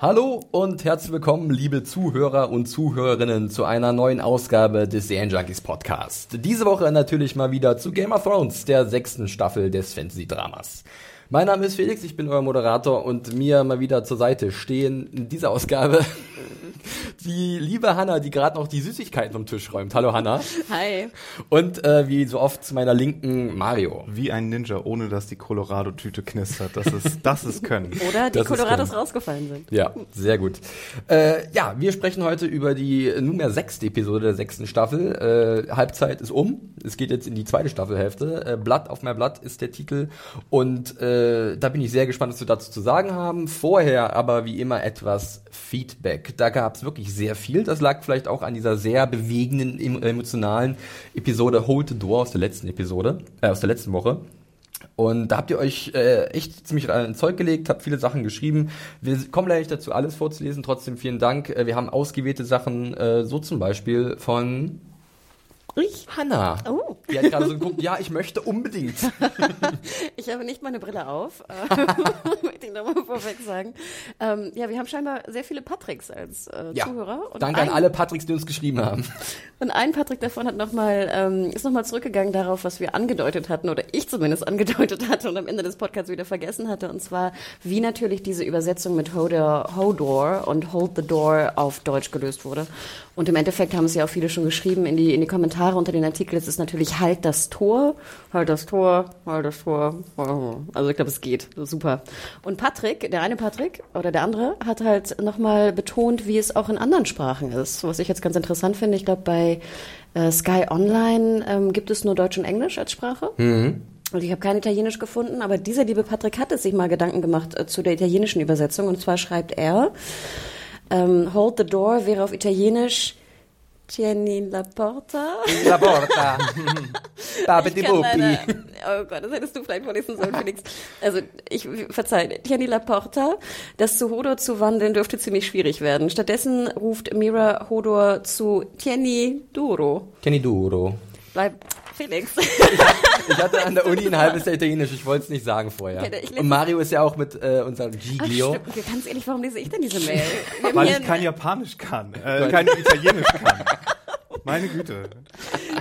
Hallo und herzlich willkommen, liebe Zuhörer und Zuhörerinnen, zu einer neuen Ausgabe des Junkies Podcast. Diese Woche natürlich mal wieder zu Game of Thrones, der sechsten Staffel des Fantasy-Dramas. Mein Name ist Felix, ich bin euer Moderator und mir mal wieder zur Seite stehen in dieser Ausgabe die liebe Hanna, die gerade noch die Süßigkeiten vom Tisch räumt. Hallo Hanna. Hi. Und äh, wie so oft zu meiner linken Mario. Wie ein Ninja, ohne dass die Colorado-Tüte knistert. Das ist, das ist Können. Oder die das Colorados rausgefallen sind. Ja, sehr gut. Äh, ja, wir sprechen heute über die nunmehr sechste Episode der sechsten Staffel. Äh, Halbzeit ist um. Es geht jetzt in die zweite Staffelhälfte. Äh, Blatt auf mehr Blatt ist der Titel. Und äh, da bin ich sehr gespannt, was wir dazu zu sagen haben. Vorher aber wie immer etwas Feedback. Da gab es wirklich sehr viel. Das lag vielleicht auch an dieser sehr bewegenden, emotionalen Episode Hold the Door aus der letzten Episode, äh, aus der letzten Woche. Und da habt ihr euch äh, echt ziemlich ins Zeug gelegt, habt viele Sachen geschrieben. Wir kommen gleich dazu, alles vorzulesen. Trotzdem vielen Dank. Äh, wir haben ausgewählte Sachen, äh, so zum Beispiel von ich? Hanna. Oh. Die hat gerade so geguckt, ja, ich möchte unbedingt. ich habe nicht meine Brille auf, möchte ich nochmal vorweg sagen. Ähm, ja, wir haben scheinbar sehr viele Patricks als äh, ja. Zuhörer. Und Danke ein, an alle Patricks, die uns geschrieben haben. Und ein Patrick davon hat noch mal, ähm, ist nochmal zurückgegangen darauf, was wir angedeutet hatten, oder ich zumindest angedeutet hatte und am Ende des Podcasts wieder vergessen hatte, und zwar, wie natürlich diese Übersetzung mit Hodor, Hodor und Hold the Door auf Deutsch gelöst wurde. Und im Endeffekt haben es ja auch viele schon geschrieben in die, in die Kommentare unter den Artikeln. Es ist natürlich halt das Tor, halt das Tor, halt das Tor. Also ich glaube, es geht. Super. Und Patrick, der eine Patrick oder der andere, hat halt nochmal betont, wie es auch in anderen Sprachen ist. Was ich jetzt ganz interessant finde. Ich glaube, bei äh, Sky Online ähm, gibt es nur Deutsch und Englisch als Sprache. Mhm. Und ich habe kein Italienisch gefunden, aber dieser liebe Patrick hat es sich mal Gedanken gemacht äh, zu der italienischen Übersetzung. Und zwar schreibt er, ähm, Hold the Door wäre auf Italienisch Tieni la porta. La porta. Pape di Buppi. Oh Gott, das hättest du vielleicht vorlesen sollen, Felix. Also, ich verzeih, Tieni la porta. Das zu Hodor zu wandeln dürfte ziemlich schwierig werden. Stattdessen ruft Mira Hodor zu Tieni duro. Tieni duro. Bleib, Felix. Ich, hatte an der Uni ein halbes Jahr Italienisch, ich wollte es nicht sagen vorher. Okay, Und Mario ist ja auch mit äh, unserem Giglio. Ach, stimmt. Ganz ehrlich, warum lese ich denn diese Mail? Weil ich kein Japanisch kann, äh, kein Italienisch kann. Meine Güte.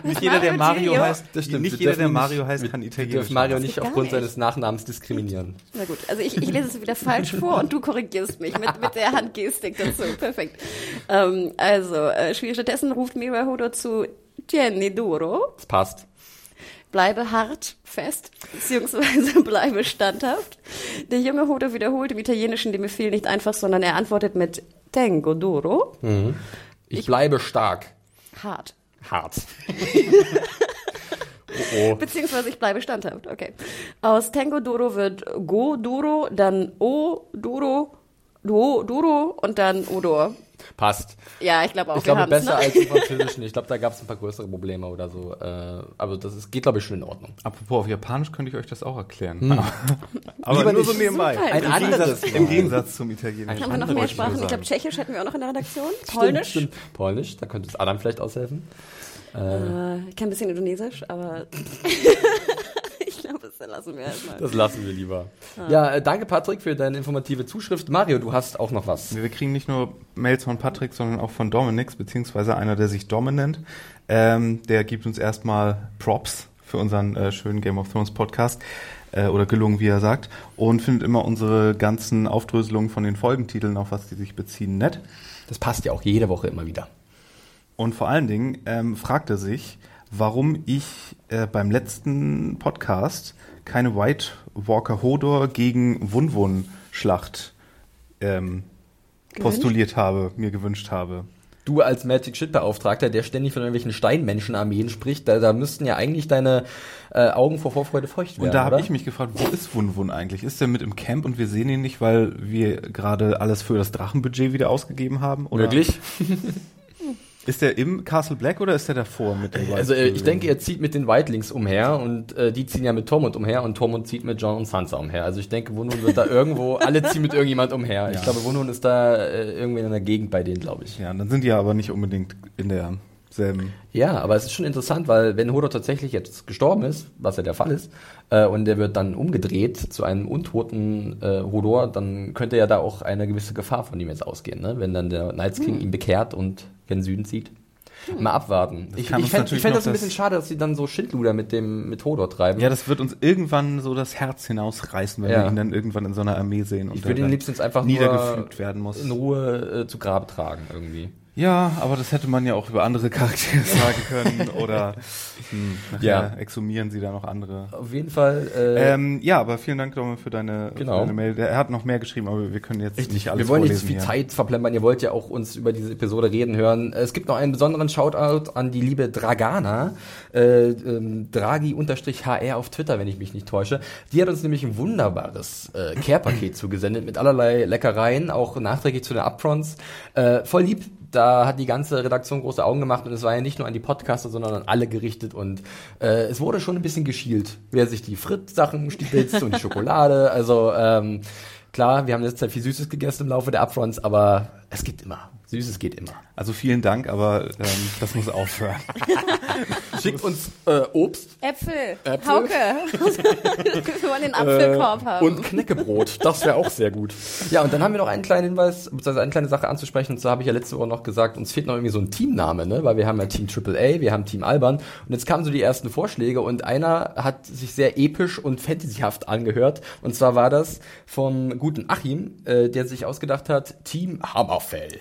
Nicht jeder, der Mario heißt, das stimmt. Nicht jeder, der Mario heißt, kann Italienisch. Wir dürfen Mario nicht aufgrund seines Nachnamens diskriminieren. Na gut, also ich, ich lese es wieder falsch vor und du korrigierst mich mit, mit der Handgestik dazu. Perfekt. Ähm, also, äh, stattdessen ruft Mira Hodo zu Tieni duro. Das passt bleibe hart fest, beziehungsweise bleibe standhaft. Der junge Hodo wiederholt im Italienischen den Befehl nicht einfach, sondern er antwortet mit Tengo duro. Mhm. Ich, ich, bleibe stark. Hart. Hart. oh, oh. Beziehungsweise ich bleibe standhaft, okay. Aus Tengo duro wird Go duro, dann O duro, Duo, Duro und dann Odor. Passt. Ja, ich glaube auch. Ich glaube besser ne? als im Französischen. Ich glaube, da gab es ein paar größere Probleme oder so. Äh, aber das ist, geht, glaube ich, schon in Ordnung. Apropos, auf Japanisch könnte ich euch das auch erklären. Hm. aber Lieber nur so nebenbei. Ein Im anderes. Gegensatz, Im Gegensatz zum Italienischen. Haben wir noch mehr Sprachen? Ich glaube, Tschechisch hätten wir auch noch in der Redaktion. Polnisch? Stimmt, stimmt. Polnisch, da könnte es Adam vielleicht aushelfen. Äh, ich kann ein bisschen Indonesisch, aber das lassen wir erstmal. Das lassen wir lieber. Ja, äh, danke Patrick für deine informative Zuschrift. Mario, du hast auch noch was. Wir kriegen nicht nur Mails von Patrick, sondern auch von Dominix, beziehungsweise einer, der sich Dom nennt. Ähm, der gibt uns erstmal Props für unseren äh, schönen Game of Thrones Podcast äh, oder gelungen, wie er sagt, und findet immer unsere ganzen Aufdröselungen von den Folgentiteln, auf was die sich beziehen, nett. Das passt ja auch jede Woche immer wieder. Und vor allen Dingen ähm, fragt er sich, warum ich äh, beim letzten Podcast keine White Walker Hodor gegen Wunwun Schlacht ähm, postuliert habe, mir gewünscht habe. du als Magic Shit Beauftragter, der ständig von irgendwelchen Steinmenschenarmeen spricht, da, da müssten ja eigentlich deine äh, Augen vor Vorfreude feucht werden. Und da habe ich mich gefragt, wo ist Wun Wun eigentlich? Ist der mit im Camp und wir sehen ihn nicht, weil wir gerade alles für das Drachenbudget wieder ausgegeben haben? Oder Wirklich? Ist der im Castle Black oder ist der davor mit dem Also äh, ich denke, er zieht mit den Whitelings umher und äh, die ziehen ja mit Tormund umher und Tormund zieht mit John und Sansa umher. Also ich denke, Wunun wird da irgendwo, alle ziehen mit irgendjemand umher. Ich glaube, Wunun ist da äh, irgendwie in der Gegend bei denen, glaube ich. Ja, dann sind die ja aber nicht unbedingt in derselben. Ja, aber es ist schon interessant, weil wenn Hodor tatsächlich jetzt gestorben ist, was ja der Fall ist, äh, und der wird dann umgedreht zu einem untoten äh, Hodor, dann könnte ja da auch eine gewisse Gefahr von ihm jetzt ausgehen, ne? wenn dann der Night's King ihn bekehrt und gen Süden zieht. Mal abwarten. Ich, kann ich uns fände fänd das ein das- bisschen schade, dass sie dann so Schindluder mit dem mit Hodor treiben. Ja, das wird uns irgendwann so das Herz hinausreißen, wenn Ja. wir ihn dann irgendwann in so einer Armee sehen. ich und würde er ihn dann liebsten jetzt einfach nur werden muss. in Ruhe äh, zu Grabe tragen irgendwie. Ja, aber das hätte man ja auch über andere Charaktere sagen können oder hm, Ja. exhumieren sie da noch andere. Auf jeden Fall. Äh, Ähm, ja, aber vielen Dank Domme für deine, Genau. für deine Mail. Er hat noch mehr geschrieben, aber wir können jetzt nicht alles wir wollen nicht zu viel hier. Zeit verplempern. Ihr wollt ja auch uns über diese Episode reden hören. Es gibt noch einen besonderen Shoutout an die liebe Dragana, äh, ähm, Dragi-HR auf Twitter, wenn ich mich nicht täusche. Die hat uns nämlich ein wunderbares äh, Care-Paket zugesendet mit allerlei Leckereien, auch nachträglich zu den Upfronts. Äh, voll lieb. Da hat die ganze Redaktion große Augen gemacht und es war ja nicht nur an die Podcaster, sondern an alle gerichtet und äh, es wurde schon ein bisschen geschielt, wer sich die Frit-Sachen stibitzt und die Schokolade. Also ähm, Klar, wir haben jetzt halt viel Süßes gegessen im Laufe der Upfronts, aber es geht immer. Süßes geht immer. Also vielen Dank, aber ähm, das muss aufhören. Schickt uns äh, Obst Äpfel, Äpfel. Hauke. Wir wollen den Apfelkorb haben. und Knäckebrot. Das wäre auch sehr gut. Ja, und dann haben wir noch einen kleinen Hinweis, beziehungsweise eine kleine Sache anzusprechen. Und zwar habe ich ja letzte Woche noch gesagt, uns fehlt noch irgendwie so ein Teamname, ne? Weil wir haben ja Team AAA, wir haben Team Alban. Und jetzt kamen so die ersten Vorschläge und einer hat sich sehr episch und fantasyhaft angehört. Und zwar war das vom guten Achim, äh, der sich ausgedacht hat, Team Hammerfell.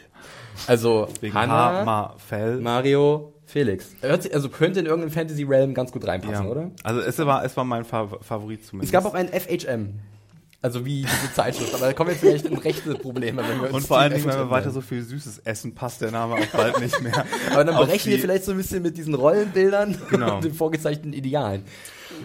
Also Wegen Hanna, Hammerfell. Mario, Felix. Hört sich, also könnte in irgendeinen Fantasy-Realm ganz gut reinpassen, Ja. oder? Also es war, es war mein Fa Favorit zumindest. Es gab auch ein FHM. Also wie diese Zeitschrift. Aber da kommen wir vielleicht in rechte Probleme, wenn wir uns und vor allen Dingen, wenn wir weiter so viel Süßes essen, passt der Name auch bald nicht mehr. Aber dann auf berechnen wir vielleicht so ein bisschen mit diesen Rollenbildern Genau. und den vorgezeichneten Idealen.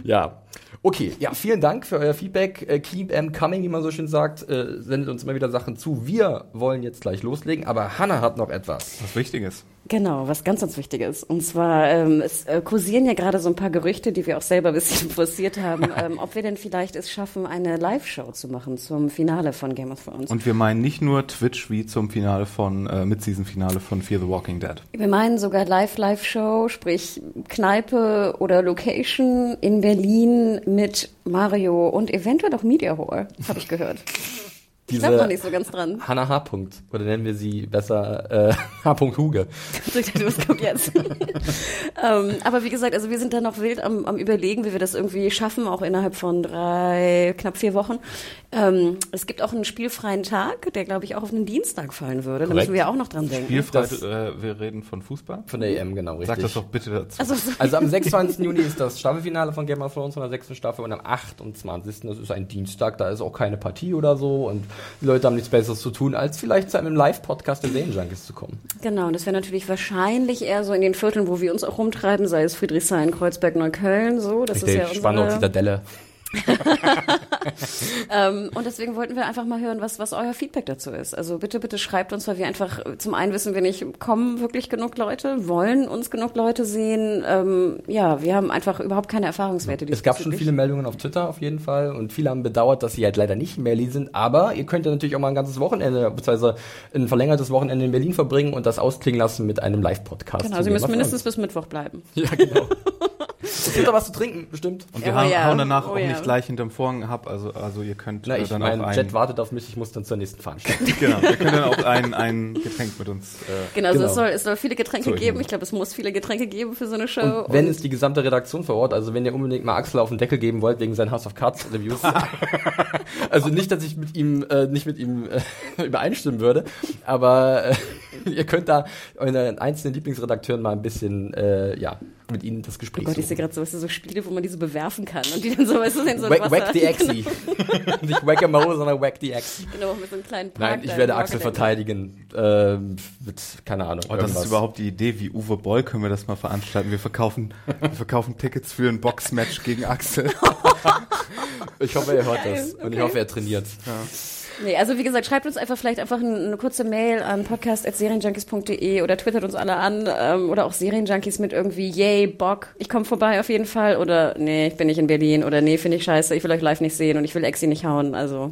Ja. Okay, ja, vielen Dank für euer Feedback. Äh, keep them coming, wie man so schön sagt. Äh, sendet uns immer wieder Sachen zu. Wir wollen jetzt gleich loslegen, aber Hannah hat noch etwas. Was Wichtiges. Genau, was ganz, ganz wichtig ist. Und zwar, ähm, es äh, kursieren ja gerade so ein paar Gerüchte, die wir auch selber ein bisschen forciert haben, ähm, ob wir denn vielleicht es schaffen, eine Live-Show zu machen zum Finale von Game of Thrones. Und wir meinen nicht nur Twitch wie zum Finale von, äh, Mid-Season-Finale von Fear the Walking Dead. Wir meinen sogar Live-Live-Show, sprich Kneipe oder Location in Berlin mit Mario und eventuell auch Media Hall, habe ich gehört. Ich Diese glaube noch nicht so ganz dran. Hannah H. -Punkt. Oder nennen wir sie besser äh, H. Huge. Was kommt jetzt? ähm, aber wie gesagt, also wir sind da noch wild am, am überlegen, wie wir das irgendwie schaffen, auch innerhalb von drei, knapp vier Wochen. Ähm, es gibt auch einen spielfreien Tag, der glaube ich auch auf einen Dienstag fallen würde. Da Korrekt. müssen wir ja auch noch dran denken. Spielfrei, Das- äh, wir reden von Fußball. Von der EM, genau, richtig. Sag das doch bitte dazu. Also, so- Also am 26. Juni ist das Staffelfinale von Game of Thrones von der sechsten Staffel und am 28. das ist ein Dienstag, da ist auch keine Partie oder so und die Leute haben nichts Besseres zu tun, als vielleicht zu einem Live-Podcast der Serien Junkies zu kommen. Genau, und das wäre natürlich wahrscheinlich eher so in den Vierteln, wo wir uns auch rumtreiben, sei es Friedrichshain, Kreuzberg, Neukölln, so. Das ist ja Spannung, unsere, Zitadelle. ähm, und deswegen wollten wir einfach mal hören, was, was euer Feedback dazu ist. Also bitte, bitte schreibt uns, weil wir einfach, zum einen wissen wir nicht, kommen wirklich genug Leute, wollen uns genug Leute sehen. Ähm, ja, wir haben einfach überhaupt keine Erfahrungswerte. Es gab schon viele Meldungen auf Twitter auf jeden Fall und viele haben bedauert, dass sie halt leider nicht in Berlin sind, aber ihr könnt ja natürlich auch mal ein ganzes Wochenende, beziehungsweise ein verlängertes Wochenende in Berlin verbringen und das ausklingen lassen mit einem Live-Podcast. Genau, sie müssen mindestens bis Mittwoch bleiben. Ja, genau. es gibt doch was zu trinken, bestimmt. Und wir Oh hauen, ja, hauen danach oh auch ja. nicht gleich hinterm Vorhang ab, also, also ihr könnt Na, äh, ich, dann mein auch ein, Jet wartet auf mich, ich muss dann zur nächsten Veranstaltung. genau, ihr könnt dann auch ein, ein Getränk mit uns. Äh, Genau, also Genau. es, soll, es soll viele Getränke So, geben. ich- glaube, es muss viele Getränke geben für so eine Show. Und wenn es die gesamte Redaktion vor Ort, also wenn ihr unbedingt mal Axel auf den Deckel geben wollt wegen seinen House of Cards Reviews, also nicht, dass ich mit ihm äh, nicht mit ihm äh, übereinstimmen würde, aber äh, ihr könnt da euren einzelnen Lieblingsredakteuren mal ein bisschen äh, ja mit ihnen das Oh Gespräch Gott, ich sehe suchen. gerade so, weißt du, so Spiele, wo man diese bewerfen kann und die dann so, weißt du, in so ein Wack, Wasser. wack the Axie. Nicht Wack a Mo, sondern Wack the Axie. Genau, mit so einem kleinen Park. Nein, ich werde Axel verteidigen. Ähm, mit, keine Ahnung. Oh, das ist überhaupt die Idee, wie Uwe Boll können wir das mal veranstalten. Wir verkaufen, wir verkaufen Tickets für ein Boxmatch gegen Axel. Ich hoffe, er hört Geil, das. Und ich okay. hoffe, er trainiert. Nee, also wie gesagt, schreibt uns einfach vielleicht einfach eine, kurze Mail an podcast.serienjunkies.de oder twittert uns alle an ähm, oder auch Serienjunkies mit irgendwie, yay, Bock, ich komme vorbei auf jeden Fall oder nee, ich bin nicht in Berlin oder nee, finde ich scheiße, ich will euch live nicht sehen und ich will Exi nicht hauen. Also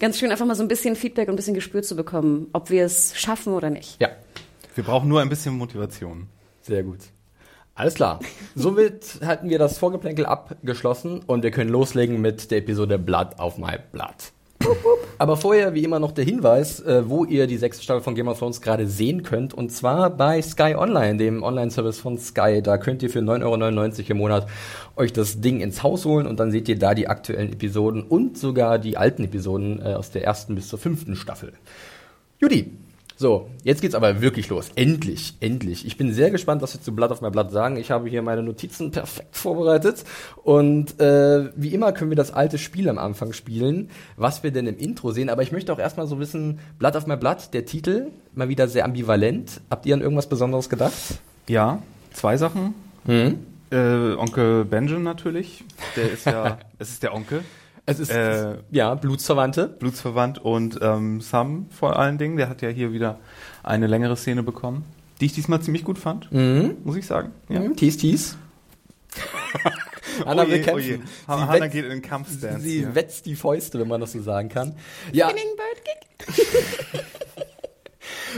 ganz schön einfach mal so ein bisschen Feedback und ein bisschen Gespür zu bekommen, ob wir es schaffen oder nicht. Ja, Wir brauchen nur ein bisschen Motivation. sehr gut. Alles klar. Somit hatten wir das Vorgeplänkel abgeschlossen und wir können loslegen mit der Episode Blood auf My Blood. Aber vorher, wie immer, noch der Hinweis, äh, wo ihr die sechste Staffel von Game of Thrones gerade sehen könnt. Und zwar bei Sky Online, dem Online-Service von Sky. Da könnt ihr für 9,99 Euro im Monat euch das Ding ins Haus holen und dann seht ihr da die aktuellen Episoden und sogar die alten Episoden äh, aus der ersten bis zur fünften Staffel. Judy, so, jetzt geht's aber wirklich los. Endlich, endlich. Ich bin sehr gespannt, was wir zu Blood of My Blood sagen. Ich habe hier meine Notizen perfekt vorbereitet. Und äh, wie immer können wir das alte Spiel am Anfang spielen, was wir denn im Intro sehen. Aber ich möchte auch erstmal so wissen, Blood of My Blood, der Titel, mal wieder sehr ambivalent. Habt ihr an irgendwas Besonderes gedacht? Ja, zwei Sachen. Hm? Äh, Onkel Benjamin natürlich. Der ist ja, es ist der Onkel, Es ist, Äh, ja, Blutsverwandte. blutsverwandt und ähm, Sam vor allen Dingen. Der hat ja hier wieder eine längere Szene bekommen, die ich diesmal ziemlich gut fand, Mhm. muss ich sagen. Ja. Mhm. Tees, tees. Anna Oh will je, oh kämpfen. Sie Hanna wetzt- geht in den Kampfstance. Sie hier. wetzt die Fäuste, wenn man das so sagen kann. Ja, Spinning Bird Kick.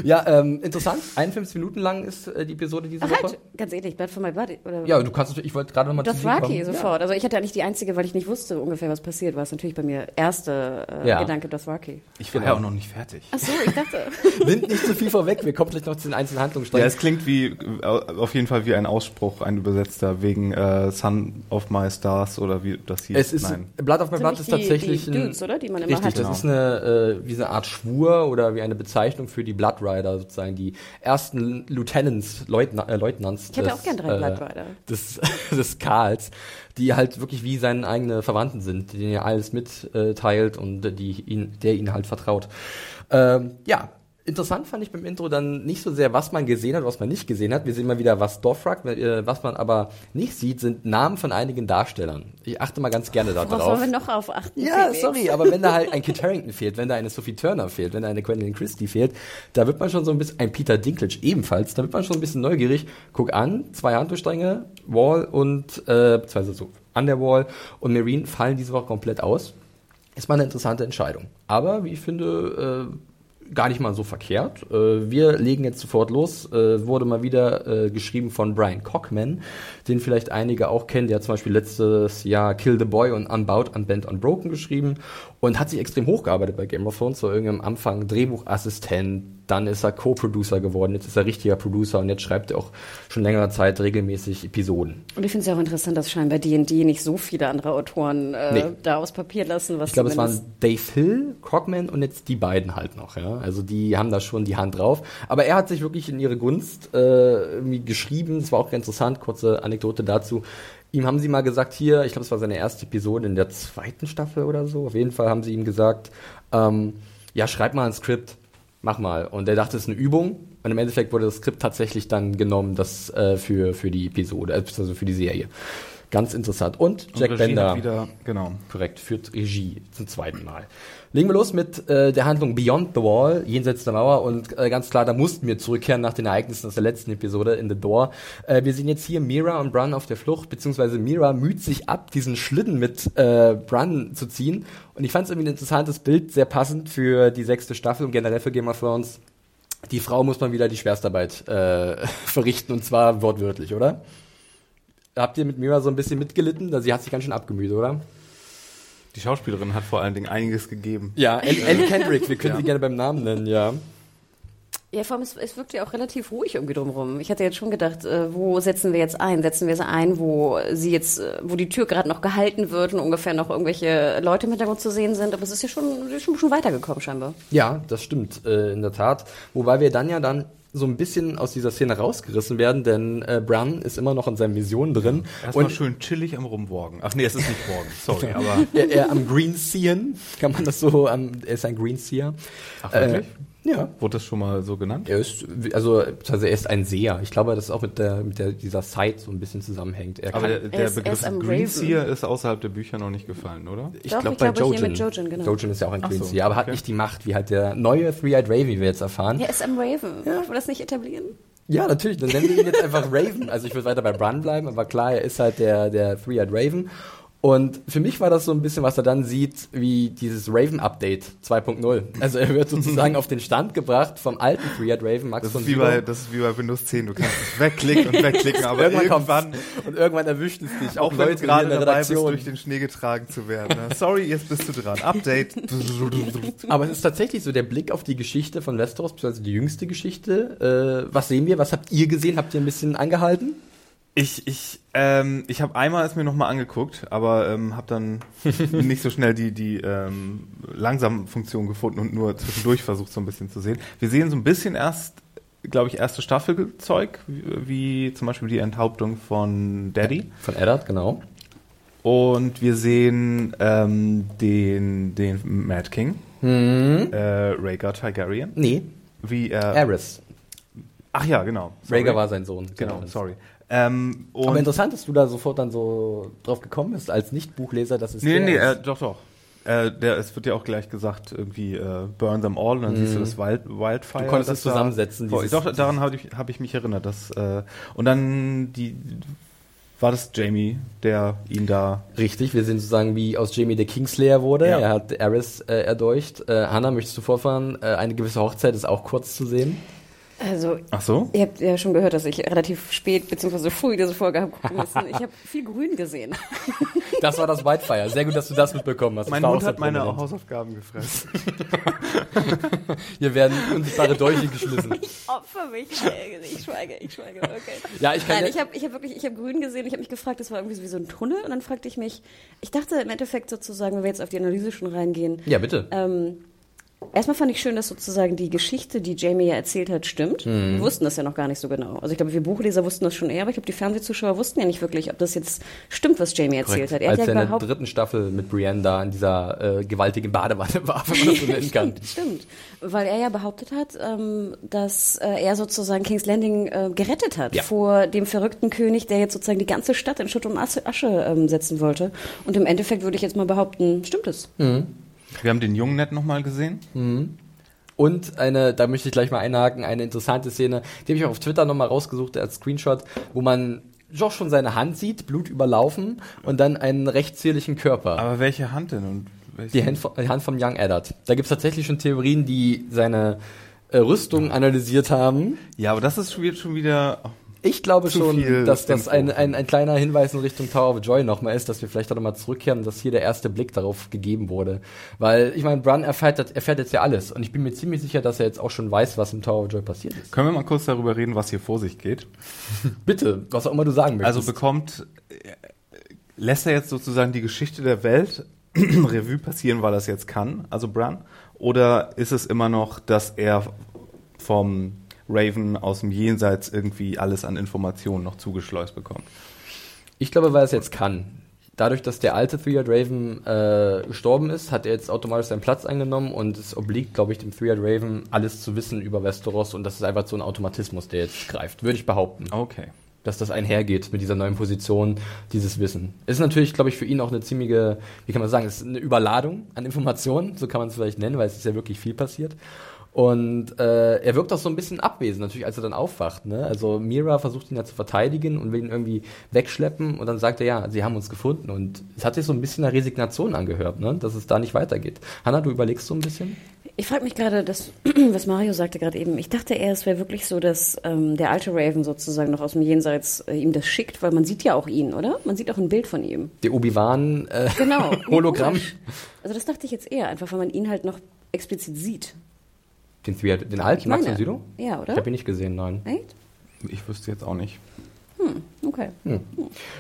ja ähm, interessant. 51 Minuten lang ist äh, die Episode diese Ach Woche. halt, ganz ehrlich, Blood for my Body. Oder Ja, du kannst natürlich, ich wollte gerade nochmal Dothraki sofort. Also ich hatte ja nicht die einzige, weil ich nicht wusste ungefähr, was passiert, war es natürlich bei mir erste äh, Ja. Gedanke Dothraki. Ich war Genau. ja auch noch nicht fertig. Ach so, ich dachte. Nimmt nicht zu viel vorweg, wir kommen gleich noch zu den einzelnen Ja, Handlungssträngen. es klingt wie äh, auf jeden Fall wie ein Ausspruch, ein übersetzter wegen äh, Son of My Stars oder wie das hieß. es ist, Nein. Blood of My Blood ist die- tatsächlich die ein, Dudes, oder? Die man immer richtig, hat. das Genau. ist eine, äh, wie so eine Art Schwur oder wie eine Bezeichnung für die Blood Rider, sozusagen die ersten Lieutenants, Leutna äh, Leutnants. Ich hätte des, auch gern drei äh, Blood Rider. Des, des Karls, die halt wirklich wie seine eigene Verwandten sind, denen er alles mitteilt und die ihn, der ihnen halt vertraut. Ähm, ja. Interessant fand ich beim Intro dann nicht so sehr, was man gesehen hat, was man nicht gesehen hat. Wir sehen mal wieder, was Dothraki, äh, was man aber nicht sieht, sind Namen von einigen Darstellern. Ich achte mal ganz gerne Worauf darauf. sollen wir noch auf achten? Ja, Felix? sorry, aber wenn da halt ein Kit Harington fehlt, wenn da eine Sophie Turner fehlt, wenn da eine Gwendolyn Christie fehlt, da wird man schon so ein bisschen, ein Peter Dinklage ebenfalls, da wird man schon ein bisschen neugierig. Guck an, zwei Handlungsstränge, Wall und, äh, beziehungsweise so, Underwall und Marine fallen diese Woche komplett aus. Ist mal eine interessante Entscheidung. Aber, wie ich finde, äh, gar nicht mal so verkehrt. Äh, wir legen jetzt sofort los. Äh, wurde mal wieder äh, geschrieben von Brian Cockman, den vielleicht einige auch kennen. Der hat zum Beispiel letztes Jahr Kill the Boy und Unbound, Unbent, Unbroken geschrieben und hat sich extrem hochgearbeitet bei Game of Thrones. So irgendwie am Anfang Drehbuchassistent, dann ist er Co-Producer geworden, jetzt ist er richtiger Producer und jetzt schreibt er auch schon längere Zeit regelmäßig Episoden. Und ich finde es ja auch interessant, dass scheinbar D&D nicht so viele andere Autoren äh, Nee. da aus Papier lassen. Was Ich glaube, es waren Dave Hill, Crockman und jetzt die beiden halt noch. Ja? Also die haben da schon die Hand drauf. Aber er hat sich wirklich in ihre Gunst äh, geschrieben. Das war auch ganz interessant. Kurze Anekdote dazu. Ihm haben sie mal gesagt, hier, ich glaube, es war seine erste Episode in der zweiten Staffel oder so. Auf jeden Fall haben sie ihm gesagt, ähm, ja, schreib mal ein Skript, mach mal. Und er dachte, es ist eine Übung. Und im Endeffekt wurde das Skript tatsächlich dann genommen, das äh, für, für die Episode, also für die Serie. Ganz interessant. Und Und Jack Regie Bender. wieder, genau. Korrekt, führt Regie zum zweiten Mal. Legen wir los mit äh, der Handlung Beyond the Wall, jenseits der Mauer. Und äh, ganz klar, da mussten wir zurückkehren nach den Ereignissen aus der letzten Episode in The Door. Äh, wir sehen jetzt hier Mira und Bran auf der Flucht, beziehungsweise Mira müht sich ab, diesen Schlitten mit äh, Bran zu ziehen. Und ich fand es irgendwie ein interessantes Bild, sehr passend für die sechste Staffel und generell für Game of Thrones. Die Frau muss man wieder die Schwerstarbeit äh, verrichten, und zwar wortwörtlich, oder? Habt ihr mit Mira so ein bisschen mitgelitten? Sie hat sich ganz schön abgemüht, oder? Die Schauspielerin hat vor allen Dingen einiges gegeben. Ja, Ellie, Ellie Kendrick, wir können Ja. sie gerne beim Namen nennen, ja. Ja, vor allem, es, es wirkt ja auch relativ ruhig irgendwie drumherum. Ich hatte jetzt schon gedacht, äh, wo setzen wir jetzt ein? Setzen wir sie ein, wo sie jetzt, äh, wo die Tür gerade noch gehalten wird und ungefähr noch irgendwelche Leute im Hintergrund zu sehen sind. Aber es ist ja schon, schon, schon weitergekommen scheinbar. Ja, das stimmt, äh, in der Tat. Wobei wir dann ja dann so ein bisschen aus dieser Szene rausgerissen werden, denn äh, Bran ist immer noch in seinen Visionen drin. Erstmal schön chillig am Rumworgen. Ach nee, es ist nicht Worgen, sorry, aber. er, er am Greenseeren, kann man das so, ähm, er ist ein Greenseer. Ach, wirklich? Äh, ja. Wurde das schon mal so genannt? Er ist, also, also er ist ein Seher. Ich glaube, dass es auch mit der, mit der, dieser Sight so ein bisschen zusammenhängt. Er Aber kann, der, Er der ist- Begriff Greenseer ist außerhalb der Bücher noch nicht gefallen, oder? ich glaube bei glaube hier Jojen. Jojen, genau. Jojen ist ja auch ein Ach so, Greenseer, aber hat nicht die Macht, wie halt der neue Three-Eyed Raven, wie wir jetzt erfahren. Er ist am Raven. Ja. wir das nicht etablieren? Ja, natürlich. Dann nennen wir ihn jetzt einfach Raven. Also ich würde weiter bei Bran bleiben, aber klar, er ist halt der, der Three-Eyed Raven. Und für mich war das so ein bisschen, was er dann sieht, wie dieses Raven-Update 2.0. Also er wird sozusagen auf den Stand gebracht vom alten Three-Eyed Raven, Max Das von ist, wie bei, das ist wie bei Windows 10. Du kannst es wegklicken und wegklicken, aber irgendwann irgendwann, und irgendwann erwischt es dich. auch wenn du Leute gerade in der dabei bist, Redaktion. durch den Schnee getragen zu werden. ne? Sorry, jetzt bist du dran. Update. Aber es ist tatsächlich so der Blick auf die Geschichte von Westeros, beziehungsweise die jüngste Geschichte. Äh, was sehen wir? Was habt ihr gesehen? Habt ihr ein bisschen angehalten? Ich, ich, ähm, ich habe einmal es mir nochmal angeguckt, aber ähm, habe dann nicht so schnell die, die ähm, langsam Funktion gefunden und nur zwischendurch versucht, so ein bisschen zu sehen. Wir sehen so ein bisschen erst, glaube ich, erste Staffelzeug, wie, wie zum Beispiel die Enthauptung von Daddy. Von Eddard, genau. Und wir sehen ähm, den, den Mad King, Hm. äh, Rhaegar Targaryen, Nee, wie er. Aerys. Ach ja, genau. Sorry. Rhaegar war sein Sohn. Genau, sorry. Ähm, und Aber interessant, dass du da sofort dann so drauf gekommen bist, als Nicht-Buchleser, dass es Nee, der nee, ist. äh, doch, doch. Äh, der, es wird ja auch gleich gesagt, irgendwie äh, burn them all und dann siehst du das Wild, Wildfire. Mhm. Du konntest das es zusammensetzen, Da, dieses- doch, daran habe ich, hab ich mich erinnert. Dass, äh, und dann die war das Jamie, der ihn da. Richtig, wir sehen sozusagen, wie aus Jamie der Kingslayer wurde. Ja. Er hat Aerys äh, erdolcht. Äh, Hannah, möchtest du vorfahren? Äh, eine gewisse Hochzeit ist auch kurz zu sehen. Also, Ach so? ihr habt ja schon gehört, dass ich relativ spät bzw. früh diese Folge habe gucken müssen. Ich habe viel Grün gesehen. Das war das Whitefire. Sehr gut, dass du das mitbekommen hast. Das Mein Mund hat meine prominent. Hausaufgaben gefressen. Hier werden unsichtbare Dolche geschmissen. Opfer mich. Ich schweige, ich schweige. Okay. Ja, ich kann Nein, ja- ich habe ich hab wirklich, ich habe grün gesehen. Ich habe mich gefragt, das war irgendwie so wie so ein Tunnel. Und dann fragte ich mich, ich dachte im Endeffekt sozusagen, wenn wir jetzt auf die Analyse schon reingehen, Ja, bitte. ähm, Erstmal fand ich schön, dass sozusagen die Geschichte, die Jamie ja erzählt hat, stimmt. Mhm. Wir wussten das ja noch gar nicht so genau. Also ich glaube, wir Buchleser wussten das schon eher, aber ich glaube, die Fernsehzuschauer wussten ja nicht wirklich, ob das jetzt stimmt, was Jamie erzählt hat. Er Als hat er ja in der dritten Staffel mit Brienne da in dieser äh, gewaltigen Badewanne war, wenn man das so nennen kann. Stimmt, weil er ja behauptet hat, ähm, dass äh, er sozusagen King's Landing äh, gerettet hat Ja. vor dem verrückten König, der jetzt sozusagen die ganze Stadt in Schutt und Asche, Asche ähm, setzen wollte. Und im Endeffekt würde ich jetzt mal behaupten, stimmt es. Mhm. Wir haben den Jungen nett nochmal gesehen. Und eine, da möchte ich gleich mal einhaken, eine interessante Szene, die habe ich auch auf Twitter nochmal rausgesucht als Screenshot, wo man doch schon seine Hand sieht, Blut überlaufen und dann einen recht zierlichen Körper. Aber welche Hand denn? Und welche? die Hand, von- die Hand vom Young Eddard. Da gibt's tatsächlich schon Theorien, die seine äh, Rüstung analysiert haben. Ja, aber das ist schon wieder- schon wieder. Ich glaube schon, dass das ein, ein, ein kleiner Hinweis in Richtung Tower of Joy nochmal ist, dass wir vielleicht auch nochmal zurückkehren dass hier der erste Blick darauf gegeben wurde. Weil, ich meine, Bran erfährt, erfährt jetzt ja alles und ich bin mir ziemlich sicher, dass er jetzt auch schon weiß, was im Tower of Joy passiert ist. Können wir mal kurz darüber reden, was hier vor sich geht? Bitte, was auch immer du sagen möchtest. Also bekommt, äh, lässt er jetzt sozusagen die Geschichte der Welt Revue passieren, weil er es jetzt kann, also Bran? Oder ist es immer noch, dass er vom Raven aus dem Jenseits irgendwie alles an Informationen noch zugeschleust bekommt? Ich glaube, weil er es jetzt kann. Dadurch, dass der alte Three-Eyed Raven äh, gestorben ist, hat er jetzt automatisch seinen Platz eingenommen und es obliegt, glaube ich, dem Three-Eyed Raven, alles zu wissen über Westeros und das ist einfach so ein Automatismus, der jetzt greift, würde ich behaupten. Okay. Dass das einhergeht mit dieser neuen Position, dieses Wissen. Ist natürlich, glaube ich, für ihn auch eine ziemliche, wie kann man sagen, es ist eine Überladung an Informationen, so kann man es vielleicht nennen, weil es ist ja wirklich viel passiert. Und äh, er wirkt auch so ein bisschen abwesend, natürlich, als er dann aufwacht. Ne? Also Mira versucht ihn ja zu verteidigen und will ihn irgendwie wegschleppen und dann sagt er, ja, sie haben uns gefunden. Und es hat sich so ein bisschen nach Resignation angehört, ne? dass es da nicht weitergeht. Hanna, du überlegst so ein bisschen? Ich frage mich gerade, das, was Mario sagte gerade eben. Ich dachte eher, es wäre wirklich so, dass ähm, der alte Raven sozusagen noch aus dem Jenseits äh, ihm das schickt, weil man sieht ja auch ihn, oder? Man sieht auch ein Bild von ihm. Der Obi-Wan äh, Genau. Hologramm. Also das dachte ich jetzt eher, einfach weil man ihn halt noch explizit sieht. Den, den alten, Max und Sido? Ja, oder? Ich habe ihn nicht gesehen, nein. Echt? Ich wüsste jetzt auch nicht. Okay.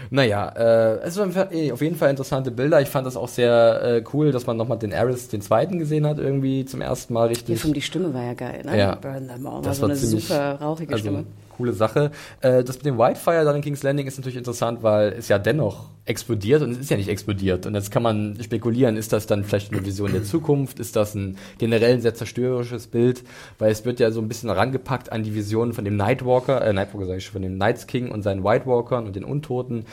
Naja, äh, es waren eh, auf jeden Fall interessante Bilder. Ich fand das auch sehr äh, cool, dass man nochmal den Aris, den zweiten gesehen hat, irgendwie zum ersten Mal Die, richtig. Film, die Stimme war ja geil, ne? Ja. Burn them all. War Das so war eine ziemlich- super rauchige also, Stimme. Coole Sache. Äh, das mit dem Whitefire dann in King's Landing ist natürlich interessant, weil es ja dennoch explodiert und es ist ja nicht explodiert. Und jetzt kann man spekulieren, ist das dann vielleicht eine Vision der Zukunft? Ist das ein generell ein sehr zerstörerisches Bild? Weil es wird ja so ein bisschen rangepackt an die Vision von dem Nightwalker, äh, Nightwalker sag ich schon, von dem Nights King und seinen White Walkern und den Untoten.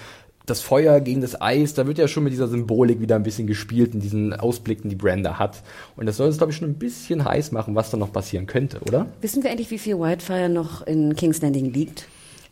Das Feuer gegen das Eis, da wird ja schon mit dieser Symbolik wieder ein bisschen gespielt in diesen Ausblicken, die Brenda hat. Und das soll es, glaube ich, schon ein bisschen heiß machen, was da noch passieren könnte, oder? Wissen wir eigentlich, wie viel Whitefire noch in King's Landing liegt?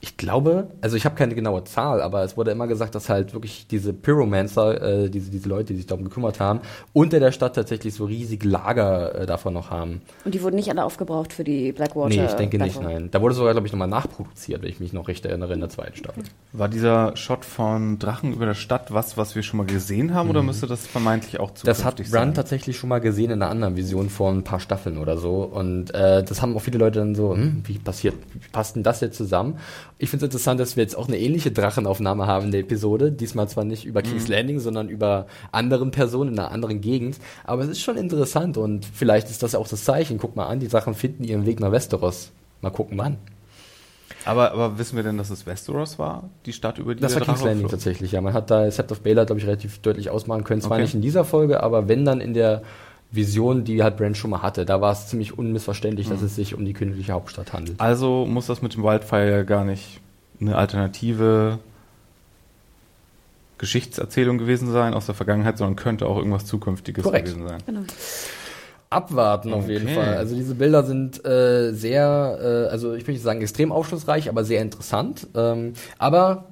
Ich glaube, also ich habe keine genaue Zahl, aber es wurde immer gesagt, dass halt wirklich diese Pyromancer, äh, diese, diese Leute, die sich darum gekümmert haben, unter der Stadt tatsächlich so riesig Lager äh, davon noch haben. Und die wurden nicht alle aufgebraucht für die Blackwater? nee, ich denke nicht, nein. Da wurde sogar, glaube ich, nochmal nachproduziert, wenn ich mich noch recht erinnere, in der zweiten Staffel. War dieser Shot von Drachen über der Stadt was, was wir schon mal gesehen haben, oder müsste das vermeintlich auch Das hat zukünftig Run sein? tatsächlich schon mal gesehen in einer anderen Vision vor ein paar Staffeln oder so. Und äh, das haben auch viele Leute dann so, hm, wie passiert, wie passt denn das jetzt zusammen? Ich finde es interessant, dass wir jetzt auch eine ähnliche Drachenaufnahme haben in der Episode. Diesmal zwar nicht über King's Landing, sondern über anderen Personen in einer anderen Gegend. Aber es ist schon interessant und vielleicht ist das auch das Zeichen. Guck mal an, die Drachen finden ihren Weg nach Westeros. Mal gucken, wann. Aber, aber wissen wir denn, dass es Westeros war, die Stadt, über die Das war King's Landing tatsächlich, ja. Man hat da Sept of Baelor, glaube ich, relativ deutlich ausmachen können. Zwar Okay. nicht in dieser Folge, aber wenn dann in der Vision, die halt Brand schon mal hatte. Da war es ziemlich unmissverständlich, Mhm. dass es sich um die königliche Hauptstadt handelt. Also muss das mit dem Wildfire gar nicht eine alternative Geschichtserzählung gewesen sein aus der Vergangenheit, sondern könnte auch irgendwas Zukünftiges Korrekt. gewesen sein. Genau. Abwarten auf jeden. Fall. Also diese Bilder sind äh, sehr, äh, also ich möchte nicht sagen extrem aufschlussreich, aber sehr interessant. Ähm, aber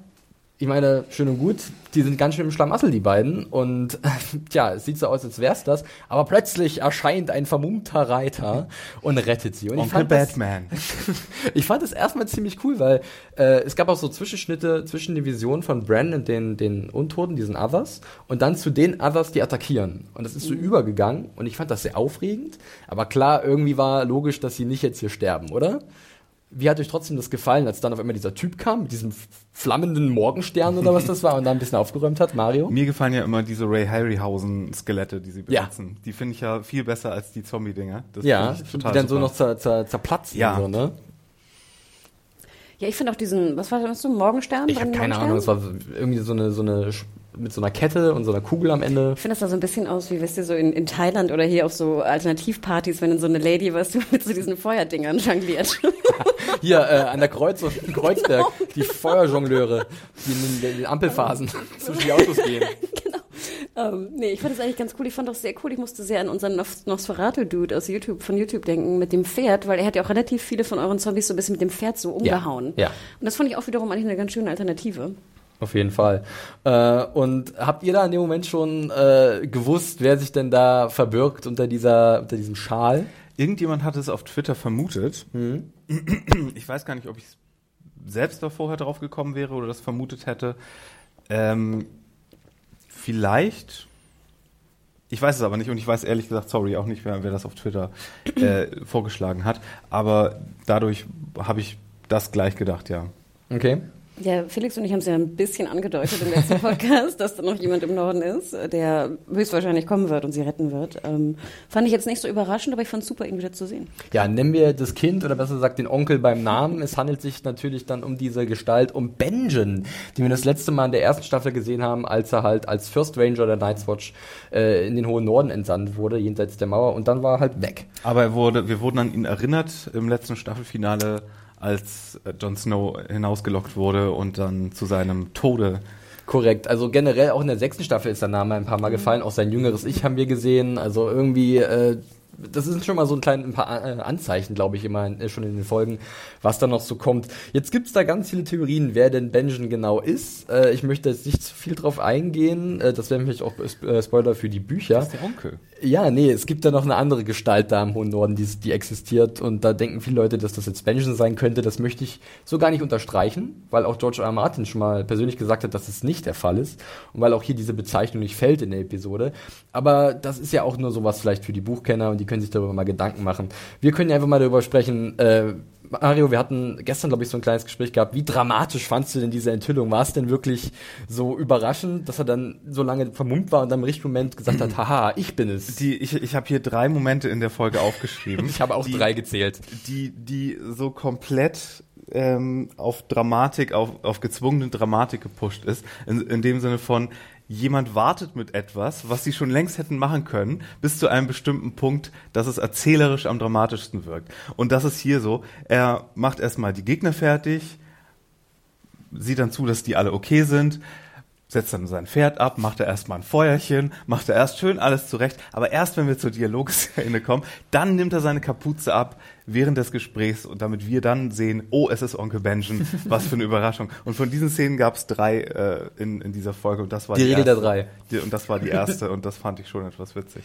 ich meine, schön und gut, die sind ganz schön im Schlamassel, die beiden. Und tja, es sieht so aus, als wär's das. Aber plötzlich erscheint ein vermummter Reiter und rettet sie. Und ich Onkel fand das- Batman. ich fand es erstmal ziemlich cool, weil äh, es gab auch so Zwischenschnitte zwischen der Vision von Bran und den, den Untoten, diesen Others, und dann zu den Others, die attackieren. Und das ist so übergegangen und ich fand das sehr aufregend. Aber klar, irgendwie war logisch, dass sie nicht jetzt hier sterben, oder? Wie hat euch trotzdem das gefallen, als dann auf einmal dieser Typ kam mit diesem flammenden Morgenstern oder was das war und da ein bisschen aufgeräumt hat, Mario? Mir gefallen ja immer diese Ray Harryhausen-Skelette, die sie Ja. benutzen. Die finde ich ja viel besser als die Zombie-Dinger. Das Ja, die dann so super. noch zer, zer, zerplatzen. Ja. So, ne? Ja, ich finde auch diesen, was war das, so ein Morgenstern? Ich habe keine Ahnung, es war irgendwie so eine, so eine mit so einer Kette und so einer Kugel am Ende. Ich finde das sah so ein bisschen aus, wie, weißt du, so in, in Thailand oder hier auf so Alternativpartys, wenn dann so eine Lady, weißt du, mit so diesen Feuerdingern jongliert. Hier äh, an der Kreuz Kreuzberg, die Feuerjongleure, die in den, in den Ampelphasen zwischen die Autos gehen. ähm, nee, ich fand das eigentlich ganz cool. Ich fand das sehr cool. Ich musste sehr an unseren Nos Nosferatu-Dude aus YouTube, von YouTube denken, mit dem Pferd, weil er hat ja auch relativ viele von euren Zombies so ein bisschen mit dem Pferd so umgehauen. ja. Und das fand ich auch wiederum eigentlich eine ganz schöne Alternative. Auf jeden Fall. Äh, und habt ihr da in dem Moment schon äh, gewusst, wer sich denn da verbirgt unter dieser, unter diesem Schal? Irgendjemand hat es auf Twitter vermutet. Mhm. Ich weiß gar nicht, ob ich selbst da vorher drauf gekommen wäre oder das vermutet hätte. Ähm, vielleicht. Ich weiß es aber nicht und ich weiß ehrlich gesagt, sorry, auch nicht, wer, wer das auf Twitter äh, vorgeschlagen hat. Aber dadurch habe ich das gleich gedacht, ja. Okay. Ja, Felix und ich haben es ja ein bisschen angedeutet im letzten Podcast, dass da noch jemand im Norden ist, der höchstwahrscheinlich kommen wird und sie retten wird. Ähm, fand ich jetzt nicht so überraschend, aber ich fand es super, ihn wieder zu sehen. Ja, nennen wir das Kind oder besser gesagt den Onkel beim Namen. Es handelt sich natürlich dann um diese Gestalt, um Benjen, die wir das letzte Mal in der ersten Staffel gesehen haben, als er halt als First Ranger der Night's Watch äh, in den hohen Norden entsandt wurde, jenseits der Mauer, und dann war er halt weg. Aber er wurde, wir wurden an ihn erinnert im letzten Staffelfinale, als äh, Jon Snow hinausgelockt wurde und dann zu seinem Tode Korrekt. Also generell auch in der sechsten Staffel ist der Name ein paar Mal gefallen. Auch sein jüngeres Ich haben wir gesehen. Also irgendwie, äh, das ist schon mal so ein kleines ein paar äh, Anzeichen, glaube ich, immer äh, schon in den Folgen, was da noch so kommt. Jetzt gibt's da ganz viele Theorien, wer denn Benjen genau ist. Äh, ich möchte jetzt nicht zu viel drauf eingehen. Äh, das wäre nämlich auch Spoiler für die Bücher. Das ist der Onkel. Ja, nee, es gibt da noch eine andere Gestalt da im hohen Norden, die, die existiert und da denken viele Leute, dass das jetzt Benjen sein könnte. Das möchte ich so gar nicht unterstreichen, weil auch George R. R. Martin schon mal persönlich gesagt hat, dass es nicht der Fall ist und weil auch hier diese Bezeichnung nicht fällt in der Episode. Aber das ist ja auch nur sowas vielleicht für die Buchkenner und die können sich darüber mal Gedanken machen. Wir können ja einfach mal darüber sprechen, äh, Mario, wir hatten gestern, glaube ich, so ein kleines Gespräch gehabt. Wie dramatisch fandst du denn diese Enthüllung? War es denn wirklich so überraschend, dass er dann so lange vermummt war und dann im richtigen Moment gesagt hat, haha, ich bin es? Die, ich ich habe hier drei Momente in der Folge aufgeschrieben. ich habe auch die, drei gezählt. Die, die so komplett ähm, auf Dramatik, auf, auf gezwungene Dramatik gepusht ist. In, in dem Sinne von, jemand wartet mit etwas, was sie schon längst hätten machen können, bis zu einem bestimmten Punkt, dass es erzählerisch am dramatischsten wirkt. Und das ist hier so. Er macht erstmal die Gegner fertig, sieht dann zu, dass die alle okay sind, setzt dann sein Pferd ab, macht er erstmal ein Feuerchen, macht er erst schön alles zurecht, aber erst wenn wir zur Dialogszene kommen, dann nimmt er seine Kapuze ab während des Gesprächs und damit wir dann sehen, oh, es ist Onkel Benjen, was für eine Überraschung. Und von diesen Szenen gab es drei äh, in, in dieser Folge und das war die, die Regel erste. der drei. Die, und das war die erste und das fand ich schon etwas witzig.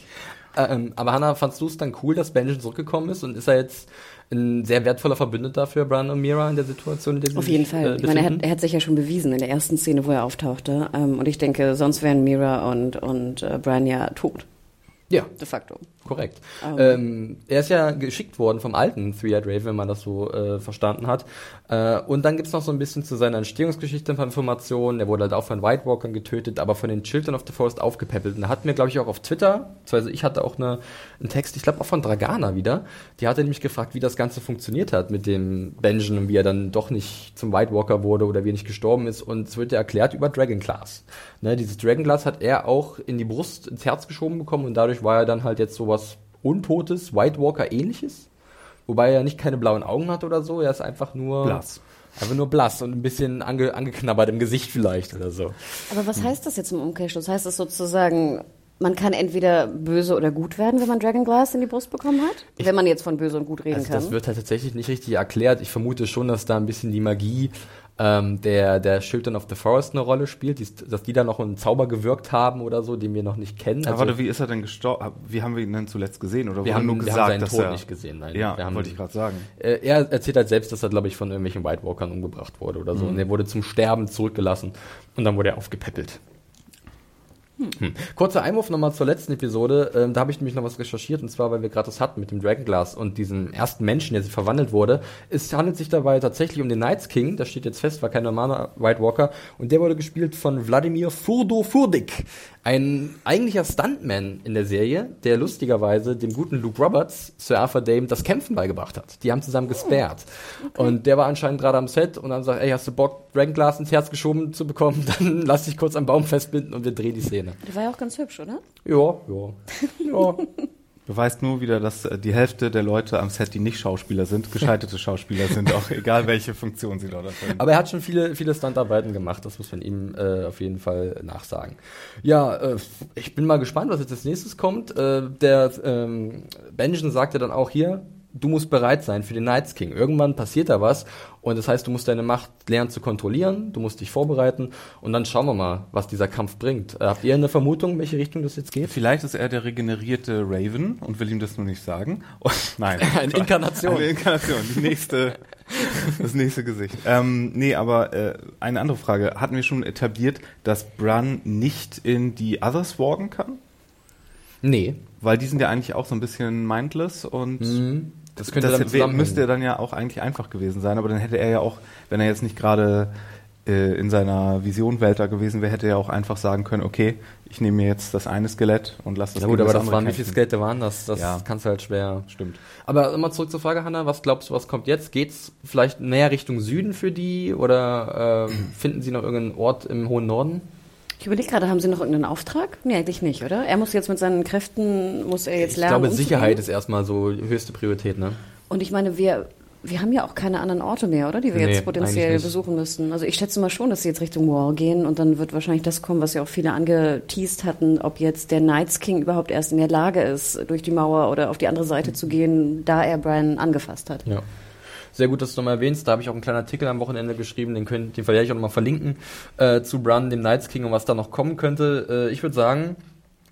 Ähm, aber Hannah, fandst du es dann cool, dass Benjen zurückgekommen ist und ist er jetzt ein sehr wertvoller Verbündeter für Brian und Mira in der Situation, in der sie Auf jeden sich, Fall. Äh, ich meine, er hat, er hat sich ja schon bewiesen in der ersten Szene, wo er auftauchte. Ähm, und ich denke, sonst wären Mira und, und äh, Brian ja tot, ja, de facto. Korrekt. Ähm. Ähm, er ist ja geschickt worden vom alten Three-Eyed Raven, wenn man das so äh, verstanden hat. Äh, und dann gibt's noch so ein bisschen zu seiner Entstehungsgeschichte ein paar Informationen. Er wurde halt auch von White Walkern getötet, aber von den Children of the Forest aufgepäppelt. Und da hatten wir, glaube ich, auch auf Twitter, also ich hatte auch eine, einen Text, ich glaube auch von Dragana wieder, die hatte nämlich gefragt, wie das Ganze funktioniert hat mit dem Benjen und wie er dann doch nicht zum White Walker wurde oder wie er nicht gestorben ist. Und es wird ja erklärt über Dragon Glass. Ne, dieses Dragon Glass hat er auch in die Brust, ins Herz geschoben bekommen und dadurch war er dann halt jetzt sowas Untotes, White Walker ähnliches. Wobei er nicht keine blauen Augen hat oder so, er ist einfach nur Blass. Einfach nur blass und ein bisschen ange, angeknabbert im Gesicht vielleicht oder so. Aber was heißt das jetzt im Umkehrschluss? Heißt das sozusagen, man kann entweder böse oder gut werden, wenn man Dragonglass in die Brust bekommen hat? wenn man jetzt von böse und gut reden Also kann. das wird halt tatsächlich nicht richtig erklärt. Ich vermute schon, dass da ein bisschen die Magie ähm, der, der Children of the Forest eine Rolle spielt, die, dass die da noch einen Zauber gewirkt haben oder so, den wir noch nicht kennen. Aber warte, wie ist er denn gestorben? Wie haben wir ihn denn zuletzt gesehen? Oder wir haben, nur wir gesagt, haben seinen dass Tod er nicht gesehen. Nein, Ja, haben, wollte ich gerade sagen. Äh, er erzählt halt selbst, dass er, glaube ich, von irgendwelchen White Walkern umgebracht wurde oder so. Mhm. Und er wurde zum Sterben zurückgelassen und dann wurde er aufgepäppelt. Hm. Kurzer Einwurf nochmal zur letzten Episode. Ähm, da habe ich nämlich noch was recherchiert und zwar, weil wir gerade das hatten mit dem Dragonglass und diesem ersten Menschen, der sich verwandelt wurde. Es handelt sich dabei tatsächlich um den Knights King. Das steht jetzt fest, war kein normaler White Walker und der wurde gespielt von Wladimir Furdo Furdik, ein eigentlicher Stuntman in der Serie, der lustigerweise dem guten Luke Roberts, Sir Arthur Dame, das Kämpfen beigebracht hat. Die haben zusammen gesperrt. Und der war anscheinend gerade am Set und dann sagt, ey, hast du Bock, Dragonglass ins Herz geschoben zu bekommen? Dann lass dich kurz am Baum festbinden und wir drehen die Szene. Der war ja auch ganz hübsch, oder? Ja, ja. ja. Beweist nur wieder, dass äh, die Hälfte der Leute am Set, die nicht Schauspieler sind, gescheiterte Schauspieler sind, auch egal welche Funktion sie dort erfüllen. Aber er hat schon viele, viele Standarbeiten gemacht, das muss man ihm äh, auf jeden Fall nachsagen. Ja, äh, ich bin mal gespannt, was jetzt als nächstes kommt. Äh, der ähm, Benjamin sagte dann auch hier, du musst bereit sein für den Knights King. Irgendwann passiert da was und das heißt, du musst deine Macht lernen zu kontrollieren, du musst dich vorbereiten und dann schauen wir mal, was dieser Kampf bringt. Äh, habt ihr eine Vermutung, in welche Richtung das jetzt geht? Vielleicht ist er der regenerierte Raven und will ihm das nur nicht sagen. Oh, nein. Eine Inkarnation. Eine Inkarnation. Die nächste, das nächste Gesicht. Ähm, nee, aber äh, eine andere Frage. Hatten wir schon etabliert, dass Bran nicht in die Others walken kann? Nee. Weil die sind ja eigentlich auch so ein bisschen mindless und Mhm. Das könnte das wär- zusammenhängen. müsste dann ja auch eigentlich einfach gewesen sein, aber dann hätte er ja auch, wenn er jetzt nicht gerade äh, in seiner Vision-Welt da gewesen wäre, hätte er auch einfach sagen können, okay, ich nehme mir jetzt das eine Skelett und lasse das Ja gut, aber das waren, wie viele. Skelette waren das? Das Ja. kannst du halt schwer. Stimmt. Aber immer zurück zur Frage, Hanna, was glaubst du, was kommt jetzt? Geht's vielleicht näher Richtung Süden für die oder ähm, finden sie noch irgendeinen Ort im hohen Norden? Ich überlege gerade, haben Sie noch irgendeinen Auftrag? Nee, eigentlich nicht, oder? Er muss jetzt mit seinen Kräften, muss er jetzt Ich lernen. glaube, umzugehen. Sicherheit ist erstmal so höchste Priorität, ne? Und ich meine, wir, wir haben ja auch keine anderen Orte mehr, oder? Die wir Nee, jetzt potenziell besuchen müssten. Also ich schätze mal schon, dass sie jetzt Richtung Wall gehen und dann wird wahrscheinlich das kommen, was ja auch viele angeteased hatten, ob jetzt der Knights King überhaupt erst in der Lage ist, durch die Mauer oder auf die andere Seite zu gehen, da er Brian angefasst hat. Ja. Sehr gut, dass du nochmal erwähnst. Da habe ich auch einen kleinen Artikel am Wochenende geschrieben, den, könnt, den werde ich auch nochmal verlinken, äh, zu Bran, dem Knights King und was da noch kommen könnte. Äh, ich würde sagen,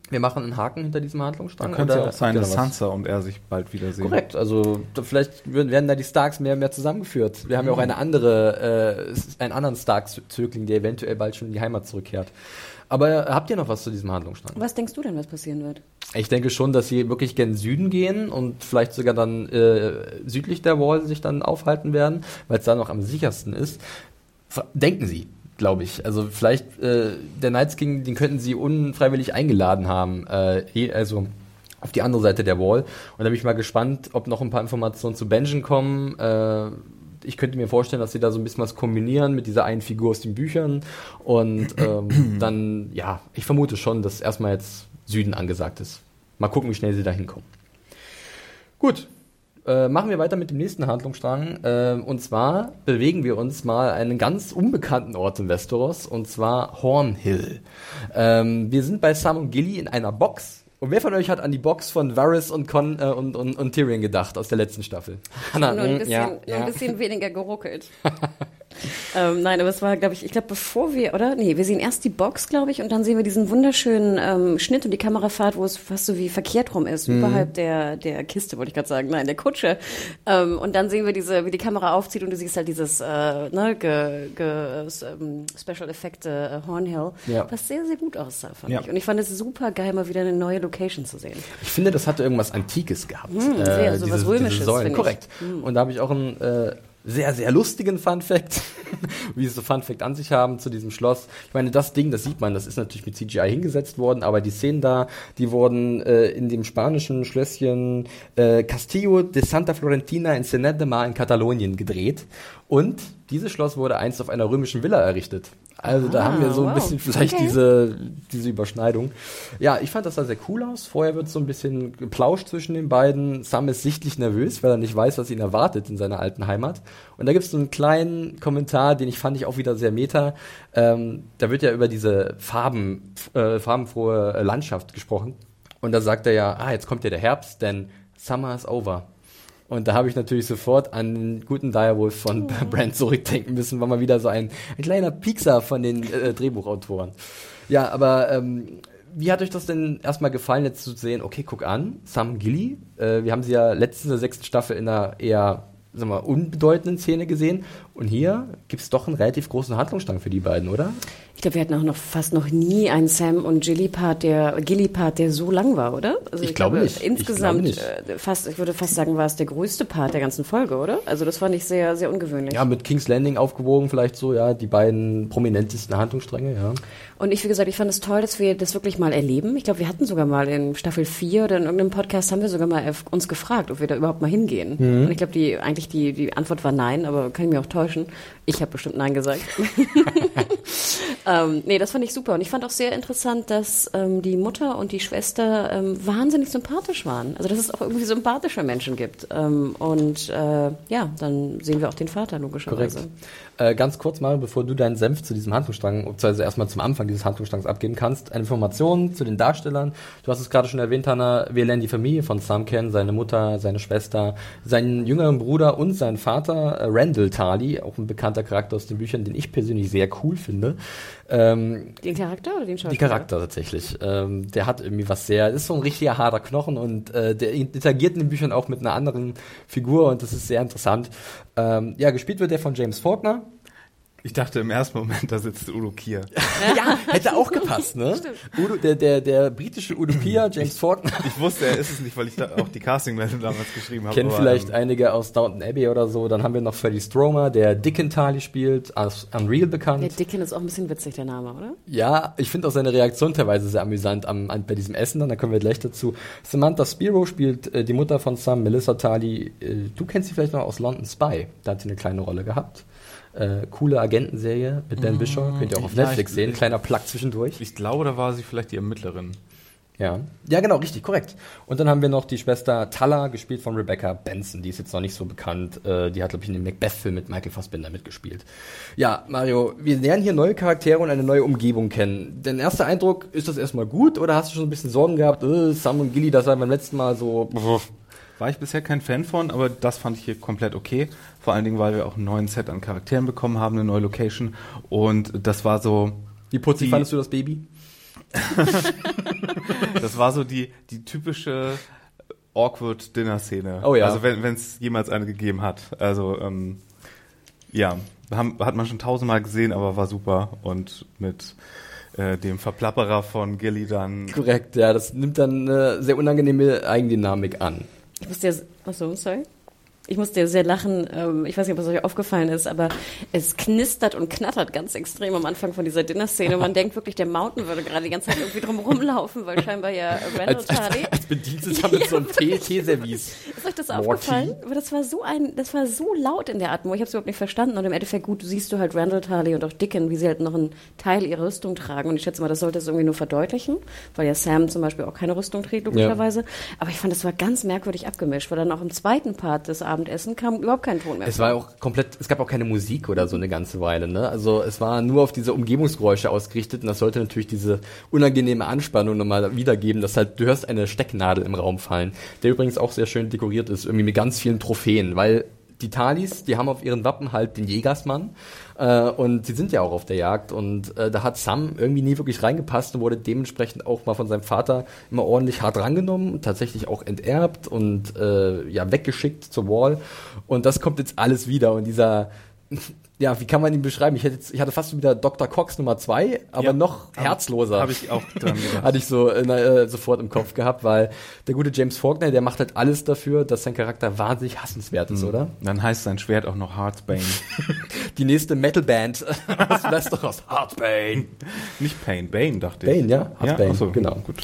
wir machen einen Haken hinter diesem Dann Handlungsstrang. könnte es ja oder auch sein, dass? Sansa und er sich bald wiedersehen. Korrekt, also da, vielleicht werden werden da die Starks mehr und mehr zusammengeführt. Wir haben ja auch eine andere, äh, einen anderen Starks-Zögling, der eventuell bald schon in die Heimat zurückkehrt. Aber habt ihr noch was zu diesem Handlungsstrang? Was denkst du denn, was passieren wird? Ich denke schon, dass sie wirklich gen Süden gehen und vielleicht sogar dann äh, südlich der Wall sich dann aufhalten werden, weil es da noch am sichersten ist. Denken sie, glaube ich. Also vielleicht äh, der Knights King, den könnten sie unfreiwillig eingeladen haben. Äh, also auf die andere Seite der Wall. Und da bin ich mal gespannt, ob noch ein paar Informationen zu Benjen kommen. Äh, ich könnte mir vorstellen, dass sie da so ein bisschen was kombinieren mit dieser einen Figur aus den Büchern. Und ähm, dann, ja, ich vermute schon, dass erstmal jetzt Süden angesagt ist. Mal gucken, wie schnell sie da hinkommen. Gut, äh, machen wir weiter mit dem nächsten Handlungsstrang. Äh, und zwar bewegen wir uns mal einen ganz unbekannten Ort in Westeros, und zwar Hornhill. Ähm, wir sind bei Sam und Gilly in einer Box und wer von euch hat an die Box von Varys und, Con, äh, und, und, und Tyrion gedacht aus der letzten Staffel? Hanna, nur ein bisschen, ja, nur ein bisschen weniger geruckelt. ähm, nein, aber es war, glaube ich, ich glaube, bevor wir, oder? Nee, wir sehen erst die Box, glaube ich, und dann sehen wir diesen wunderschönen ähm, Schnitt und die Kamerafahrt, wo es fast so wie verkehrt rum ist, mhm. überhalb der, der Kiste, wollte ich gerade sagen, nein, der Kutsche. Ähm, und dann sehen wir diese, wie die Kamera aufzieht und du siehst halt dieses äh, ne, ge, ge, ähm, Special Effekte äh, Hornhill, ja. was sehr, sehr gut aussah, fand ja. ich. Und ich fand es super geil, mal wieder eine neue Location zu sehen. Ich finde, das hatte irgendwas Antikes gehabt. Mhm, sehr, äh, so diese, was Römisches, Korrekt. Mhm. Und da habe ich auch ein äh, sehr, sehr lustigen Fun Fact, wie sie so Fun Fact an sich haben zu diesem Schloss. Ich meine, das Ding, das sieht man, das ist natürlich mit CGI hingesetzt worden, aber die Szenen da, die wurden äh, in dem spanischen Schlösschen äh, Castillo de Santa Florentina in Cenet de Mar in Katalonien gedreht. Und dieses Schloss wurde einst auf einer römischen Villa errichtet. Also ah, da haben wir so ein ah, wow. bisschen vielleicht okay. diese, diese Überschneidung. Ja, ich fand das sah sehr cool aus. Vorher wird so ein bisschen geplauscht zwischen den beiden. Sam ist sichtlich nervös, weil er nicht weiß, was ihn erwartet in seiner alten Heimat. Und da gibt es so einen kleinen Kommentar, den ich fand ich auch wieder sehr meta. Ähm, da wird ja über diese Farben, äh, farbenfrohe Landschaft gesprochen. Und da sagt er ja, ah, jetzt kommt ja der Herbst, denn Summer is over. Und da habe ich natürlich sofort an den guten Direwolf von oh. Brand zurückdenken müssen, war mal wieder so ein, ein kleiner Pixar von den äh, Drehbuchautoren. Ja, aber ähm, wie hat euch das denn erstmal gefallen, jetzt zu sehen, okay, guck an, Sam Gilly, äh, wir haben sie ja letzte der sechsten Staffel in einer eher sagen wir, unbedeutenden Szene gesehen. Und hier gibt es doch einen relativ großen Handlungsstrang für die beiden, oder? Ich glaube, wir hatten auch noch fast noch nie einen Sam und Gilly Part, der Gilly Part, der so lang war, oder? Also ich, ich glaube, nicht. Insgesamt ich glaube nicht. Äh, fast, ich würde fast sagen, war es der größte Part der ganzen Folge, oder? Also das fand ich sehr, sehr ungewöhnlich. Ja, mit King's Landing aufgewogen vielleicht so, ja, die beiden prominentesten Handlungsstränge, ja. Und ich, wie gesagt, ich fand es toll, dass wir das wirklich mal erleben. Ich glaube, wir hatten sogar mal in Staffel 4 oder in irgendeinem Podcast haben wir sogar mal uns gefragt, ob wir da überhaupt mal hingehen. Mhm. Und ich glaube, die, eigentlich die, die Antwort war nein, aber kann ich mir auch täuschen. enttäuschen, Ich habe bestimmt nein gesagt. ähm, nee, das fand ich super. Und ich fand auch sehr interessant, dass ähm, die Mutter und die Schwester ähm, wahnsinnig sympathisch waren. Also, dass es auch irgendwie sympathische Menschen gibt. Ähm, und äh, ja, dann sehen wir auch den Vater logischerweise. Korrekt. Äh, ganz kurz mal, bevor du deinen Senf zu diesem Handlungsstrang, beziehungsweise erstmal zum Anfang dieses Handlungsstrangs abgeben kannst, eine Information zu den Darstellern. Du hast es gerade schon erwähnt, Hannah, wir lernen die Familie von Sam kennen, seine Mutter, seine Schwester, seinen jüngeren Bruder und seinen Vater, äh, Randall Tarly, auch ein bekannter Charakter aus den Büchern, den ich persönlich sehr cool finde. Ähm, den Charakter oder den Schauspieler? Die Charakter tatsächlich. Ähm, der hat irgendwie was sehr, ist so ein richtiger harter Knochen und äh, der interagiert in den Büchern auch mit einer anderen Figur und das ist sehr interessant. Ähm, ja, gespielt wird der von James Faulkner. Ich dachte im ersten Moment, da sitzt Udo Kier. ja, hätte auch gepasst, ne? Udo, der, der, der britische Udo Kier, James Faulkner. Ich wusste, er ist es nicht, weil ich da auch die Casting-Meldung damals geschrieben habe. Kennen vielleicht ähm, einige aus Downton Abbey oder so. Dann haben wir noch Freddie Stromer, der Dickon Tali spielt, aus Unreal bekannt. Der Dickon ist auch ein bisschen witzig, der Name, oder? Ja, ich finde auch seine Reaktion teilweise sehr amüsant am, an, bei diesem Essen, dann da kommen wir gleich dazu. Samantha Spiro spielt äh, die Mutter von Sam, Melissa Tali. Äh, du kennst sie vielleicht noch aus London Spy. Da hat sie eine kleine Rolle gehabt. Äh, coole Agentenserie mit Dan Bishop, könnt ihr auch auf ja, Netflix ich, sehen, kleiner Plug zwischendurch. Ich glaube, da war sie vielleicht die Ermittlerin. Ja. Ja, genau, richtig, korrekt. Und dann haben wir noch die Schwester Tala, gespielt von Rebecca Benson. Die ist jetzt noch nicht so bekannt. Äh, die hat, glaube ich, in dem Macbeth-Film mit Michael Fassbinder mitgespielt. Ja, Mario, wir lernen hier neue Charaktere und eine neue Umgebung kennen. Dein erster Eindruck, ist das erstmal gut oder hast du schon ein bisschen Sorgen gehabt, äh, Sam und Gilly, das war beim letzten Mal so... War ich bisher kein Fan von, aber das fand ich hier komplett okay. Vor allen Dingen, weil wir auch einen neuen Set an Charakteren bekommen haben, eine neue Location. Und das war so. Wie putzig fandest du das Baby? das war so die, die typische awkward Dinner-Szene. Oh ja. Also wenn es jemals eine gegeben hat. Also ähm, ja, haben, hat man schon tausendmal gesehen, aber war super. Und mit äh, dem Verplapperer von Gilly dann. Korrekt, ja, das nimmt dann eine sehr unangenehme Eigendynamik an. Ich muss dir, achso, sorry. Ich musste sehr lachen. Ähm, ich weiß nicht, ob es euch aufgefallen ist, aber es knistert und knattert ganz extrem am Anfang von dieser Dinner-Szene. Man denkt wirklich, der Mountain würde gerade die ganze Zeit irgendwie drum rumlaufen, weil scheinbar ja Randall Als, als, Tardy. als Bediensteter mit so einem Tee- Teeservice. Ist euch das Morty. aufgefallen? Aber das war so ein, das war so laut in der Atmo. Ich habe es überhaupt nicht verstanden. Und im Endeffekt gut siehst du halt Randall Tarley und auch Dickon, wie sie halt noch einen Teil ihrer Rüstung tragen. Und ich schätze mal, das sollte es irgendwie nur verdeutlichen, weil ja Sam zum Beispiel auch keine Rüstung trägt, logischerweise. Aber ich fand, das war ganz merkwürdig abgemischt, weil dann auch im zweiten Part des Abendessen kam überhaupt kein Ton mehr. Es war auch komplett, es gab auch keine Musik oder so eine ganze Weile, ne? Also es war nur auf diese Umgebungsgeräusche ausgerichtet und das sollte natürlich diese unangenehme Anspannung nochmal wiedergeben, dass halt, du hörst eine Stecknadel im Raum fallen, der übrigens auch sehr schön dekoriert ist, irgendwie mit ganz vielen Trophäen, weil die Talis, die haben auf ihren Wappen halt den Jägersmann äh, und sie sind ja auch auf der Jagd und äh, da hat Sam irgendwie nie wirklich reingepasst und wurde dementsprechend auch mal von seinem Vater immer ordentlich hart rangenommen und tatsächlich auch enterbt und äh, ja weggeschickt zur Wall. Und das kommt jetzt alles wieder und dieser ja, wie kann man ihn beschreiben? Ich, hätte jetzt, ich hatte fast wieder Dr. Cox Nummer zwei, aber Ja, noch herzloser. Habe ich auch dran gedacht. Hatte ich so äh, sofort im Kopf gehabt, weil der gute James Faulkner, der macht halt alles dafür, dass sein Charakter wahnsinnig hassenswert ist, oder? Dann heißt sein Schwert auch noch Heartsbane. Die nächste Metalband aus Westeros, Heartsbane. Nicht Pain, Bane, dachte ich. Bane, ja? Heartsbane, ach so, genau. Gut.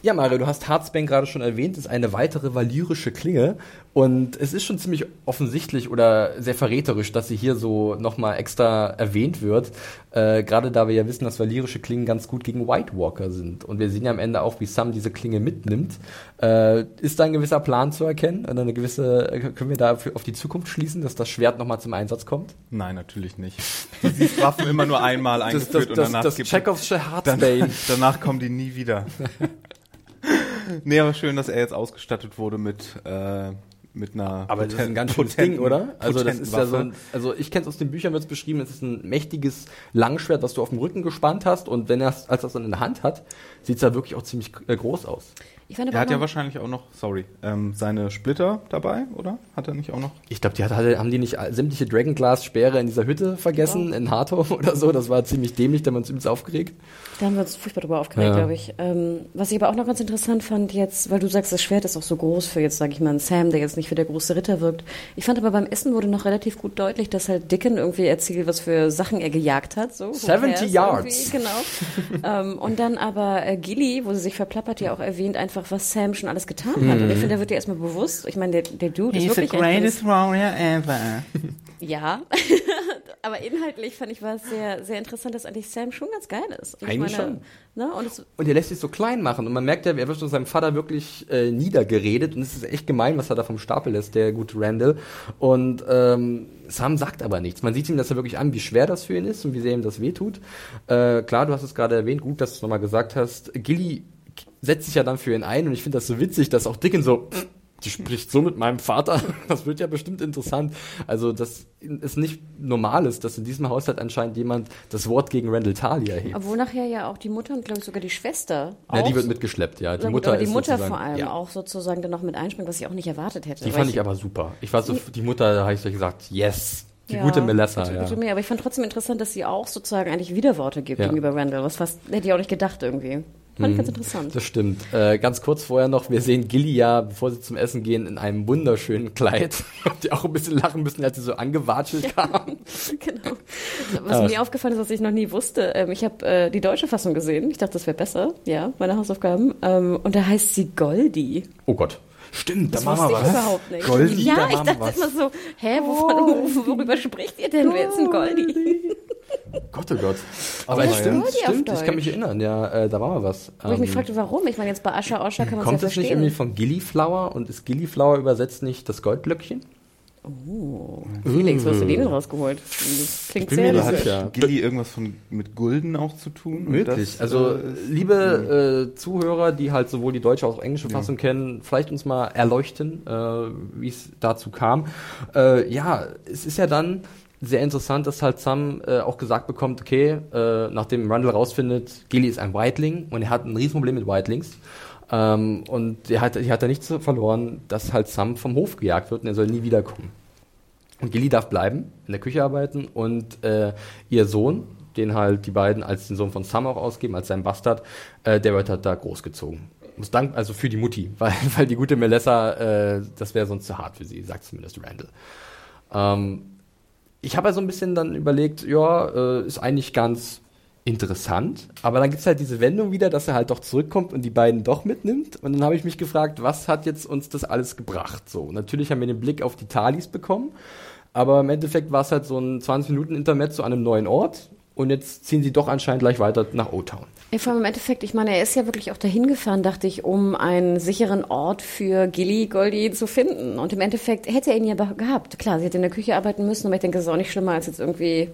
Ja, Mario, du hast Heartsbane gerade schon erwähnt, ist eine weitere valyrische Klinge und es ist schon ziemlich offensichtlich oder sehr verräterisch, dass sie hier so nochmal extra erwähnt wird, äh, gerade da wir ja wissen, dass valyrische Klingen ganz gut gegen White Walker sind und wir sehen ja am Ende auch, wie Sam diese Klinge mitnimmt. Äh, ist da ein gewisser Plan zu erkennen eine gewisse, äh, können wir da auf die Zukunft schließen, dass das Schwert nochmal zum Einsatz kommt? Nein, natürlich nicht. Siehst Waffen immer nur einmal Das, eingeführt das, und das, danach das gibt Chekhovsche dann, Heartsbane. danach kommen die nie wieder. nee, aber schön, dass er jetzt ausgestattet wurde mit, äh, mit einer Aber das ist ein ganz schönes Ding, oder? Also das ist ja so Waffe. ein, also ich kenne es aus den Büchern, wird es beschrieben, es ist ein mächtiges Langschwert, was du auf dem Rücken gespannt hast und wenn er als er es dann in der Hand hat, sieht es ja wirklich auch ziemlich äh, groß aus. Ich fand Er hat ja wahrscheinlich auch noch, sorry, ähm, seine Splitter dabei, oder? Hat er nicht auch noch? Ich glaube, die hat, hatte, haben die nicht sämtliche Dragonglass-Speere in dieser Hütte vergessen, in Hathor oder so? Das war ziemlich dämlich, da haben wir uns übelst aufgeregt. Da haben wir uns furchtbar drüber aufgeregt, Ja. glaube ich. Ähm, was ich aber auch noch ganz interessant fand jetzt, weil du sagst, das Schwert ist auch so groß für jetzt, sage ich mal, einen Sam, der jetzt nicht wie der große Ritter wirkt. Ich fand aber beim Essen wurde noch relativ gut deutlich, dass halt Dickon irgendwie erzählt, was für Sachen er gejagt hat. So, who 70 cares Yards. Genau. ähm, und dann aber äh, Gilly, wo sie sich verplappert, ja auch erwähnt einfach, was Sam schon alles getan hat. Und ich finde, da wird dir erstmal bewusst, ich meine, der, der Dude ist wirklich ein warrior ever. ja, aber inhaltlich fand ich war es sehr, sehr interessant, dass eigentlich Sam schon ganz geil ist. Und ich Eigentlich schon. Ne, und Und er lässt sich so klein machen und man merkt ja, er wird von seinem Vater wirklich äh, niedergeredet und es ist echt gemein, was er da vom Stapel lässt, der gute Randall. Und ähm, Sam sagt aber nichts. Man sieht ihm das ja wirklich an, wie schwer das für ihn ist und wie sehr ihm das wehtut. Äh, klar, du hast es gerade erwähnt, gut, dass du es nochmal gesagt hast. Gilly setzt sich ja dann für ihn ein und ich finde das so witzig, dass auch Dickon so die spricht so mit meinem Vater. Das wird ja bestimmt interessant. Also, das ist nicht normal ist, dass in diesem Haushalt anscheinend jemand das Wort gegen Randall Talia erhebt. obwohl nachher ja auch die Mutter und glaube ich sogar die Schwester. Ja, die wird mitgeschleppt, ja. Die Mutter aber die Mutter vor allem ja. auch sozusagen dann noch mit einspringt, was ich auch nicht erwartet hätte. Die fand ich aber super. Ich war so, die Mutter, da habe ich so gesagt, yes. Die gute Melissa, ja. gute Mia. Aber ich fand trotzdem interessant, dass sie auch sozusagen eigentlich Widerworte gibt Ja. gegenüber Randall. Was fast, hätte ich auch nicht gedacht irgendwie. Fand ich ganz interessant. Das stimmt. Äh, ganz kurz vorher noch, wir sehen Gilly ja, bevor sie zum Essen gehen, in einem wunderschönen Kleid. die auch ein bisschen lachen müssen, als sie so angewatschelt kam. genau. Was Ah. mir aufgefallen ist, was ich noch nie wusste, ähm, ich habe äh, die deutsche Fassung gesehen. Ich dachte, das wäre besser, ja, meine Hausaufgaben. Ähm, und da heißt sie Goldie. Oh Gott. Stimmt, da Das machen wusste wir was. überhaupt nicht. Goldie, ja, da ich machen dachte was. immer so, hä, wovon, worüber spricht ihr denn? Wer ist denn Goldie? Gott, oh Gott. Aber es stimmt, stimmt, ich kann mich erinnern, ja, äh, da war mal was. Wo ich mich Ähm, fragte, warum? Ich meine, jetzt bei Ascha Oscha kann man es ja Kommt das nicht verstehen. irgendwie von Gillyflower und ist Gillyflower übersetzt nicht das Goldlöckchen? Felix, wo hast du den denn rausgeholt? Das klingt bin mir sehr sicher. Hat Gilly irgendwas von, mit Gulden auch zu tun? Möglich. das, also, äh, liebe äh, Zuhörer, die halt sowohl die deutsche als auch englische Fassung kennen, vielleicht uns mal erleuchten, äh, wie es dazu kam. Äh, ja, es ist ja dann sehr interessant, dass halt Sam äh, auch gesagt bekommt, okay, äh, nachdem Randall rausfindet, Gilly ist ein Whiteling und er hat ein Riesenproblem mit Whitelings. Ähm, und er hat, er hat da nichts verloren, dass halt Sam vom Hof gejagt wird und er soll nie wiederkommen. Und Gilly darf bleiben, in der Küche arbeiten und äh, ihr Sohn, den halt die beiden als den Sohn von Sam auch ausgeben, als sein Bastard, äh, der wird halt da großgezogen. Muss dank, also für die Mutti, weil, weil die gute Melissa, äh, das wäre sonst zu hart für sie, sagt zumindest Randall. Ähm, ich habe ja so ein bisschen dann überlegt, ja, äh, ist eigentlich ganz interessant, aber dann gibt's halt diese Wendung wieder, dass er halt doch zurückkommt und die beiden doch mitnimmt. Und dann habe ich mich gefragt, was hat jetzt uns das alles gebracht? So, natürlich haben wir den Blick auf die Talis bekommen, aber im Endeffekt war es halt so ein 20 Minuten Intermezzo an einem neuen Ort und jetzt ziehen sie doch anscheinend gleich weiter nach O-Town. Vor allem im Endeffekt, ich meine, er ist ja wirklich auch dahin gefahren, dachte ich, um einen sicheren Ort für Gilly Goldie zu finden. Und im Endeffekt hätte er ihn ja gehabt. Klar, sie hätte in der Küche arbeiten müssen, aber ich denke, das ist auch nicht schlimmer als jetzt irgendwie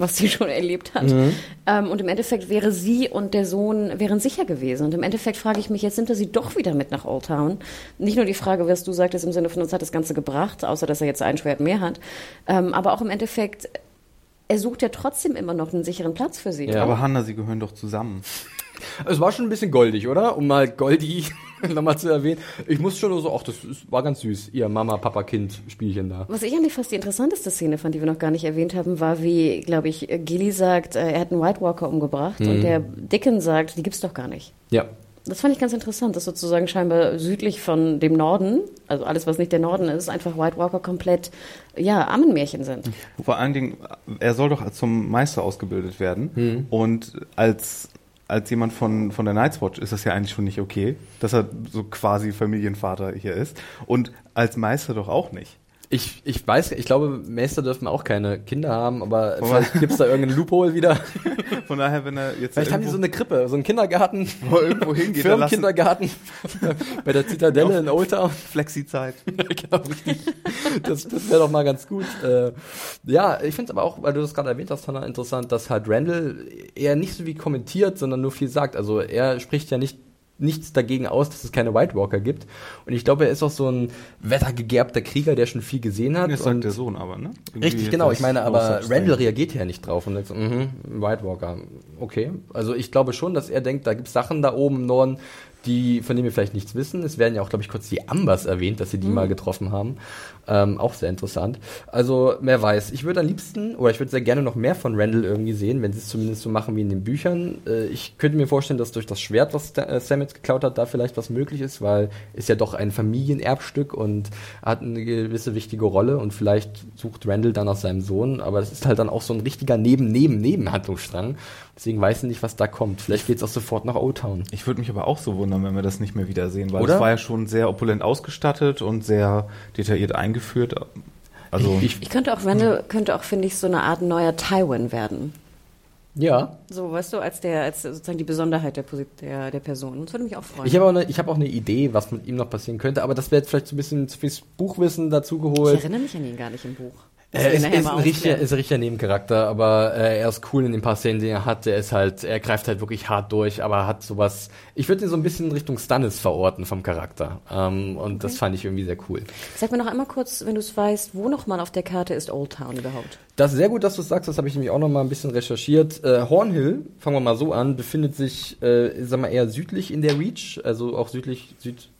was sie schon erlebt hat. Mhm. Ähm, und im Endeffekt wäre sie und der Sohn wären sicher gewesen. Und im Endeffekt frage ich mich, jetzt nimmt er sie doch wieder mit nach Old Town. Nicht nur die Frage, was du sagtest, im Sinne von uns hat das Ganze gebracht, außer dass er jetzt ein Schwert mehr hat. Ähm, aber auch im Endeffekt, er sucht ja trotzdem immer noch einen sicheren Platz für sie. Ja. Aber Hanna, sie gehören doch zusammen. Es war schon ein bisschen goldig, oder? Um mal Goldie nochmal zu erwähnen. Ich muss schon so, ach, das war ganz süß, ihr Mama-Papa-Kind-Spielchen da. Was ich eigentlich fast die interessanteste Szene fand, die wir noch gar nicht erwähnt haben, war, wie, glaube ich, Gilly sagt, äh, er hat einen White Walker umgebracht mhm. und der Dickon sagt, die gibt's doch gar nicht. Ja. Das fand ich ganz interessant, dass sozusagen scheinbar südlich von dem Norden, also alles, was nicht der Norden ist, einfach White Walker komplett, ja, Ammenmärchen sind. Vor allen Dingen, er soll doch zum Meister ausgebildet werden. Mhm. Und als als jemand von, von der Night's Watch ist das ja eigentlich schon nicht okay, dass er so quasi Familienvater hier ist. Und als Meister doch auch nicht. Ich, ich weiß, ich glaube, Meister dürfen auch keine Kinder haben, aber vielleicht gibt's da irgendeinen Loophole wieder. Von daher, wenn er jetzt. Vielleicht haben die so eine Krippe, so einen Kindergarten. Wo er irgendwo hingeht. Firmenkindergarten. bei der Zitadelle in Old Town. Flexi-Zeit. genau, richtig. Das, das wäre doch mal ganz gut. Äh, ja, ich finde es aber auch, weil du das gerade erwähnt hast, Hannah, interessant, dass halt Randall eher nicht so wie kommentiert, sondern nur viel sagt. Also er spricht ja nicht nichts dagegen aus, dass es keine White Walker gibt. Und ich glaube, er ist auch so ein wettergegerbter Krieger, der schon viel gesehen hat. Das sagt der Sohn aber, ne? Irgendwie richtig, genau. Ich meine, aber Randall reagiert ja nicht drauf und sagt, mhm, White Walker, okay. Also ich glaube schon, dass er denkt, da gibt es Sachen da oben im Norden, die, von denen wir vielleicht nichts wissen. Es werden ja auch, glaube ich, kurz die Ambers erwähnt, dass sie die mhm. mal getroffen haben. Ähm, auch sehr interessant. Also, wer weiß. Ich würde am liebsten, oder ich würde sehr gerne noch mehr von Randall irgendwie sehen, wenn sie es zumindest so machen wie in den Büchern. Äh, ich könnte mir vorstellen, dass durch das Schwert, was äh, Sam jetzt geklaut hat, da vielleicht was möglich ist, weil ist ja doch ein Familienerbstück und hat eine gewisse wichtige Rolle und vielleicht sucht Randall dann nach seinem Sohn, aber das ist halt dann auch so ein richtiger Neben-Neben-Neben-Handlungsstrang. Deswegen weiß ich nicht, was da kommt. Vielleicht geht es auch sofort nach O-Town. Ich würde mich aber auch so wundern, wenn wir das nicht mehr wiedersehen, weil Oder? es war ja schon sehr opulent ausgestattet und sehr detailliert eingeführt. Also ich, ich könnte auch, Randall könnte auch, finde ich, so eine Art neuer Tywin werden. Ja. So, weißt du, als der, als sozusagen die Besonderheit der, der, der Person. Das würde mich auch freuen. Ich habe auch, eine, hab auch eine Idee, was mit ihm noch passieren könnte, aber das wäre jetzt vielleicht so ein bisschen zu viel Buchwissen dazu geholt. Ich erinnere mich an ihn gar nicht im Buch. Er ist, ist, ein richtiger, ist ein richtiger Nebencharakter, aber äh, er ist cool in den paar Szenen, die er hat. Er ist halt, er greift halt wirklich hart durch, aber hat sowas. Ich würde ihn so ein bisschen in Richtung Stannis verorten vom Charakter. Ähm, und okay. das fand ich irgendwie sehr cool. Sag mir noch einmal kurz, wenn du es weißt, wo nochmal auf der Karte ist Old Town überhaupt? Das ist sehr gut, dass du es sagst. Das habe ich nämlich auch noch mal ein bisschen recherchiert. Äh, Hornhill, fangen wir mal so an, befindet sich, äh, sag mal eher südlich in der Reach, also auch südlich, süd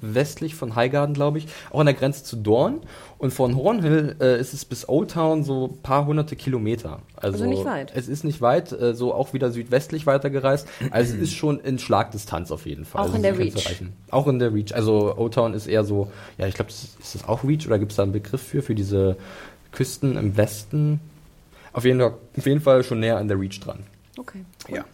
westlich von Highgarden, glaube ich, auch an der Grenze zu Dorn. Und von Hornhill äh, ist es bis Old Town so ein paar hunderte Kilometer. Also, also nicht weit. Es ist nicht weit, äh, so auch wieder südwestlich weitergereist. Also es ist schon in Schlagdistanz auf jeden Fall. Auch also in der Reach. Auch in der Reach. Also Old Town ist eher so, ja, ich glaube, ist das auch Reach oder gibt es da einen Begriff für, für diese Küsten im Westen? Auf jeden, Fall, auf jeden Fall schon näher an der Reach dran. Okay. Cool. Ja.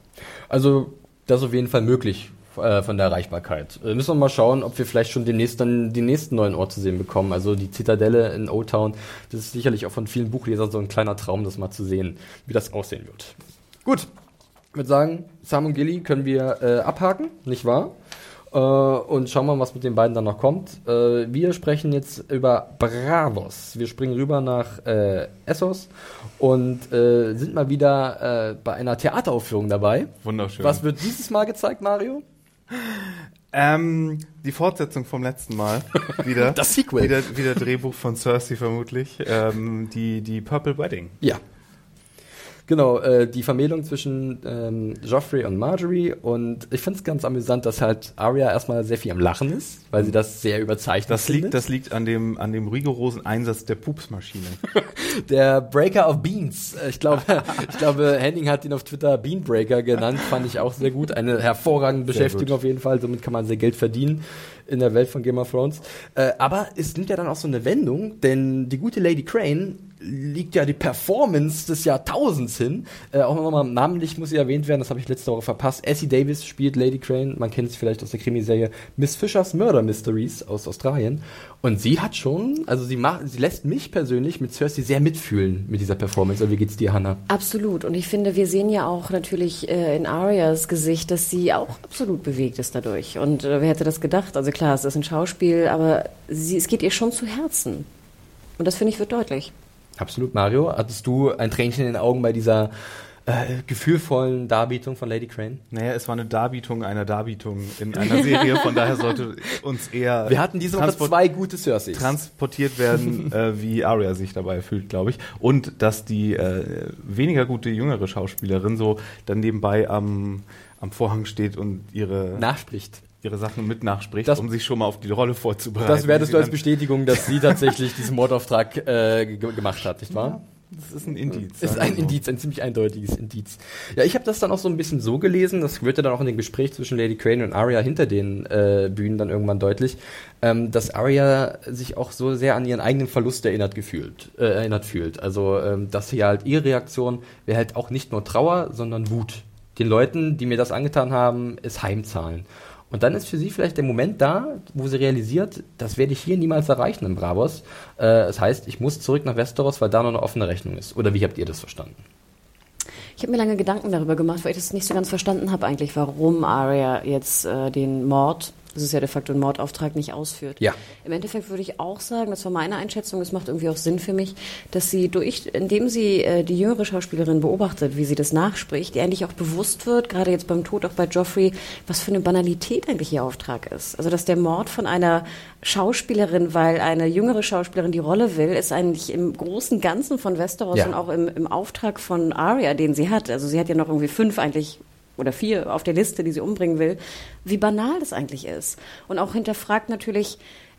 Also das ist auf jeden Fall möglich von der Erreichbarkeit. Äh, müssen wir mal schauen, ob wir vielleicht schon demnächst dann die nächsten neuen Orte zu sehen bekommen. Also die Zitadelle in Old Town, das ist sicherlich auch von vielen Buchlesern so ein kleiner Traum, das mal zu sehen, wie das aussehen wird. Gut, ich würde sagen, Sam und Gilly können wir äh, abhaken, nicht wahr? Äh, und schauen wir mal, was mit den beiden dann noch kommt. Äh, wir sprechen jetzt über Bravos. Wir springen rüber nach äh, Essos und äh, sind mal wieder äh, bei einer Theateraufführung dabei. Wunderschön. Was wird dieses Mal gezeigt, Mario? Ähm, die Fortsetzung vom letzten Mal. Wieder. das Sequel. Wieder, wieder Drehbuch von Cersei vermutlich. Ähm, die, die Purple Wedding. Ja. Genau, äh, die Vermählung zwischen ähm, Joffrey und Marjorie und ich finde es ganz amüsant, dass halt Arya erstmal sehr viel am Lachen ist, weil sie das sehr überzeichnet Das findet. liegt, das liegt an dem, an dem rigorosen Einsatz der Pupsmaschine. Der Breaker of Beans. Äh, Ich glaube, ich glaube, Henning hat ihn auf Twitter Beanbreaker genannt. Fand ich auch sehr gut. Eine hervorragende Beschäftigung auf jeden Fall. Somit kann man sehr Geld verdienen in der Welt von Game of Thrones. Äh, aber es nimmt ja dann auch so eine Wendung, denn die gute Lady Crane liegt ja die Performance des Jahrtausends hin. Äh, auch nochmal namentlich muss sie erwähnt werden, das habe ich letzte Woche verpasst. Essie Davis spielt Lady Crane, man kennt sie vielleicht aus der Krimiserie Miss Fishers Murder Mysteries aus Australien. Und sie hat schon, also sie macht, sie lässt mich persönlich mit Cersei sehr mitfühlen mit dieser Performance. Also wie geht's dir, Hannah? Absolut. Und ich finde, wir sehen ja auch natürlich äh, in Arias Gesicht, dass sie auch absolut bewegt ist dadurch. Und äh, wer hätte das gedacht? Also klar, es ist ein Schauspiel, aber sie, es geht ihr schon zu Herzen. Und das finde ich wird deutlich. Absolut, Mario. Hattest du ein Tränchen in den Augen bei dieser äh, gefühlvollen Darbietung von Lady Crane? Naja, es war eine Darbietung einer Darbietung in einer Serie, von daher sollte uns eher Wir hatten diese Woche zwei gute Cerseis. transportiert werden, äh, wie Arya sich dabei fühlt, glaube ich. Und dass die äh, weniger gute jüngere Schauspielerin so dann nebenbei am, am Vorhang steht und ihre, Nachspricht. Ihre Sachen mit nachspricht, Das- um sich schon mal auf die Rolle vorzubereiten. Das wertest du als Bestätigung, dass sie tatsächlich diesen Mordauftrag äh, ge gemacht hat, nicht wahr? dann- Das ist ein Indiz. Ist ein so. Indiz, ein ziemlich eindeutiges Indiz. Ja, ich habe das dann auch so ein bisschen so gelesen, das wird ja dann auch in dem Gespräch zwischen Lady Crane und Arya hinter den äh, Bühnen dann irgendwann deutlich, ähm, dass Arya sich auch so sehr an ihren eigenen Verlust erinnert gefühlt, äh, erinnert fühlt. Also, ähm, dass sie halt ihre Reaktion wäre halt auch nicht nur Trauer, sondern Wut. Den Leuten, die mir das angetan haben, es heimzahlen. Und dann ist für sie vielleicht der Moment da, wo sie realisiert, das werde ich hier niemals erreichen in Bravos. Äh, das heißt, ich muss zurück nach Westeros, weil da noch eine offene Rechnung ist. Oder wie habt ihr das verstanden? Ich habe mir lange Gedanken darüber gemacht, weil ich das nicht so ganz verstanden habe eigentlich, warum Arya jetzt äh, den Mord, das ist ja de facto ein Mordauftrag, nicht ausführt. Ja. Im Endeffekt würde ich auch sagen, das war meine Einschätzung, es macht irgendwie auch Sinn für mich, dass sie durch, indem sie äh, die jüngere Schauspielerin beobachtet, wie sie das nachspricht, ihr eigentlich auch bewusst wird, gerade jetzt beim Tod auch bei Joffrey, was für eine Banalität eigentlich ihr Auftrag ist. Also dass der Mord von einer Schauspielerin, weil eine jüngere Schauspielerin die Rolle will, ist eigentlich im großen Ganzen von Westeros Ja. und auch im, im Auftrag von Arya, den sie hat. Also sie hat ja noch irgendwie fünf eigentlich oder vier auf der Liste, die sie umbringen will, wie banal das eigentlich ist. Und auch hinterfragt natürlich,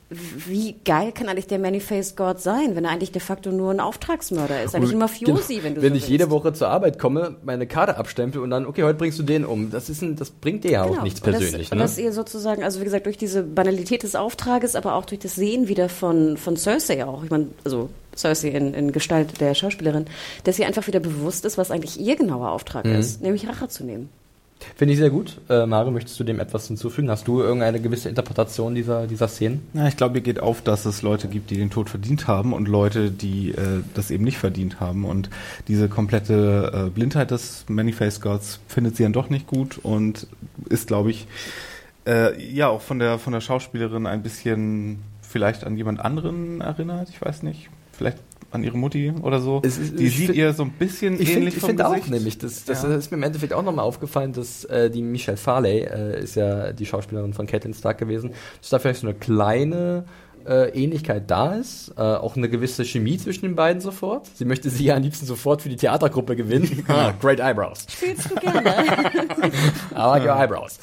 wie geil kann eigentlich der Many-Faced God sein, wenn er eigentlich de facto nur ein Auftragsmörder ist, eigentlich ein Mafiosi, wenn du Wenn so ich willst. jede Woche zur Arbeit komme, meine Karte abstempel und dann, okay, heute bringst du den um. Das ist ein, das bringt dir ja auch Genau. nichts Und persönlich. Das, und ne? dass ihr sozusagen, also wie gesagt, durch diese Banalität des Auftrages, aber auch durch das Sehen wieder von, von Cersei auch, ich meine, also Cersei in, in Gestalt der Schauspielerin, dass ihr einfach wieder bewusst ist, was eigentlich ihr genauer Auftrag Mhm. ist, nämlich Rache zu nehmen. Finde ich sehr gut. Äh, Mario, möchtest du dem etwas hinzufügen? Hast du irgendeine gewisse Interpretation dieser, dieser Szenen? Ja, ich glaube, mir geht auf, dass es Leute gibt, die den Tod verdient haben und Leute, die äh, das eben nicht verdient haben. Und diese komplette äh, Blindheit des Many-Face Gods findet sie dann doch nicht gut und ist, glaube ich, äh, ja auch von der von der Schauspielerin ein bisschen vielleicht an jemand anderen erinnert. Ich weiß nicht, vielleicht an ihre Mutti oder so. Es ist- die ich sieht find- ihr so ein bisschen Ich finde ähnlich ich vom find auch nämlich, das, das Ja. ist mir im Endeffekt auch nochmal aufgefallen, dass äh, die Michelle Farley äh, ist ja die Schauspielerin von Catelyn Stark gewesen, dass da vielleicht so eine kleine äh, Ähnlichkeit da ist, äh, auch eine gewisse Chemie zwischen den beiden sofort. Sie möchte sie ja am liebsten sofort für die Theatergruppe gewinnen. ah, great eyebrows. Spielst du gerne? I like your eyebrows.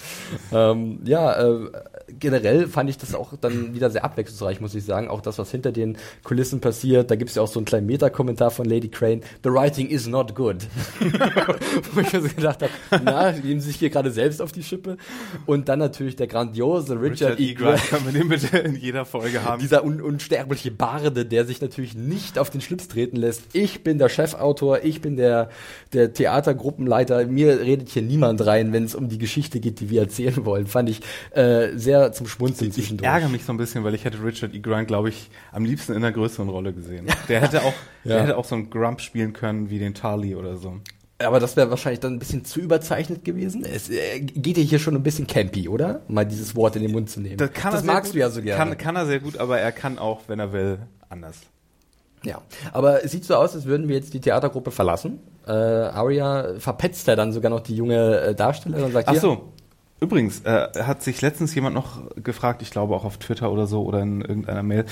Ähm, ja, äh, generell fand ich das auch dann wieder sehr abwechslungsreich, muss ich sagen. Auch das, was hinter den Kulissen passiert. Da gibt's ja auch so einen kleinen Meta-Kommentar von Lady Crane. The writing is not good. Wo ich mir so gedacht habe, na, die nehmen sich hier gerade selbst auf die Schippe. Und dann natürlich der grandiose Richard, Richard E. Grant. Können wir den bitte in jeder Folge haben. Dieser un unsterbliche Barde, der sich natürlich nicht auf den Schlips treten lässt. Ich bin der Chefautor, ich bin der, der Theatergruppenleiter. Mir redet hier niemand rein, wenn es um die Geschichte geht, die wir erzählen wollen. Fand ich äh, sehr zum Schmunzeln Ich zwischendurch. ärgere mich so ein bisschen, weil ich hätte Richard E. Grant, glaube ich, am liebsten in einer größeren Rolle gesehen. Der hätte auch, Ja. der hätte auch so einen Grump spielen können wie den Tarly oder so. Aber das wäre wahrscheinlich dann ein bisschen zu überzeichnet gewesen. Es äh, geht ja hier schon ein bisschen campy, oder? Mal dieses Wort in den Mund zu nehmen. Das, kann sehr magst gut, du ja so gerne. Kann, kann er sehr gut, aber er kann auch, wenn er will, anders. Ja, aber es sieht so aus, als würden wir jetzt die Theatergruppe verlassen. Äh, Aria verpetzt ja dann sogar noch die junge äh, Darstellerin und sagt, Ach so. Übrigens, äh, hat sich letztens jemand noch gefragt, ich glaube auch auf Twitter oder so oder in irgendeiner Mail,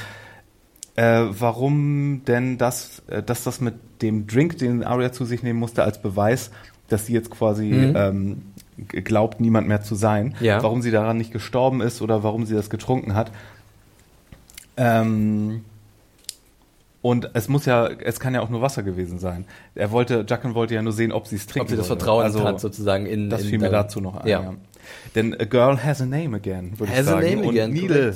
äh, warum denn das, äh, dass das mit dem Drink, den Arya zu sich nehmen musste, als Beweis, dass sie jetzt quasi Mhm. ähm, glaubt, niemand mehr zu sein, Ja. warum sie daran nicht gestorben ist oder warum sie das getrunken hat. Ähm, und es muss ja, es kann ja auch nur Wasser gewesen sein. Er wollte, Jaqen wollte ja nur sehen, ob sie es trinken Ob sie das. Vertrauen also, hat, sozusagen in. Das in fiel mir dazu noch ein. Ja. Ja. Denn a girl has a name again, würde ich Has a sagen. name Und again. Needle.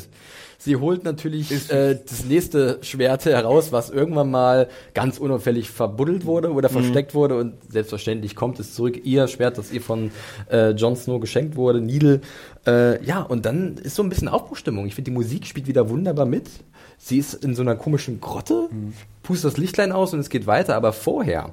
Sie holt natürlich äh, das nächste Schwert heraus, was irgendwann mal ganz unauffällig verbuddelt wurde oder Mhm. versteckt wurde und selbstverständlich kommt es zurück. Ihr Schwert, das ihr von äh, Jon Snow geschenkt wurde, Needle. Äh, ja, und dann ist so ein bisschen Aufbruchstimmung. Ich finde, die Musik spielt wieder wunderbar mit. Sie ist in so einer komischen Grotte, Mhm. pustet das Lichtlein aus und es geht weiter, aber vorher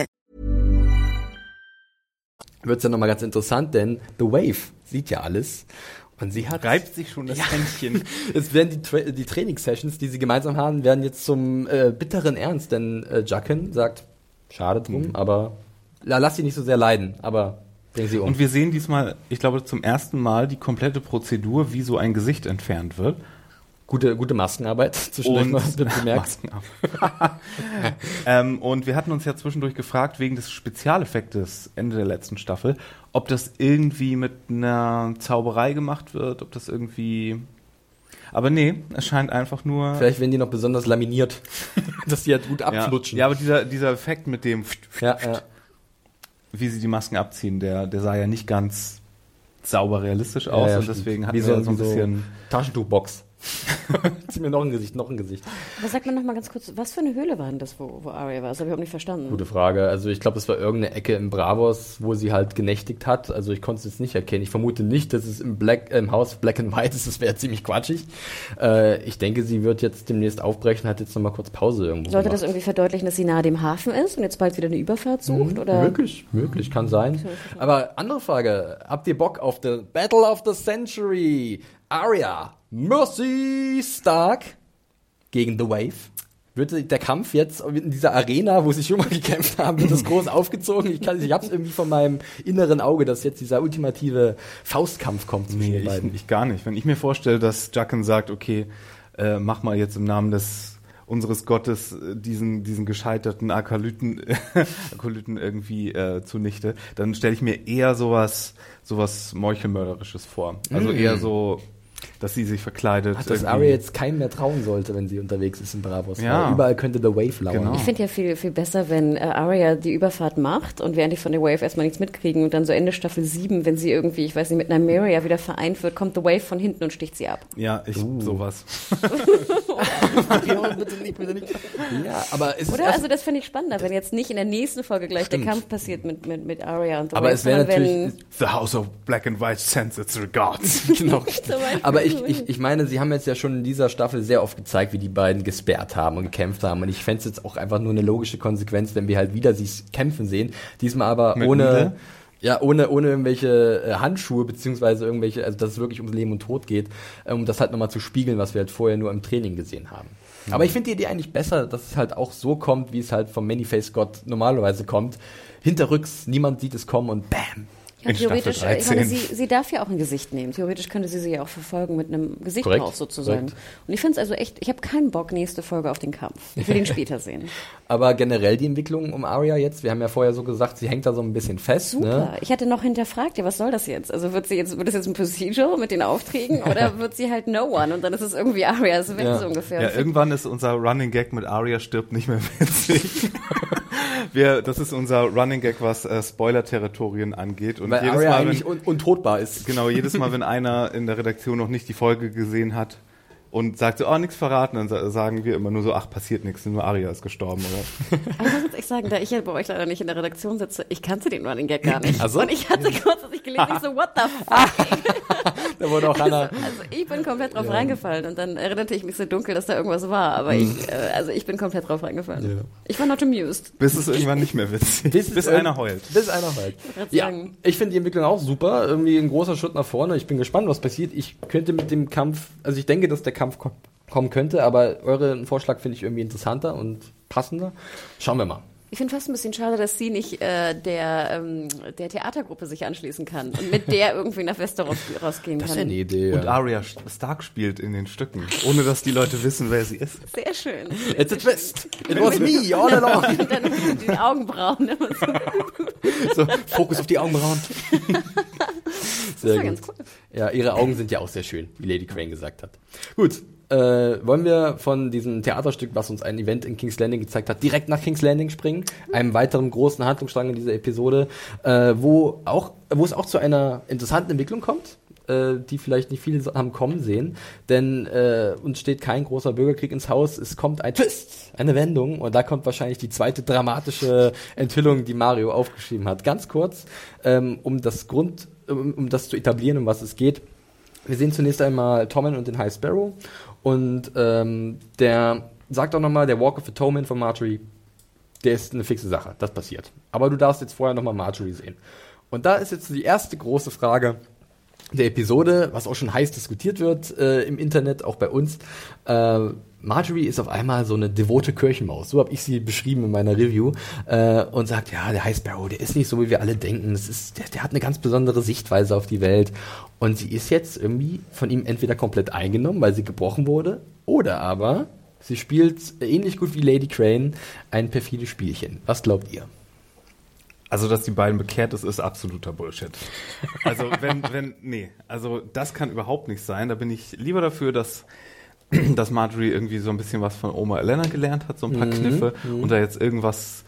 Wird es ja nochmal ganz interessant, denn The Wave sieht ja alles und sie hat Reibt sich schon das Händchen. Es werden die, Tra die Trainingssessions, die sie gemeinsam haben, werden jetzt zum äh, bitteren Ernst, denn äh, Jaqen sagt, schade drum, Mhm. aber la, lass sie nicht so sehr leiden, aber bring sie um. Und wir sehen diesmal, ich glaube, zum ersten Mal die komplette Prozedur, wie so ein Gesicht entfernt wird. Gute, gute Maskenarbeit, zwischendurch Und mal bemerkt. Ähm, und wir hatten uns ja zwischendurch gefragt, wegen des Spezialeffektes Ende der letzten Staffel, ob das irgendwie mit einer Zauberei gemacht wird, ob das irgendwie. Aber nee, es scheint einfach nur. Vielleicht werden die noch besonders laminiert, dass die halt gut ja, abflutschen. ja, aber dieser, dieser Effekt mit dem, ja, ja. wie sie die Masken abziehen, der, der sah ja nicht ganz sauber realistisch aus ja, und deswegen hat er so, so ein bisschen. Taschentuchbox. Zieh mir noch ein Gesicht, noch ein Gesicht. Aber sag mir noch mal ganz kurz, was für eine Höhle war denn das, wo, wo Arya war? Das habe ich überhaupt nicht verstanden. Gute Frage. Also ich glaube, es war irgendeine Ecke im Bravos, wo sie halt genächtigt hat. Also ich konnte es jetzt nicht erkennen. Ich vermute nicht, dass es im, Black, äh, im Haus Black and White ist. Das wäre ziemlich quatschig. Äh, ich denke, sie wird jetzt demnächst aufbrechen, hat jetzt nochmal kurz Pause irgendwo Sollte das gemacht. irgendwie verdeutlichen, dass sie nahe dem Hafen ist und jetzt bald wieder eine Überfahrt sucht? Oder? Möglich, möglich, kann sein. Aber andere Frage, habt ihr Bock auf the Battle of the Century? Arya, Mercy Stark gegen The Wave? Wird der Kampf jetzt in dieser Arena, wo sie schon mal gekämpft haben, wird das groß aufgezogen? Ich, kann, ich hab's irgendwie von meinem inneren Auge, dass jetzt dieser ultimative Faustkampf kommt zwischen Nee, den beiden. ich, ich gar nicht. Wenn ich mir vorstelle, dass Jacken sagt, okay, äh, mach mal jetzt im Namen des unseres Gottes äh, diesen diesen gescheiterten Akalyten Akolyten irgendwie äh, zunichte, dann stelle ich mir eher sowas sowas meuchelmörderisches vor. Also Mm. eher so, dass sie sich verkleidet. Ach, dass. Arya jetzt keinem mehr trauen sollte, wenn sie unterwegs ist in Bravos. Ja. Überall könnte The Wave lauern. Genau. Ich finde ja viel, viel besser, wenn äh, Arya die Überfahrt macht und wir eigentlich von der Wave erstmal nichts mitkriegen und dann so Ende Staffel 7, wenn sie irgendwie, ich weiß nicht, mit Nymeria wieder vereint wird, kommt The Wave von hinten und sticht sie ab. Ja, ich Uh. sowas. Ja, bitte nicht, bitte nicht. Ja, aber es ist Oder? erst- Also das finde ich spannender, wenn jetzt nicht in der nächsten Folge gleich Stimmt. der Kampf passiert mit, mit, mit Arya und The Aber es wäre natürlich, The House of Black and White sends its regards. genau. Aber ich, ich, ich meine, sie haben jetzt ja schon in dieser Staffel sehr oft gezeigt, wie die beiden gesperrt haben und gekämpft haben. Und ich fände es jetzt auch einfach nur eine logische Konsequenz, wenn wir halt wieder sie kämpfen sehen. Diesmal aber Mit ohne, Nieder? Ja, ohne, ohne irgendwelche äh, Handschuhe, beziehungsweise irgendwelche, also dass es wirklich ums Leben und Tod geht, äh, um das halt nochmal zu spiegeln, was wir halt vorher nur im Training gesehen haben. Aber ich finde die Idee eigentlich besser, dass es halt auch so kommt, wie es halt vom Manyface-Gott normalerweise kommt. Hinterrücks, niemand sieht es kommen und bam, Ja, theoretisch, äh, ich meine, 13. sie, sie darf ja auch ein Gesicht nehmen. Theoretisch könnte sie sie ja auch verfolgen mit einem Gesicht Korrekt, drauf sozusagen. korrekt. Und ich finde es also echt, ich habe keinen Bock nächste Folge auf den Kampf. Ich will ihn später sehen. Aber generell die Entwicklung um Arya jetzt, wir haben ja vorher so gesagt, sie hängt da so ein bisschen fest. Super. Ne? Ich hatte noch hinterfragt, ja, was soll das jetzt? Also wird sie jetzt, wird das jetzt ein Procedure mit den Aufträgen oder wird sie halt No One und dann ist es irgendwie Arya, so weg Ja. so ungefähr. Ja, irgendwann ist unser Running Gag mit Arya stirbt nicht mehr witzig. Wir, das ist unser Running Gag, was äh, Spoiler-Territorien angeht. Und Weil jedes Arya Mal, eigentlich wenn, un untotbar ist. genau, jedes Mal, wenn einer in der Redaktion noch nicht die Folge gesehen hat und sagt so, oh, nichts verraten, dann sa- sagen wir immer nur so, ach, passiert nichts, nur Arya ist gestorben. Oder? Aber ich muss jetzt echt sagen, da ich ja bei euch leider nicht in der Redaktion sitze, ich kannte den Running Gag gar nicht. Ach so. Und ich hatte kurz, als ich gelesen habe, so, what the fuck? Da wurde auch Hannah. Also ich bin komplett drauf reingefallen und dann erinnerte ich mich so dunkel, dass da irgendwas war, aber ich, äh, also ich bin komplett drauf reingefallen. Ja. Ich war not amused. Bis es irgendwann nicht mehr witzig Bis, Bis einer heult. Bis einer heult. Ja, sagen. ich finde die Entwicklung auch super. Irgendwie ein großer Schritt nach vorne. Ich bin gespannt, was passiert. Ich könnte mit dem Kampf, also ich denke, dass der Kampf ko kommen könnte, aber euren Vorschlag finde ich irgendwie interessanter und passender. Schauen wir mal. Ich finde fast ein bisschen schade, dass sie nicht äh, der, ähm, der Theatergruppe sich anschließen kann und mit der irgendwie nach Westeros rausgehen Das kann. wäre eine Idee. Und. Arya Stark spielt in den Stücken, ohne dass die Leute wissen, wer sie ist. Sehr schön. It's a twist. It was me all along. Und dann die Augenbrauen. immer so. So, Fokus auf die Augenbrauen. Das Sehr war gut. ganz cool. Ja, ihre Augen sind ja auch sehr schön, wie Lady Crane gesagt hat. Gut, äh, wollen wir von diesem Theaterstück, was uns ein Event in King's Landing gezeigt hat, direkt nach King's Landing springen? Einem weiteren großen Handlungsstrang in dieser Episode, äh, wo auch, wo es auch zu einer interessanten Entwicklung kommt, äh, die vielleicht nicht viele haben kommen sehen, denn äh, uns steht kein großer Bürgerkrieg ins Haus, es kommt ein Twist, eine Wendung und da kommt wahrscheinlich die zweite dramatische Enthüllung, die Mario aufgeschrieben hat. Ganz kurz, ähm, um das Grund, um, um das zu etablieren, um was es geht. Wir sehen zunächst einmal Tommen und den High Sparrow und ähm, der sagt auch nochmal, der Walk of Atonement von Marjorie, der ist eine fixe Sache, das passiert. Aber du darfst jetzt vorher nochmal Marjorie sehen. Und da ist jetzt die erste große Frage der Episode, was auch schon heiß diskutiert wird äh, im Internet, auch bei uns. Äh, Marjorie ist auf einmal so eine devote Kirchenmaus, so habe ich sie beschrieben in meiner Review, äh, und sagt, ja, der High Sparrow, der ist nicht so, wie wir alle denken. Das ist, der, der hat eine ganz besondere Sichtweise auf die Welt. Und sie ist jetzt irgendwie von ihm entweder komplett eingenommen, weil sie gebrochen wurde, oder aber sie spielt ähnlich gut wie Lady Crane ein perfides Spielchen. Was glaubt ihr? Also, dass die beiden bekehrt ist, ist absoluter Bullshit. Also, wenn, wenn, nee, also das kann überhaupt nicht sein. Da bin ich lieber dafür, dass, dass Marjorie irgendwie so ein bisschen was von Oma Elena gelernt hat, so ein paar Kniffe und da jetzt irgendwas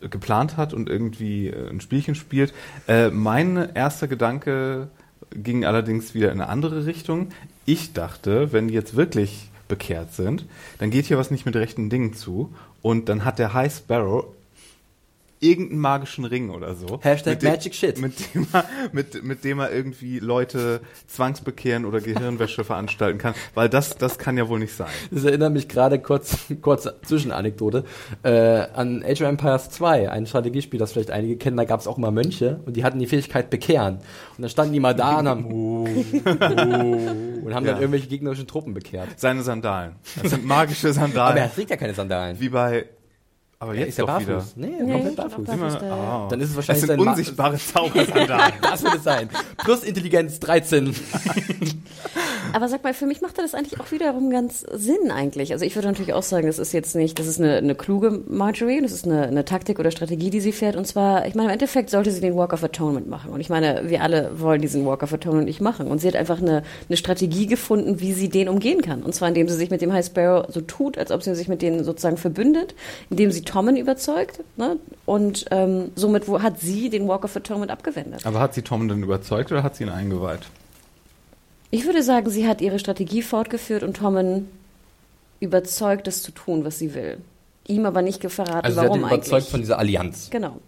geplant hat und irgendwie äh, ein Spielchen spielt. Äh, mein erster Gedanke ging allerdings wieder in eine andere Richtung. Ich dachte, wenn die jetzt wirklich bekehrt sind, dann geht hier was nicht mit rechten Dingen zu und dann hat der High Sparrow irgendeinen magischen Ring oder so. Hashtag mit dem, Magic Shit. Mit dem, er, mit, mit dem er irgendwie Leute zwangsbekehren oder Gehirnwäsche veranstalten kann. Weil das, das kann ja wohl nicht sein. Das erinnert mich gerade kurz, kurz Zwischenanekdote, äh, an Age of Empires 2, ein Strategiespiel, das vielleicht einige kennen, da gab es auch immer Mönche und die hatten die Fähigkeit bekehren. Und dann standen die mal da und haben, uh, uh, und haben Ja. dann irgendwelche gegnerischen Truppen bekehrt. Seine Sandalen. Das sind magische Aber Sandalen. er trägt ja keine Sandalen. Wie bei, aber Er jetzt ist ja doch wieder. barfuß. Nee, Nee, komplett barfuß. barfuß. Ah. Dann ist es das wahrscheinlich sind sein Ma- unsichtbare Zaubersandalen. Das wird es sein. Plus Intelligenz 13. Aber sag mal, für mich macht das eigentlich auch wiederum ganz Sinn eigentlich. Also ich würde natürlich auch sagen, das ist jetzt nicht, das ist eine, eine kluge Marjorie, das ist eine, eine Taktik oder Strategie, die sie fährt. Und zwar, ich meine, im Endeffekt sollte sie den Walk of Atonement machen. Und ich meine, wir alle wollen diesen Walk of Atonement nicht machen. Und sie hat einfach eine, eine Strategie gefunden, wie sie den umgehen kann. Und zwar, indem sie sich mit dem High Sparrow so tut, als ob sie sich mit denen sozusagen verbündet, indem sie Tommen überzeugt. Ne? Und ähm, somit wo, hat sie den Walk of Atonement abgewendet. Aber hat sie Tom denn überzeugt oder hat sie ihn eingeweiht? Ich würde sagen, sie hat ihre Strategie fortgeführt und Tommen überzeugt, das zu tun, was sie will. Ihm aber nicht verraten, Also sie hat warum ihn überzeugt eigentlich. von dieser Allianz. genau.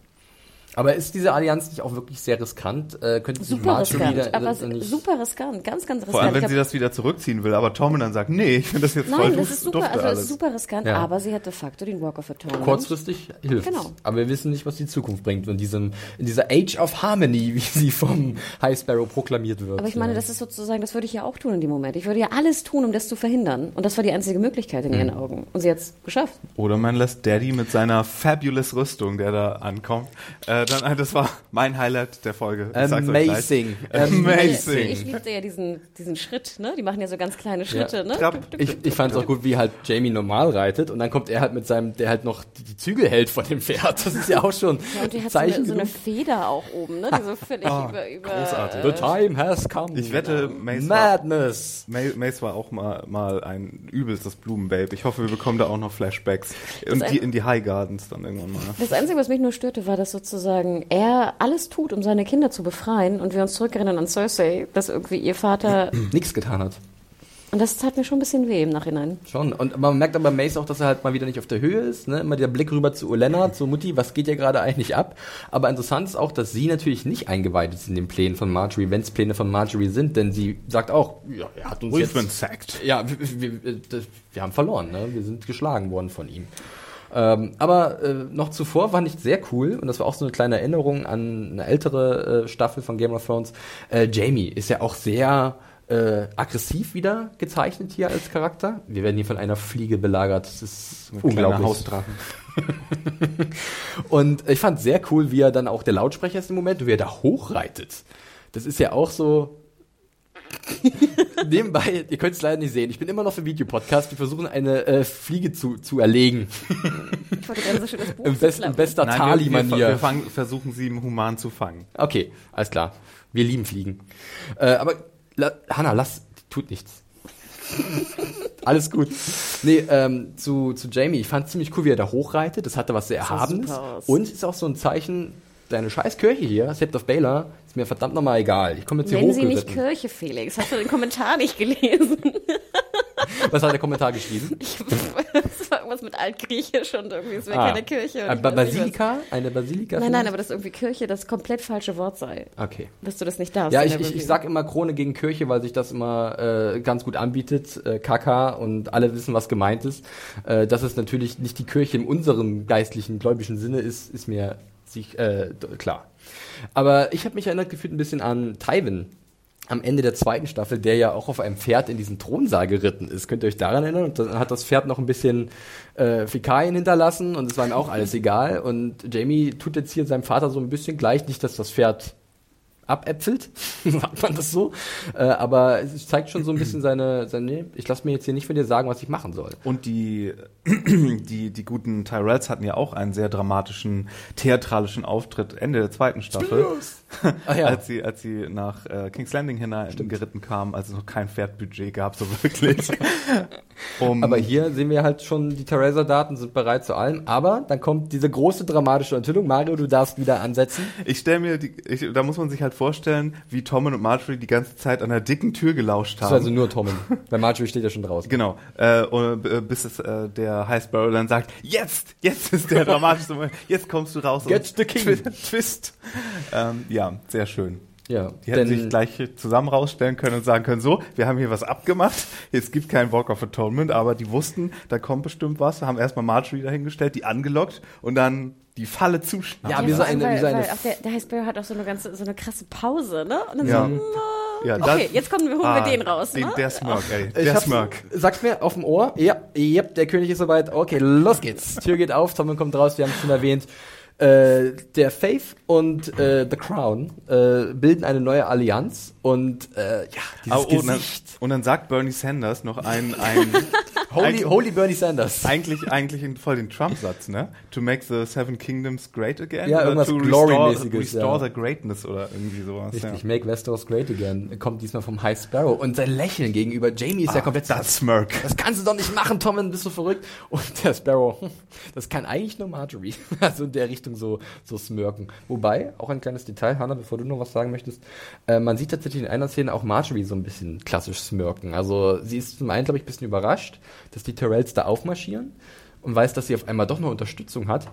Aber ist diese Allianz nicht auch wirklich sehr riskant? Äh, könnte sie Super riskant, da- aber da nicht- super riskant, ganz, ganz riskant. Vor allem, wenn sie das wieder zurückziehen will, aber Tom dann sagt, nee, ich finde das jetzt voll Nein, das duf- ist super, dufte also das alles. ist super riskant, Ja. aber sie hat de facto den Walk of Atonement. kurzfristig hilft. Genau. Aber wir wissen nicht, was die Zukunft bringt in diesem in dieser Age of Harmony, wie sie vom High Sparrow proklamiert wird. Aber ich meine, Ja. das ist sozusagen, das würde ich ja auch tun in dem Moment. Ich würde ja alles tun, um das zu verhindern. Und das war die einzige Möglichkeit in Mhm. ihren Augen. Und sie hat es geschafft. Oder man lässt Daddy mit seiner fabulous Rüstung, der da ankommt. Äh, dann, äh, das war mein Highlight der Folge. Ich. Amazing. Amazing. Ich liebte ja diesen, diesen Schritt, ne? Die machen ja so ganz kleine Schritte, ne? Trapp. Ich, ich fand es auch gut, wie halt Jamie normal reitet und dann kommt er halt mit seinem, der halt noch die, die Zügel hält von dem Pferd. Das ist ja auch schon Ja, und die hat so eine, Zeichen so eine. Feder auch oben, ne? Die so völlig über, über. großartig. The time has come. Ich wette, Mace war, Madness. Ma- Mace war auch mal, mal ein übelstes Blumenbabe. Ich hoffe, wir bekommen da auch noch Flashbacks. Und ein- die, in die High Gardens dann irgendwann mal. Das Einzige, was mich nur störte, war, dass sozusagen er alles tut, um seine Kinder zu befreien und wir uns zurückerinnern an Cersei, dass irgendwie ihr Vater Nichts getan hat. Und das tat mir schon ein bisschen weh im Nachhinein. Schon. Und man merkt aber Mace auch, dass er halt mal wieder nicht auf der Höhe ist. Ne? Immer der Blick rüber zu Olenna, zu Mutti, was geht ja gerade eigentlich ab? Aber interessant ist auch, dass sie natürlich nicht eingeweiht ist in den Plänen von Marjorie, wenn es Pläne von Marjorie sind, denn sie sagt auch, ja, er hat uns We've jetzt... been sacked. Ja, wir, wir, wir, wir haben verloren, ne? Wir sind geschlagen worden von ihm. Ähm, aber äh, noch zuvor fand ich sehr cool, und das war auch so eine kleine Erinnerung an eine ältere äh, Staffel von Game of Thrones. Äh, Jamie ist ja auch sehr äh, aggressiv wieder gezeichnet hier als Charakter. Wir werden hier von einer Fliege belagert. Das ist Ein unglaublich. Hausdrachen. Und ich fand sehr cool, wie er dann auch der Lautsprecher ist im Moment, wie er da hochreitet. Das ist ja auch so. Nebenbei, ihr könnt es leider nicht sehen. Ich bin immer noch für Videopodcast. Wir versuchen eine äh, Fliege zu, zu erlegen. Ich wollte gerne so schön das Buch Im, best, im bester Nein, wir, wir, wir Tali-Manier. fangen, versuchen sie im Human zu fangen. Okay, alles klar. Wir lieben Fliegen. Äh, aber la, Hanna, lass, tut nichts. Alles gut. Nee, ähm, zu, zu Jamie, ich fand ziemlich cool, wie er da hochreitet. Das hatte was sehr Erhabenes. Und ist auch so ein Zeichen, deine scheiß Kirche hier, Sept of Baylor, ist mir verdammt nochmal egal. Ich komme jetzt hier Nennen Sie nicht. Kirche, Felix. Hast du den Kommentar nicht gelesen? Was hat der Kommentar geschrieben? Das war irgendwas mit Altgriechisch und irgendwie, es wäre Ah. keine Kirche. ich was- Basilika? Eine Basilika? Nein, nein, aber das irgendwie Kirche das komplett falsche Wort sei. Okay. Dass du das nicht darfst. Ja, ich, ich, ich sag immer Krone gegen Kirche, weil sich das immer äh, ganz gut anbietet, äh, KK, und alle wissen, was gemeint ist. Äh, dass es natürlich nicht die Kirche in unserem geistlichen, gläubischen Sinne ist, ist mir sich, äh, klar. Aber ich habe mich erinnert gefühlt ein bisschen an Tywin am Ende der zweiten Staffel, der ja auch auf einem Pferd in diesen Thronsaal geritten ist. Könnt ihr euch daran erinnern? Und dann hat das Pferd noch ein bisschen äh, Fäkalien hinterlassen und es war ihm auch alles egal. Und Jamie tut jetzt hier seinem Vater so ein bisschen gleich, nicht, dass das Pferd abäpfelt, sagt man das so. Äh, aber es zeigt schon so ein bisschen seine, seine nee, ich lasse mir jetzt hier nicht von dir sagen, was ich machen soll. Und die, die, die guten Tyrells hatten ja auch einen sehr dramatischen, theatralischen Auftritt Ende der zweiten Staffel. Ah, ja. als sie, als sie nach äh, King's Landing hinein geritten kamen, als es noch kein Pferdbudget gab, so wirklich. um, Aber hier sehen wir halt schon, die Theresa-Daten sind bereit zu allem. Aber dann kommt diese große dramatische Enthüllung. Mario, du darfst wieder ansetzen. ich stelle mir, die, ich, da muss man sich halt vorstellen, wie Tommen und Marjorie die ganze Zeit an einer dicken Tür gelauscht Das haben. ist also nur Tommen. Bei Marjorie steht ja schon draußen. Genau, äh, und, äh, bis es, äh, der High Sparrow dann sagt, jetzt, jetzt ist der dramatische Moment, jetzt kommst du raus. Get und the king. Twi- Twist. Ähm, ja, sehr schön. Ja, Die hätten sich gleich zusammen rausstellen können und sagen können, so, wir haben hier was abgemacht, es gibt keinen Walk of Atonement, aber die wussten, da kommt bestimmt was, haben erstmal Marjorie dahingestellt, die angelockt und dann die Falle zuschnappen. Ja, wie so eine- wie so eine der, der High Sparrow hat auch so eine ganze, so eine krasse Pause, ne? Und dann Ja. so, Ja, okay, jetzt kommen wir, holen ah, wir den raus, den, ne? Der Smirk, ey, Ich der hab's- Smirk. Sag's mir auf dem Ohr. Ja, yep, der König ist soweit. Okay, los geht's. Tür geht auf, Tommen kommt raus, wir haben es schon erwähnt. Äh, der Faith und äh, The Crown äh, bilden eine neue Allianz und äh, ja, dieses Ah, oh, und, dann, Gesicht. und dann sagt Bernie Sanders noch ein, ein Holy, Holy Bernie Sanders. eigentlich, eigentlich in voll den Trump-Satz, ne? To make the Seven Kingdoms great again? Ja, irgendwas to Glory-mäßiges, Restore, restore ja. the greatness oder irgendwie sowas. Richtig, Ja. Make Westeros Great Again kommt diesmal vom High Sparrow und sein Lächeln gegenüber Jamie ist ja Ah, komplett das Smirk. Das kannst du doch nicht machen, Tommen, bist du verrückt? Und der Sparrow, hm, das kann eigentlich nur Marjorie. Also in der Richtung so, so smirken. Wobei, auch ein kleines Detail, Hannah, bevor du noch was sagen möchtest, äh, man sieht tatsächlich in einer Szene auch Marjorie so ein bisschen klassisch smirken. Also sie ist zum einen, glaube ich, ein bisschen überrascht, dass die Tyrells da aufmarschieren und weiß, dass sie auf einmal doch noch Unterstützung hat.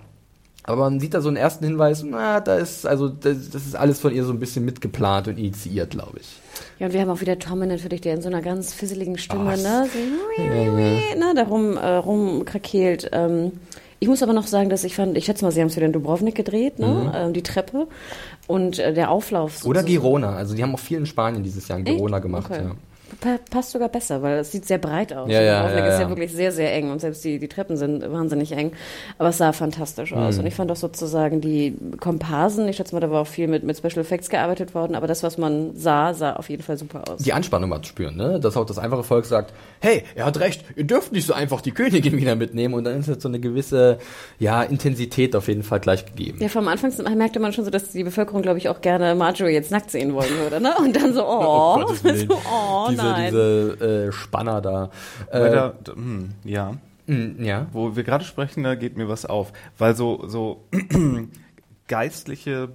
Aber man sieht da so einen ersten Hinweis, na, da ist, also, das, das ist alles von ihr so ein bisschen mitgeplant und initiiert, glaube ich. Ja, und wir haben auch wieder Tommen natürlich, der in so einer ganz fisseligen Stimme, ne, so, ne, da rum, äh, rumkrakeelt. Ähm, ich muss aber noch sagen, dass ich fand, ich schätze mal, sie haben es wieder in Dubrovnik gedreht, ne, ähm, die Treppe und äh, der Auflauf. Oder so- Girona. Also die haben auch viel in Spanien dieses Jahr in Echt? Girona gemacht. Okay. Ja. Pa passt sogar besser, weil es sieht sehr breit aus. Ja, ja, Dubrovnik ja, ist ja wirklich sehr, sehr eng und selbst die, die Treppen sind wahnsinnig eng. Aber es sah fantastisch aus. Mhm. Und ich fand auch sozusagen die Komparsen, ich schätze mal, da war auch viel mit, mit Special Effects gearbeitet worden, aber das, was man sah, sah auf jeden Fall super aus. Die Anspannung mal zu spüren, ne? Dass auch das einfache Volk sagt, hey, er hat recht, ihr dürft nicht so einfach die Königin wieder mitnehmen und dann ist jetzt so eine gewisse, ja, Intensität auf jeden Fall gleich gegeben. Ja, vom Anfang merkte man schon so, dass die Bevölkerung, glaube ich, auch gerne Marjorie jetzt nackt sehen wollen würde, ne? Und dann so, oh, Willen. so, oh diese, nein. diese äh, Spanner da. Äh, da, da, hm, ja. mh, ja. Wo wir gerade sprechen, da geht mir was auf. Weil so, so geistliche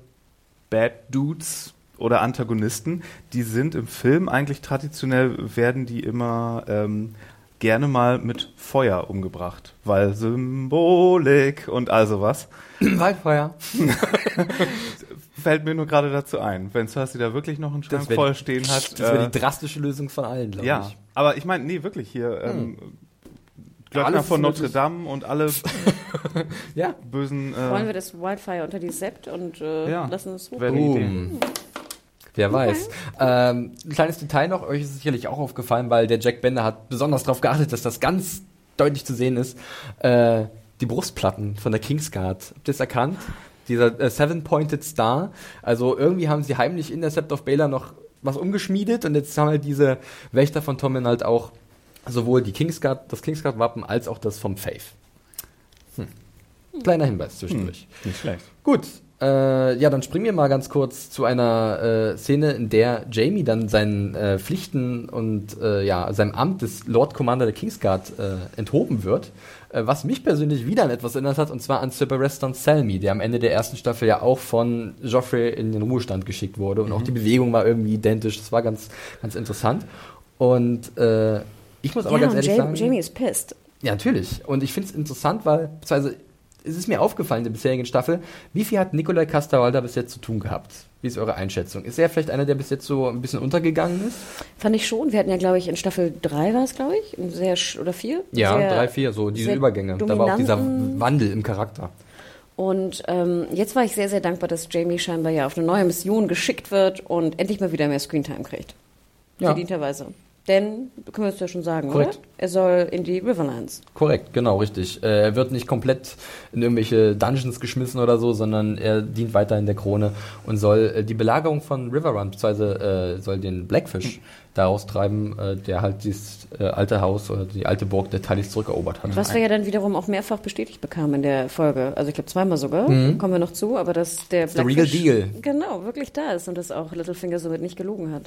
Bad Dudes oder Antagonisten, die sind im Film eigentlich traditionell, werden die immer ähm, gerne mal mit Feuer umgebracht, weil Symbolik und all sowas. Waldfeuer. Fällt mir nur gerade dazu ein, wenn Cersei da wirklich noch einen Schrank voll stehen hat. Das wäre äh, die drastische Lösung von allen, glaube ja, ich. aber ich meine, nee, wirklich hier. Ähm, Glöckner Alles von Notre. Dame und alle Ja. bösen. Wollen Äh, wir das Wildfire unter die Sept und äh, Ja. lassen es hoch? Boom. Wer weiß. Ähm, ein kleines Detail noch, euch ist sicherlich auch aufgefallen, weil der Jack Bender hat besonders darauf geachtet, dass das ganz deutlich zu sehen ist. Äh, die Brustplatten von der Kingsguard. Habt ihr das erkannt? Dieser äh, Seven-Pointed Star. Also irgendwie haben sie heimlich in der Sept of Baelor noch was umgeschmiedet und jetzt haben halt diese Wächter von Tommen halt auch sowohl die Kingsguard, das Kingsguard-Wappen als auch das vom Faith. Hm. Kleiner Hinweis zwischendurch. nicht schlecht. Gut, äh, ja, dann springen wir mal ganz kurz zu einer äh, Szene, in der Jamie dann seinen äh, Pflichten und äh, ja, seinem Amt des Lord Commander der Kingsguard äh, enthoben wird. Äh, was mich persönlich wieder an etwas erinnert hat, und zwar an Sir Barristan Selmy, der am Ende der ersten Staffel ja auch von Joffrey in den Ruhestand geschickt wurde. Und auch die Bewegung war irgendwie identisch. Das war ganz, ganz interessant. Und äh, ich muss aber ja, ganz ehrlich Jamie, sagen. Jamie ist pissed. Ja, natürlich. Und ich finde es interessant, weil, beziehungsweise, es ist mir aufgefallen in der bisherigen Staffel, wie viel hat Nikolai Casterwalder bis jetzt zu tun gehabt? Wie ist eure Einschätzung? Ist er vielleicht einer, der bis jetzt so ein bisschen untergegangen ist? Fand ich schon. Wir hatten ja, glaube ich, in Staffel 3 war es, glaube ich, sehr, oder 4? Ja, sehr, drei, vier, so diese Übergänge. Da war auch dieser Wandel im Charakter. Und ähm, jetzt war ich sehr, sehr dankbar, dass Jamie scheinbar ja auf eine neue Mission geschickt wird und endlich mal wieder mehr Screentime kriegt. Ja. Verdienterweise. Denn, können wir es ja schon sagen, Korrekt. oder? Er soll in die Riverlands. Korrekt, genau, richtig. Äh, er wird nicht komplett in irgendwelche Dungeons geschmissen oder so, sondern er dient weiter in der Krone und soll äh, die Belagerung von Riverrun, beziehungsweise äh, soll den Blackfish da austreiben, äh, der halt dieses äh, alte Haus oder die alte Burg der Talis zurückerobert hat. Was wir ja dann wiederum auch mehrfach bestätigt bekamen in der Folge. Also ich glaube zweimal sogar, kommen wir noch zu, aber dass der Mhm. der Regal Deal. genau wirklich da ist und dass auch Littlefinger somit nicht gelogen hat.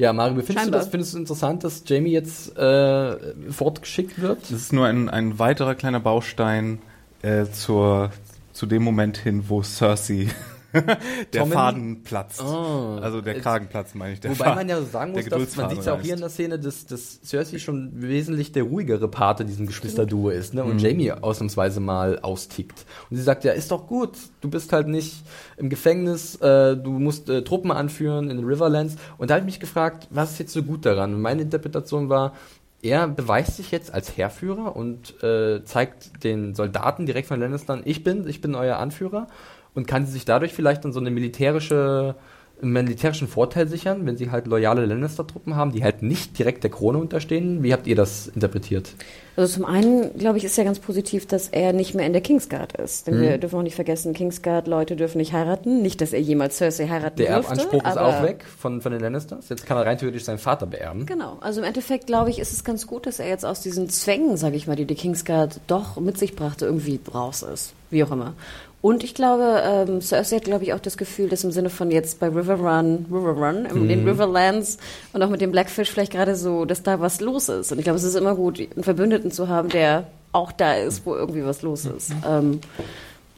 Ja, Mario, wie findest du Scheinbar. das? Findest du es interessant, dass Jamie jetzt äh, fortgeschickt wird? Das ist nur ein, ein weiterer kleiner Baustein äh, zur, zu dem Moment hin, wo Cersei der Tommen- Faden platzt. Ah. also der Kragen platzt, meine ich. Der Wobei man ja sagen muss, dass man sieht ja auch hier in der Szene, dass, dass Cersei schon wesentlich der ruhigere Part in diesem Geschwisterduo ist, ne? Und Mhm. Jamie ausnahmsweise mal austickt. Und sie sagt ja, ist doch gut, du bist halt nicht im Gefängnis, äh, du musst äh, Truppen anführen in den Riverlands. Und da habe ich mich gefragt, was ist jetzt so gut daran? Und meine Interpretation war, er beweist sich jetzt als Heerführer und äh, zeigt den Soldaten direkt von Lannistern, ich bin, ich bin euer Anführer und kann sie sich dadurch vielleicht dann so eine militärische einen militärischen Vorteil sichern, wenn sie halt loyale Lannister-Truppen haben, die halt nicht direkt der Krone unterstehen. Wie habt ihr das interpretiert? Also zum einen, glaube ich, ist ja ganz positiv, dass er nicht mehr in der Kingsguard ist. Denn Mhm. wir dürfen auch nicht vergessen, Kingsguard-Leute dürfen nicht heiraten. Nicht, dass er jemals Cersei heiraten Der dürfte. Erbanspruch ist auch weg von, von den Lannisters. Jetzt kann er rein theoretisch seinen Vater beerben. Genau, also im Endeffekt glaube ich, ist es ganz gut, dass er jetzt aus diesen Zwängen, sage ich mal, die die Kingsguard doch mit sich brachte, irgendwie raus ist. Wie auch immer. Und ich glaube, ähm, Cersei hat, glaube ich, auch das Gefühl, dass im Sinne von jetzt bei River Run, River Run, in den Riverlands und auch mit dem Blackfish vielleicht gerade so, dass da was los ist. Und ich glaube, es ist immer gut, einen Verbündeten zu haben, der auch da ist, wo irgendwie was los ist. Ähm,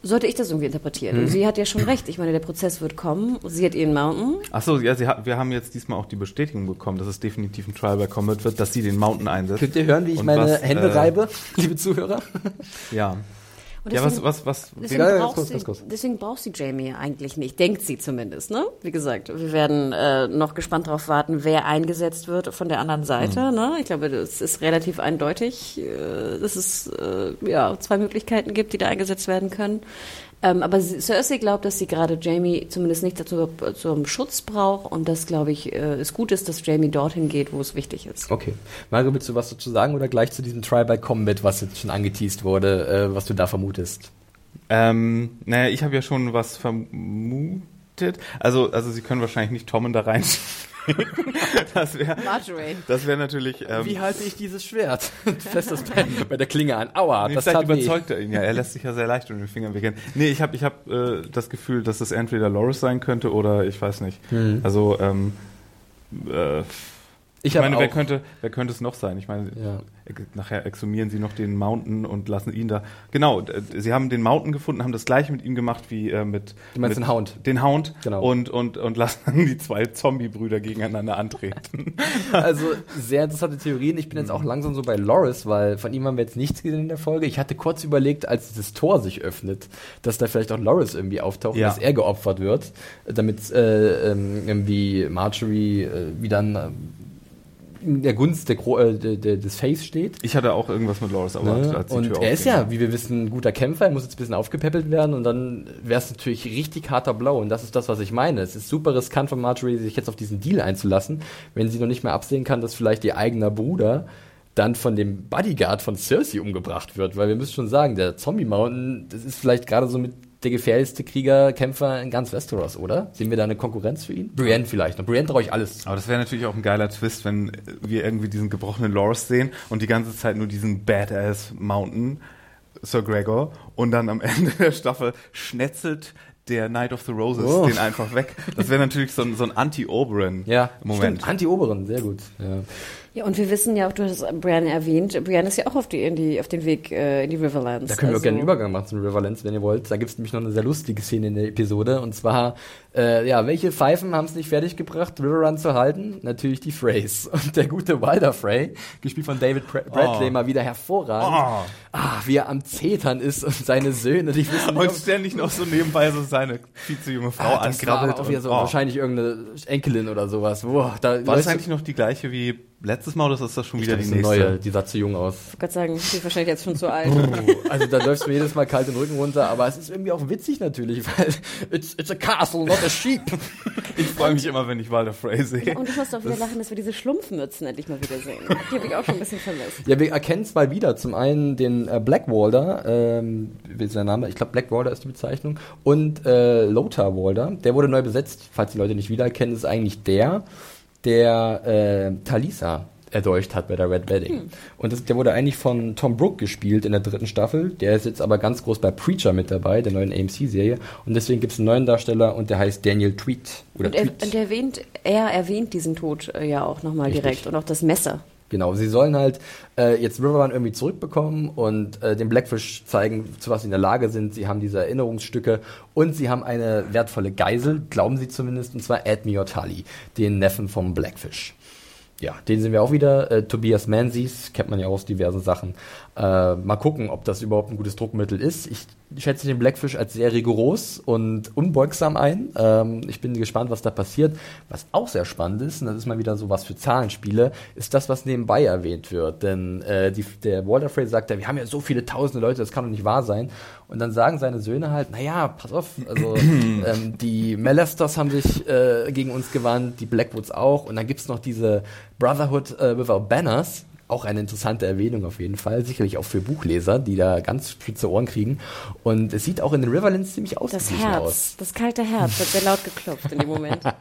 sollte ich das irgendwie interpretieren. Und sie hat ja schon recht. Ich meine, der Prozess wird kommen. Sie hat ihren Mountain. Achso, ja, sie hat, wir haben jetzt diesmal auch die Bestätigung bekommen, dass es definitiv ein Trial by Combat wird, dass sie den Mountain einsetzt. Könnt ihr hören, wie ich Und meine was, Hände äh, reibe, liebe Zuhörer? Ja. Und Ja, was, deswegen- was, was, Deswegen, Ja, ja, braucht kurz, sie, kurz. deswegen braucht sie Jamie ja eigentlich nicht, denkt sie zumindest. Ne? Wie gesagt, wir werden äh, noch gespannt darauf warten, wer eingesetzt wird von der anderen Seite. Mhm. Ne? Ich glaube, das ist relativ eindeutig, äh, dass es äh, ja, zwei Möglichkeiten gibt, die da eingesetzt werden können. Ähm, aber Cersei glaubt, dass sie gerade Jamie zumindest nicht dazu, zum Schutz braucht und das, glaube ich, äh, es gut ist, dass Jamie dorthin geht, wo es wichtig ist. Okay. Mario, willst du was dazu sagen oder gleich zu diesem Trial by Combat, was jetzt schon angeteased wurde, äh, was du da vermutest? Ähm, naja, ich habe ja schon was vermutet. Also, also sie können wahrscheinlich nicht Tommen da rein. das wäre das wäre natürlich. Ähm, Wie halte ich dieses Schwert? Fest das bei, bei der Klinge an. Aua, Nee, das weh. überzeugt er ihn ja. Er lässt sich ja sehr leicht um den Finger wickeln. Nee, ich habe ich hab, äh, das Gefühl, dass es entweder Loris sein könnte oder ich weiß nicht. Hm. Also, ähm, äh, Ich, Ich meine, wer könnte, wer könnte es noch sein? Ich meine, Ja. nachher exhumieren sie noch den Mountain und lassen ihn da. Genau, sie haben den Mountain gefunden, haben das gleiche mit ihm gemacht wie äh, mit, Du meinst mit den Hound? Den Hound. Genau. Und, und, und lassen dann die zwei Zombie-Brüder gegeneinander antreten. Also sehr interessante Theorien. Ich bin jetzt auch langsam so bei Loris, weil von ihm haben wir jetzt nichts gesehen in der Folge. Ich hatte kurz überlegt, als dieses Tor sich öffnet, dass da vielleicht auch Loris irgendwie auftaucht, Ja. dass er geopfert wird, damit äh, ähm, irgendwie Marjorie äh, wieder äh, in der Gunst der, äh, der, des Face steht. Ich hatte auch irgendwas mit Loris erwartet, Ne? als die Und Tür er ist ja, wie wir wissen, ein guter Kämpfer. Er muss jetzt ein bisschen aufgepäppelt werden und dann wäre es natürlich richtig harter Blow. Und das ist das, was ich meine. Es ist super riskant von Marjorie, sich jetzt auf diesen Deal einzulassen, wenn sie noch nicht mehr absehen kann, dass vielleicht ihr eigener Bruder dann von dem Bodyguard von Cersei umgebracht wird. Weil wir müssen schon sagen, der Zombie Mountain, das ist vielleicht gerade so mit der gefährlichste Krieger, Kämpfer in ganz Westeros, oder? Sehen wir da eine Konkurrenz für ihn? Brienne vielleicht. Und Brienne traue ich alles. Aber das wäre natürlich auch ein geiler Twist, wenn wir irgendwie diesen gebrochenen Loris sehen und die ganze Zeit nur diesen Badass Mountain, Sir Gregor, und dann am Ende der Staffel schnetzelt der Knight of the Roses Oh. den einfach weg. Das wäre natürlich so ein, so ein Anti-Oberon-Moment. Ja. Anti-Oberen, sehr gut. Ja. Ja, und wir wissen ja auch, du hast Brian erwähnt, Brian ist ja auch auf, die, in die, auf den Weg äh, in die Riverlands. Da können wir auch Also- gerne einen Übergang machen zum Riverlands, wenn ihr wollt. Da gibt es nämlich noch eine sehr lustige Szene in der Episode. Und zwar, äh, ja, welche Pfeifen haben es nicht fertiggebracht, Riverrun zu halten? Natürlich die Freys. Und der gute Wilder Frey, gespielt von David Pra- Bradley, Oh. mal wieder hervorragend. Ah, wie er am Zetern ist und seine Söhne, die wissen Und nicht, ständig noch so nebenbei so seine viel zu junge Frau Ah, das war ankrabbelt. auch wieder so und- oh. wahrscheinlich irgendeine Enkelin oder sowas. Boah, da War das eigentlich noch die gleiche wie letztes Mal oder ist das schon Ich wieder glaub, die das nächste? neue, die sah zu jung aus. Ich wollte sagen, die ist wahrscheinlich jetzt schon zu alt. Also da läufst du mir jedes Mal kalt den Rücken runter, aber es ist irgendwie auch witzig natürlich, weil it's, it's a castle, not a sheep. Ich freue mich immer, wenn ich Walder Frey sehe. Und ich muss auch wieder lachen, dass wir diese Schlumpfmützen endlich mal wieder sehen. Die habe ich auch schon ein bisschen vermisst. Ja, wir erkennen zwei wieder. Zum einen den äh, Blackwalder, ähm, wie ist sein Name? Ich glaube Blackwalder ist die Bezeichnung. Und äh, Lothar Walder, der wurde neu besetzt. Falls die Leute nicht wiedererkennen, ist eigentlich der, der äh, Talisa erdolcht hat bei der Red Wedding. Und das, der wurde eigentlich von Tom Brook gespielt in der dritten Staffel. Der ist jetzt aber ganz groß bei Preacher mit dabei, der neuen AMC-Serie. Und deswegen gibt es einen neuen Darsteller und der heißt Daniel Tweet. Oder Und er, Tweet. und er erwähnt, er erwähnt diesen Tod äh, ja auch nochmal direkt und auch das Messer. Genau, sie sollen halt äh, jetzt Riverrun irgendwie zurückbekommen und äh, dem Blackfish zeigen, zu was sie in der Lage sind. Sie haben diese Erinnerungsstücke und sie haben eine wertvolle Geisel, glauben sie zumindest, und zwar Admiral Tully, den Neffen vom Blackfish. Ja, den sehen wir auch wieder. Äh, Tobias Menzies, kennt man ja aus diversen Sachen. Äh, mal gucken, ob das überhaupt ein gutes Druckmittel ist. Ich schätze den Blackfish als sehr rigoros und unbeugsam ein. Ähm, ich bin gespannt, was da passiert. Was auch sehr spannend ist, und das ist mal wieder so was für Zahlenspiele, ist das, was nebenbei erwähnt wird. Denn äh, die, der Walter Frey sagt ja, wir haben ja so viele tausende Leute, das kann doch nicht wahr sein. Und dann sagen seine Söhne halt, naja, pass auf, also ähm, die Melesters haben sich äh, gegen uns gewandt, die Blackwoods auch. Und dann gibt's noch diese Brotherhood äh, Without Banners, auch eine interessante Erwähnung auf jeden Fall, sicherlich auch für Buchleser, die da ganz spitze Ohren kriegen. Und es sieht auch in den Riverlands ziemlich Das ausgeglichen Herz, aus. das kalte Herz wird sehr laut geklopft in dem Moment.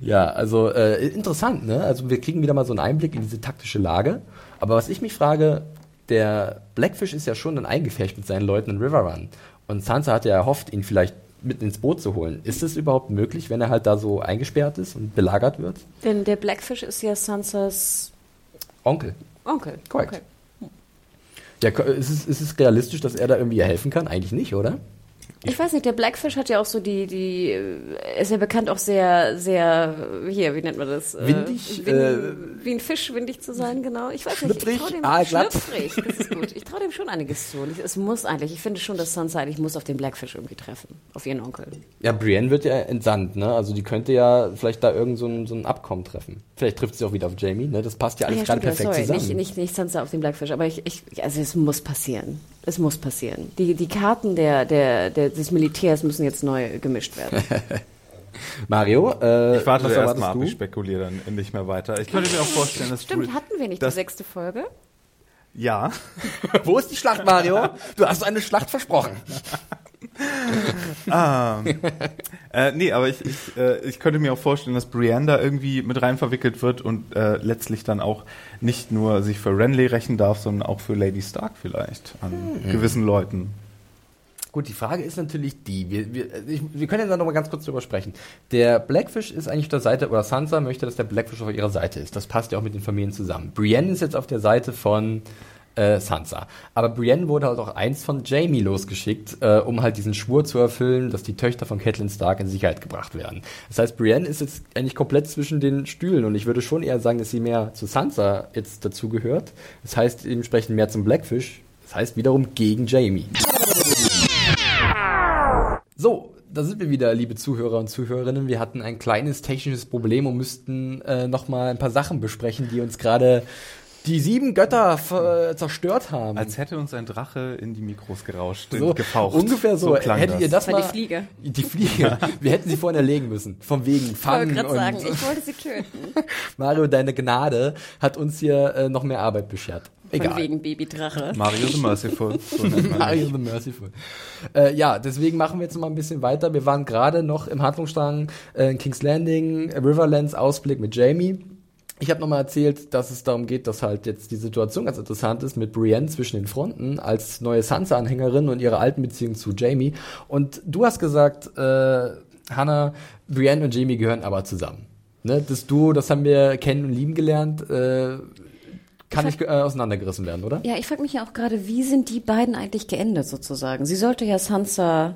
Ja, also äh, interessant, ne? Also wir kriegen wieder mal so einen Einblick in diese taktische Lage. Aber was ich mich frage, der Blackfish ist ja schon dann eingefecht mit seinen Leuten in Riverrun. Und Sansa hat ja erhofft, ihn vielleicht mit ins Boot zu holen. Ist es überhaupt möglich, wenn er halt da so eingesperrt ist und belagert wird? Denn der Blackfish ist ja Sansas Onkel. Onkel. Korrekt. Okay. Ja, ist es, ist es realistisch, dass er da irgendwie helfen kann? Eigentlich nicht, oder? Ich weiß nicht, der Blackfish hat ja auch so die, die, äh, ist ja bekannt auch sehr, sehr, hier, wie nennt man das? Äh, Windig, Win, äh, wie ein Fisch windig zu sein, genau. Ich weiß nicht, ich trau dem, aalglatt. schlüpfrig, das ist gut. Ich traue dem schon einiges zu. Und ich, es muss eigentlich, ich finde schon, dass Sansa eigentlich muss auf den Blackfish irgendwie treffen. Auf ihren Onkel. Ja, Brienne wird ja entsandt, ne? Also die könnte ja vielleicht da irgend so ein, so ein Abkommen treffen. Vielleicht trifft sie auch wieder auf Jamie, ne? Das passt ja alles Ah, ja, gerade perfekt sorry, zusammen. nicht, nicht, nicht Sansa auf den Blackfish, aber ich, ich, also es muss passieren. Es muss passieren. Die, die Karten der, der, der, des Militärs müssen jetzt neu gemischt werden. Mario, äh, Ich warte erst mal ab, du? ich spekuliere dann nicht mehr weiter. Ich könnte mir auch vorstellen, dass Stimmt, Bri- hatten wir nicht die sechste Folge? Ja, Wo ist die Schlacht, Mario? Du hast eine Schlacht versprochen. Ah. äh, nee, aber ich, ich, äh, ich könnte mir auch vorstellen, dass Brienne da irgendwie mit rein verwickelt wird und äh, letztlich dann auch nicht nur sich für Renly rächen darf, sondern auch für Lady Stark vielleicht an gewissen Leuten. Gut, die Frage ist natürlich die, wir, wir, ich, wir können ja da noch mal ganz kurz drüber sprechen. Der Blackfish ist eigentlich auf der Seite, oder Sansa möchte, dass der Blackfish auf ihrer Seite ist. Das passt ja auch mit den Familien zusammen. Brienne ist jetzt auf der Seite von äh, Sansa. Aber Brienne wurde halt auch eins von Jamie losgeschickt, äh, um halt diesen Schwur zu erfüllen, dass die Töchter von Catelyn Stark in Sicherheit gebracht werden. Das heißt, Brienne ist jetzt eigentlich komplett zwischen den Stühlen und ich würde schon eher sagen, dass sie mehr zu Sansa jetzt dazu gehört. Das heißt dementsprechend mehr zum Blackfish. Das heißt wiederum gegen Jamie. So, da sind wir wieder, liebe Zuhörer und Zuhörerinnen. Wir hatten ein kleines technisches Problem und müssten äh, noch mal ein paar Sachen besprechen, die uns gerade die sieben Götter äh, zerstört haben. Als hätte uns ein Drache in die Mikros gerauscht, so, gefaucht. Ungefähr so. klang Hättet ihr das Das war mal? die Fliege. Die Fliege. Wir hätten sie vorhin erlegen müssen. Vom wegen Ich wollte Fangen gerade und sagen, ich wollte sie töten. Mario, deine Gnade hat uns hier äh, noch mehr Arbeit beschert. Von Egal. wegen Babydrache. Mario the Merciful. So Mario the Merciful. Äh, ja, deswegen machen wir jetzt mal ein bisschen weiter. Wir waren gerade noch im Handlungsstrang äh, in King's Landing, Riverlands Ausblick mit Jamie. Ich habe nochmal erzählt, dass es darum geht, dass halt jetzt die Situation ganz interessant ist mit Brienne zwischen den Fronten als neue Sansa-Anhängerin und ihrer alten Beziehung zu Jamie. Und du hast gesagt, äh, Hannah, Brienne und Jamie gehören aber zusammen. Ne? Das Duo, das haben wir kennen und lieben gelernt, äh, kann nicht äh, auseinandergerissen werden, oder? Ja, ich frage mich ja auch gerade, wie sind die beiden eigentlich geendet sozusagen? Sie sollte ja Sansa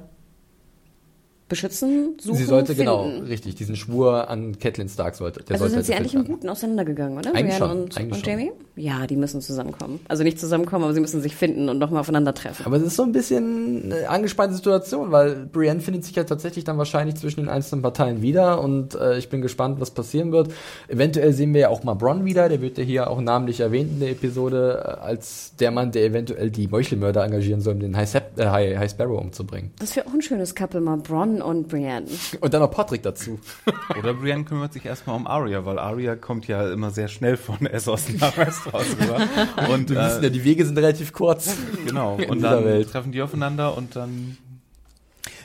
beschützen, suchen, Sie sollte finden. genau, richtig, diesen Schwur an Catelyn Stark sollte. Der Also sollte sind sie eigentlich im. Guten auseinandergegangen, oder? Eigentlich Brienne schon, und, eigentlich und schon. Ja, die müssen zusammenkommen. Also nicht zusammenkommen, aber sie müssen sich finden und nochmal aufeinandertreffen. Aber es ist so ein bisschen eine angespannte Situation, weil Brienne findet sich ja tatsächlich dann wahrscheinlich zwischen den einzelnen Parteien wieder und äh, ich bin gespannt, was passieren wird. Eventuell sehen wir ja auch mal Bronn wieder, der wird ja hier auch namentlich erwähnt in der Episode äh, als der Mann, der eventuell die Meuchelmörder engagieren soll, um den High, Sep äh, High, High Sparrow umzubringen. Das wäre auch ein schönes Couple, mal Bronn und Brienne. Und dann noch Patrick dazu. Oder Brienne kümmert sich erstmal um Arya, weil Arya kommt ja immer sehr schnell von Essos nach Westeros rüber. Und Wir wissen ja, äh, die Wege sind relativ kurz. genau, in und dann Welt. treffen die aufeinander und dann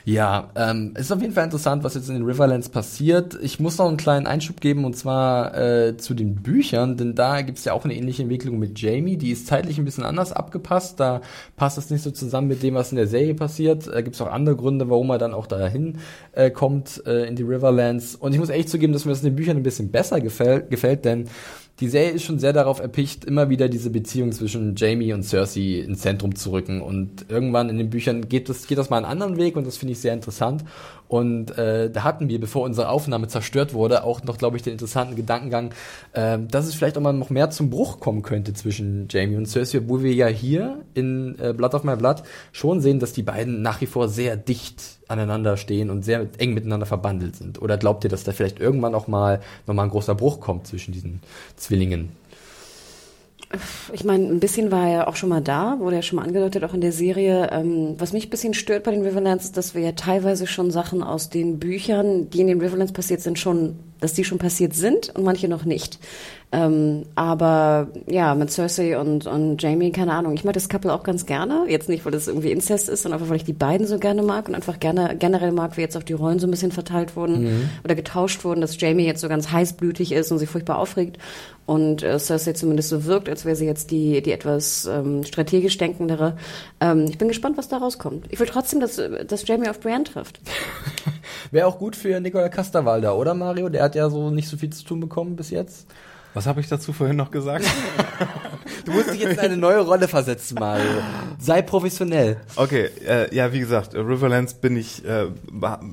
Ja, ähm, es ist auf jeden Fall interessant, was jetzt in den Riverlands passiert. Ich muss noch einen kleinen Einschub geben und zwar äh, zu den Büchern, denn da gibt's ja auch eine ähnliche Entwicklung mit Jamie. Die ist zeitlich ein bisschen anders abgepasst. Da passt es nicht so zusammen mit dem, was in der Serie passiert. Äh, gibt's auch andere Gründe, warum er dann auch dahin äh, kommt äh, in die Riverlands. Und ich muss echt zugeben, dass mir das in den Büchern ein bisschen besser gefällt, gefällt denn die Serie ist schon sehr darauf erpicht, immer wieder diese Beziehung zwischen Jamie und Cersei ins Zentrum zu rücken. Und irgendwann in den Büchern geht das, geht das mal einen anderen Weg und das finde ich sehr interessant. Und äh, da hatten wir, bevor unsere Aufnahme zerstört wurde, auch noch, glaube ich, den interessanten Gedankengang, äh, dass es vielleicht auch mal noch mehr zum Bruch kommen könnte zwischen Jamie und Cersei, obwohl wir ja hier in äh, Blood of My Blood schon sehen, dass die beiden nach wie vor sehr dicht aneinander stehen und sehr eng miteinander verbandelt sind. Oder glaubt ihr, dass da vielleicht irgendwann auch mal noch mal ein großer Bruch kommt zwischen diesen Zwillingen? Ich meine, ein bisschen war er auch schon mal da, wurde ja schon mal angedeutet, auch in der Serie. Ähm, was mich ein bisschen stört bei den Riverlands, ist, dass wir ja teilweise schon Sachen aus den Büchern, die in den Riverlands passiert sind, schon, dass die schon passiert sind und manche noch nicht. Ähm, aber ja, mit Cersei und, und Jamie, keine Ahnung. Ich mag das Couple auch ganz gerne. Jetzt nicht, weil das irgendwie Inzest ist, sondern einfach, weil ich die beiden so gerne mag und einfach gerne generell mag, wie jetzt auch die Rollen so ein bisschen verteilt wurden oder getauscht wurden, dass Jamie jetzt so ganz heißblütig ist und sich furchtbar aufregt und äh, Cersei zumindest so wirkt, als wäre sie jetzt die, die etwas ähm, strategisch denkendere. Ähm, ich bin gespannt, was da rauskommt. Ich will trotzdem, dass, äh, dass Jamie auf Brienne trifft. Wäre auch gut für Nicola Casterwalder, oder Mario? Der hat ja so nicht so viel zu tun bekommen bis jetzt. Was habe ich dazu vorhin noch gesagt? Du musst dich jetzt in eine neue Rolle versetzen, Mario. Sei professionell. Okay, äh, ja, wie gesagt, äh, Riverlands bin ich, äh,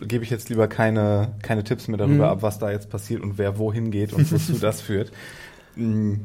gebe ich jetzt lieber keine, keine Tipps mehr darüber ab, was da jetzt passiert und wer wohin geht und wozu das führt. Mm,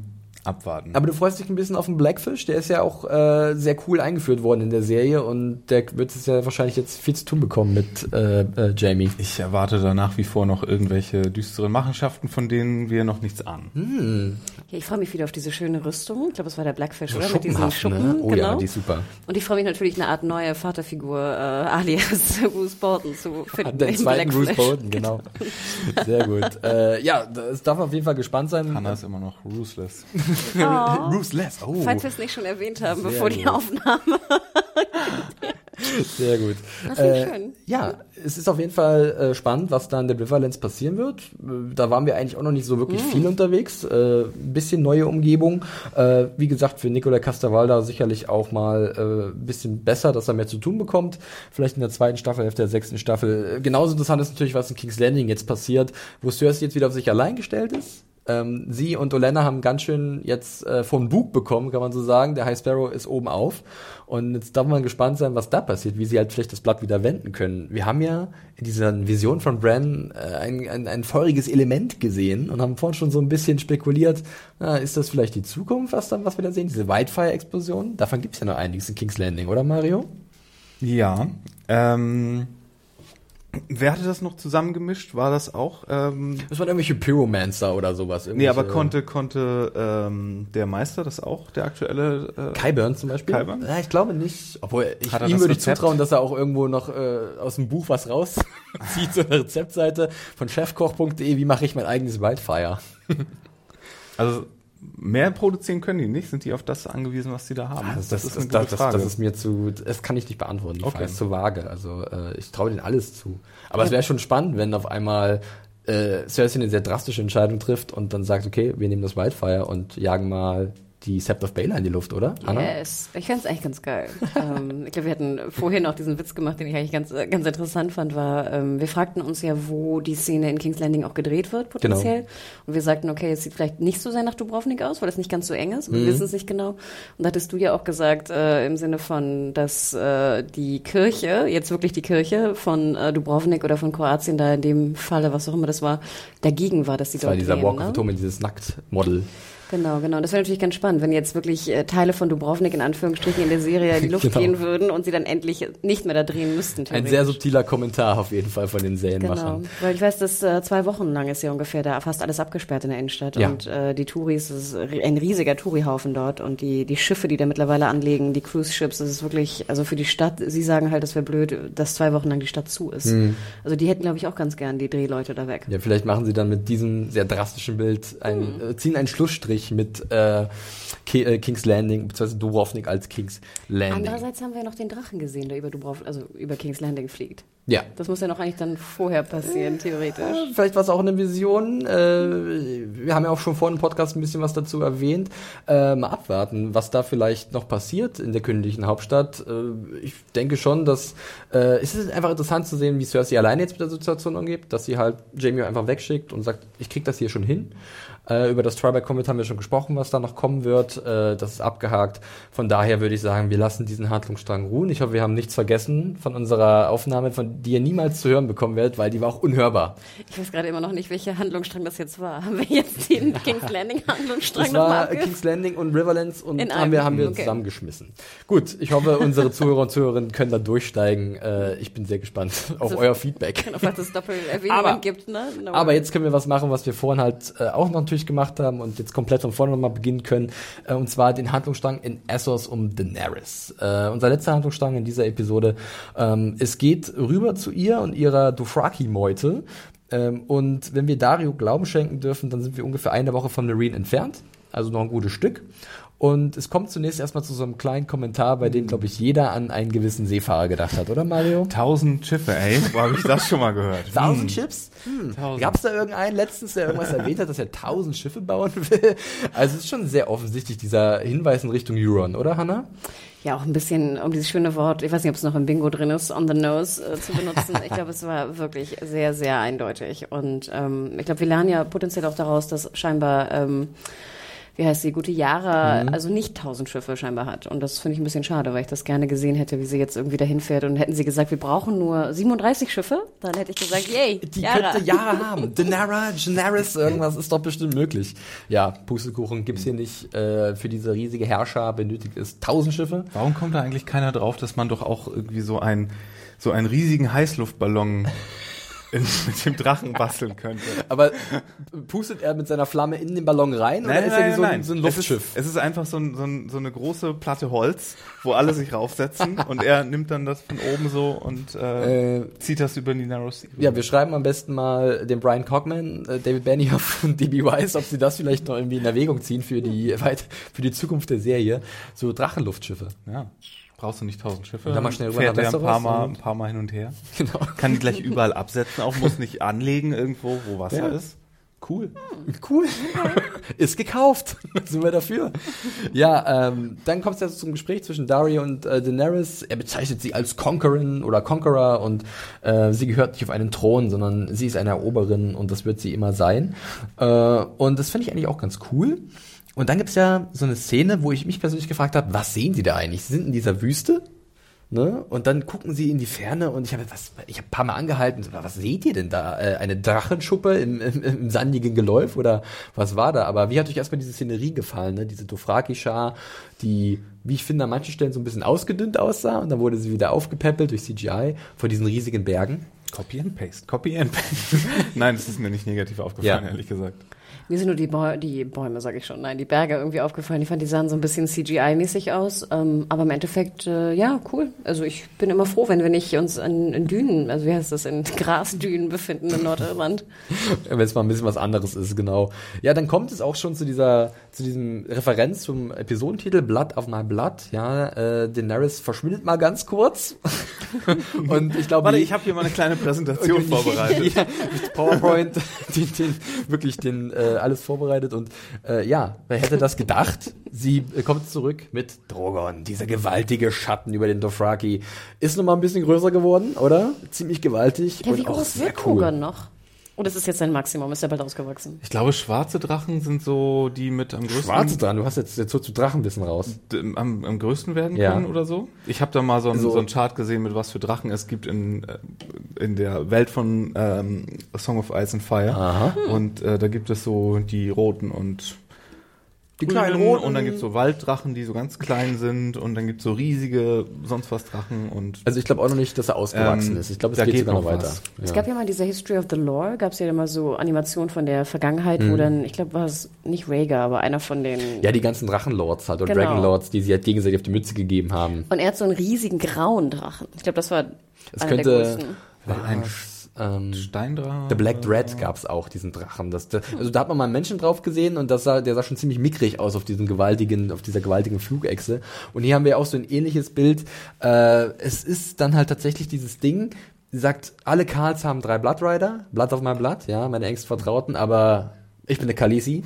abwarten. Aber du freust dich ein bisschen auf den Blackfish, der ist ja auch äh, sehr cool eingeführt worden in der Serie und der wird es ja wahrscheinlich jetzt viel zu tun bekommen mit äh, äh, Jamie. ich erwarte da nach wie vor noch irgendwelche düsteren Machenschaften, von denen wir noch nichts ahnen. Ja, ich freue mich wieder auf diese schöne Rüstung. Ich glaube, es war der Blackfish, So oder? Mit diesen schuppenhaft, Schuppen. ne? Oh genau. ja, die ist super. Und ich freue mich natürlich, eine Art neue Vaterfigur, äh, alias Bruce Bolton, zu finden. Den zweiten Bruce. Bolton, genau. Sehr gut. Äh, ja, es darf auf jeden Fall gespannt sein. Hannah ist immer noch ruthless. Ruthless. Oh, Falls wir es nicht schon erwähnt haben, Sehr bevor die gut. Aufnahme. sehr gut. Das Äh, schön. Ja, es ist auf jeden Fall äh, spannend, was da in der Riverlands passieren wird. Äh, Da waren wir eigentlich auch noch nicht so wirklich viel unterwegs. Äh, ein bisschen neue Umgebung. Äh, wie gesagt, für Nicola Castavalda sicherlich auch mal äh, ein bisschen besser, dass er mehr zu tun bekommt. Vielleicht in der zweiten Staffelhälfte der sechsten Staffel. Äh, Genauso interessant ist natürlich, was in King's Landing jetzt passiert, wo Cersei jetzt wieder auf sich allein gestellt ist. Ähm, sie und Olenna haben ganz schön jetzt äh, von Bug bekommen, kann man so sagen. Der High Sparrow ist oben auf. Und jetzt darf man gespannt sein, was da passiert, wie sie halt vielleicht das Blatt wieder wenden können. Wir haben ja in dieser Vision von Bran äh, ein, ein, ein feuriges Element gesehen und haben vorhin schon so ein bisschen spekuliert, na, ist das vielleicht die Zukunft, was, dann, was wir da sehen? Diese Wildfire-Explosion? Davon gibt's ja noch einiges in King's Landing, oder Mario? Ja. Ähm, wer hatte das noch zusammengemischt? War das auch? Ähm, Das waren irgendwelche Pyromancer oder sowas. nee, aber konnte konnte ähm, der Meister das auch, der aktuelle? Äh, Kyburn zum Beispiel? Qyburn? Ja, ich glaube nicht. Obwohl, ich, ihm würde ich zutrauen, dass er auch irgendwo noch äh, aus dem Buch was rauszieht, so eine Rezeptseite von chefkoch.de, wie mache ich mein eigenes Wildfire. also mehr produzieren können die nicht? Sind die auf das angewiesen, was die da haben? Das, das, das, eine das, gute das, Frage. das ist mir zu, das kann ich nicht beantworten. Die Okay. Frage ist zu vage. Also äh, ich traue denen alles zu. Aber es wäre schon spannend, wenn auf einmal äh, Cersei eine sehr drastische Entscheidung trifft und dann sagt, okay, wir nehmen das Wildfire und jagen mal die Sept of Baelor in die Luft, oder? Anna? Yes. Ich fände es eigentlich ganz geil. ähm, ich glaube, wir hatten vorhin auch diesen Witz gemacht, den ich eigentlich ganz, äh, ganz interessant fand, war, ähm, wir fragten uns ja, wo die Szene in King's Landing auch gedreht wird, potenziell. Genau. Und wir sagten, okay, es sieht vielleicht nicht so sehr nach Dubrovnik aus, weil es nicht ganz so eng ist. Wir Mhm. wissen es nicht genau. Und da hattest du ja auch gesagt, äh, im Sinne von, dass äh, die Kirche, jetzt wirklich die Kirche von äh, Dubrovnik oder von Kroatien, da in dem Falle, was auch immer das war, dagegen war, dass die Das war dort dieser drehen, Walk ne? of Atonement, dieses Nacktmodel. Genau, genau. Das wäre natürlich ganz spannend, wenn jetzt wirklich äh, Teile von Dubrovnik in Anführungsstrichen in der Serie in die Luft Genau. gehen würden und sie dann endlich nicht mehr da drehen müssten. Ein sehr subtiler Kommentar auf jeden Fall von den Genau, Serienmachern. weil ich weiß, dass äh, zwei Wochen lang ist ja ungefähr da fast alles abgesperrt in der Innenstadt Ja. und äh, die Touris, es ist ein riesiger Tourihaufen dort und die die Schiffe, die da mittlerweile anlegen, die Cruise Ships, das ist wirklich, also für die Stadt, sie sagen halt, das wäre blöd, dass zwei Wochen lang die Stadt zu ist. Also die hätten, glaube ich, auch ganz gern die Drehleute da weg. Hm. Ja, vielleicht machen sie dann mit diesem sehr drastischen Bild ein, Hm. äh, ziehen einen Schlussstrich mit äh, äh, King's Landing, beziehungsweise Dubrovnik als King's Landing. Andererseits haben wir ja noch den Drachen gesehen, der über Dubrovnik, also über King's Landing fliegt. ja. Das muss ja noch eigentlich dann vorher passieren, theoretisch. Vielleicht war es auch eine Vision. Äh, wir haben ja auch schon vor dem Podcast ein bisschen was dazu erwähnt. Äh, mal abwarten, was da vielleicht noch passiert in der königlichen Hauptstadt. Äh, ich denke schon, dass äh, es ist einfach interessant zu sehen, wie Cersei alleine jetzt mit der Situation umgeht, dass sie halt Jamie einfach wegschickt und sagt, ich krieg das hier schon hin. Äh, über das Trial Comet haben wir schon gesprochen, was da noch kommen wird. Äh, das ist abgehakt. Von daher würde ich sagen, wir lassen diesen Handlungsstrang ruhen. Ich hoffe, wir haben nichts vergessen von unserer Aufnahme, von die ihr niemals zu hören bekommen werdet, weil die war auch unhörbar. Ich weiß gerade immer noch nicht, welcher Handlungsstrang das jetzt war. Haben wir jetzt den King's Landing Handlungsstrang Das nochmal. King's Landing und Riverlands und In haben wir, haben wir okay. zusammengeschmissen. Gut, ich hoffe, unsere Zuhörer und Zuhörerinnen können da durchsteigen. Äh, ich bin sehr gespannt auf So- euer Feedback. Auf was es Doppelerwähnungen Aber- gibt, ne? No Aber jetzt können wir was machen, was wir vorhin halt äh, auch noch natürlich gemacht haben und jetzt komplett von vorne nochmal beginnen können. Äh, und zwar den Handlungsstrang in Essos um Daenerys. Äh, unser letzter Handlungsstrang in dieser Episode. Ähm, es geht rüber zu ihr und ihrer Dothraki-Meute. Ähm, und wenn wir Dario Glauben schenken dürfen, dann sind wir ungefähr eine Woche von Marine entfernt. Also noch ein gutes Stück. Und es kommt zunächst erstmal zu so einem kleinen Kommentar, bei dem, glaube ich, jeder an einen gewissen Seefahrer gedacht hat, oder Mario? Tausend Schiffe, ey. Wo habe ich das schon mal gehört? 1000 Hm. Chips? Hm. Tausend. Gab es da irgendeinen letztens, der irgendwas erwähnt hat, dass er 1000 Schiffe bauen will? Also es ist schon sehr offensichtlich dieser Hinweis in Richtung Euron, oder Hannah? Ja, auch ein bisschen, um dieses schöne Wort, ich weiß nicht, ob es noch im Bingo drin ist, on the nose äh, zu benutzen. ich glaube, es war wirklich sehr, sehr eindeutig. Und ähm, ich glaube, wir lernen ja potenziell auch daraus, dass scheinbar, ähm, wie heißt sie, gute Yara, Mhm. also nicht tausend Schiffe scheinbar hat. Und das finde ich ein bisschen schade, weil ich das gerne gesehen hätte, wie sie jetzt irgendwie dahin fährt. Und hätten sie gesagt, wir brauchen nur 37 Schiffe, dann hätte ich gesagt, yay, Die Yara. könnte Jahre haben. Daenerys, Daenerys, irgendwas ist doch bestimmt möglich. Ja, Pustekuchen gibt's hier nicht. Äh, für diese riesige Herrscher benötigt es 1000 Schiffe. Warum kommt da eigentlich keiner drauf, dass man doch auch irgendwie so ein so einen riesigen Heißluftballon in, mit dem Drachen basteln könnte? Aber pustet er mit seiner Flamme in den Ballon rein oder ist er wie so ein, so ein Luftschiff? Es ist, es ist einfach so, ein, so, ein, so eine große Platte Holz, wo alle sich raufsetzen und er nimmt dann das von oben so und äh, Äh, zieht das über die Narrow Sea. Ja, wir schreiben am besten mal dem Brian Cogman, äh, David Benioff und DB Weiss, ob sie das vielleicht noch irgendwie in Erwägung ziehen für die für die Zukunft der Serie. So Drachenluftschiffe. ja. Brauchst du nicht tausend Schiffe? Und dann mal schnell rüber Fährt nach ein paar, mal, ein paar Mal hin und her. Genau. Kann die gleich überall absetzen, auch muss nicht anlegen irgendwo, wo Wasser Ja. ist. Cool. Cool. Ist gekauft. Sind wir dafür. Ja, ähm, dann kommt es ja zum Gespräch zwischen Dario und äh, Daenerys. Er bezeichnet sie als Conquerin oder Conqueror und äh, sie gehört nicht auf einen Thron, sondern sie ist eine Eroberin und das wird sie immer sein. Äh, und das finde ich eigentlich auch ganz cool. Und dann gibt's ja so eine Szene, wo ich mich persönlich gefragt habe, was sehen sie da eigentlich? Sie sind in dieser Wüste Ne? Und dann gucken sie in die Ferne und ich habe was, ich habe ein paar Mal angehalten. so, Was seht ihr denn da? Äh, eine Drachenschuppe im, im, im sandigen Geläuf oder was war da? Aber wie hat euch erstmal diese Szenerie gefallen? Ne? Diese Dothraki-Schar, die, wie ich finde, an manchen Stellen so ein bisschen ausgedünnt aussah und dann wurde sie wieder aufgepäppelt durch CGI vor diesen riesigen Bergen. Copy and Paste. Copy and Paste. Nein, das ist mir nicht negativ aufgefallen, Ja. ehrlich gesagt. Mir sind nur die, Bäu die Bäume, sage ich schon, nein, die Berge irgendwie aufgefallen. Ich fand, die sahen so ein bisschen CGI-mäßig aus. Ähm, aber im Endeffekt, äh, ja, cool. Also ich bin immer froh, wenn wir nicht uns in, in Dünen, also wie heißt das, in Grasdünen befinden in Nordirland. Wenn es mal ein bisschen was anderes ist, genau. Ja, dann kommt es auch schon zu dieser, zu diesem Referenz zum Episodentitel Blood of My Blood. Ja, äh, Daenerys verschwindet mal ganz kurz. und ich glaube, Warte, ich habe hier mal eine kleine Präsentation vorbereitet. ja, mit PowerPoint, den, den, wirklich den äh, alles vorbereitet und äh, ja, wer hätte das gedacht? Sie äh, kommt zurück mit Drogon, dieser gewaltige Schatten über den Dothraki. Ist noch mal ein bisschen größer geworden, oder? Ziemlich gewaltig Ja, und wie auch groß sehr wird cool. Drogon noch? Oder ist es jetzt sein Maximum? Ist er bald ausgewachsen? Ich glaube, schwarze Drachen sind so die mit am größten, Schwarze dran, du hast jetzt, jetzt so zu Drachenwissen raus. d- am, am größten werden Ja. können oder so. Ich habe da mal so, ein, So. so einen Chart gesehen, mit was für Drachen es gibt in, äh, in der Welt von ähm, Song of Ice and Fire. Aha. Und äh, da gibt es so die roten und Die kleinen roten. Und dann gibt es so Walddrachen, die so ganz klein sind. Und dann gibt es so riesige sonst was Drachen. Und Also ich glaube auch noch nicht, dass er ausgewachsen Ähm, ist. Ich glaube, es geht, geht sogar noch noch weiter. was. Es gab ja mal diese History of the Lore, gab es ja immer so Animationen von der Vergangenheit, Mhm. wo dann, ich glaube, war es nicht Rhaegar, aber einer von den... Ja, die ganzen Drachenlords halt oder Genau. Dragonlords, die sie halt gegenseitig auf die Mütze gegeben haben. Und er hat so einen riesigen grauen Drachen. Ich glaube, das war Es einer der könnte größten. ein ähm, Steindrache. The Black Dread gab's auch, diesen Drachen. Das, das, also da hat man mal einen Menschen drauf gesehen und das sah, der sah schon ziemlich mickrig aus auf diesem gewaltigen, auf dieser gewaltigen Flugechse. Und hier haben wir auch so ein ähnliches Bild. Äh, es ist dann halt tatsächlich dieses Ding, sagt, alle Karls haben drei Blood Rider, Blood of my Blood, ja, meine engst Vertrauten, aber ich bin eine Khaleesi.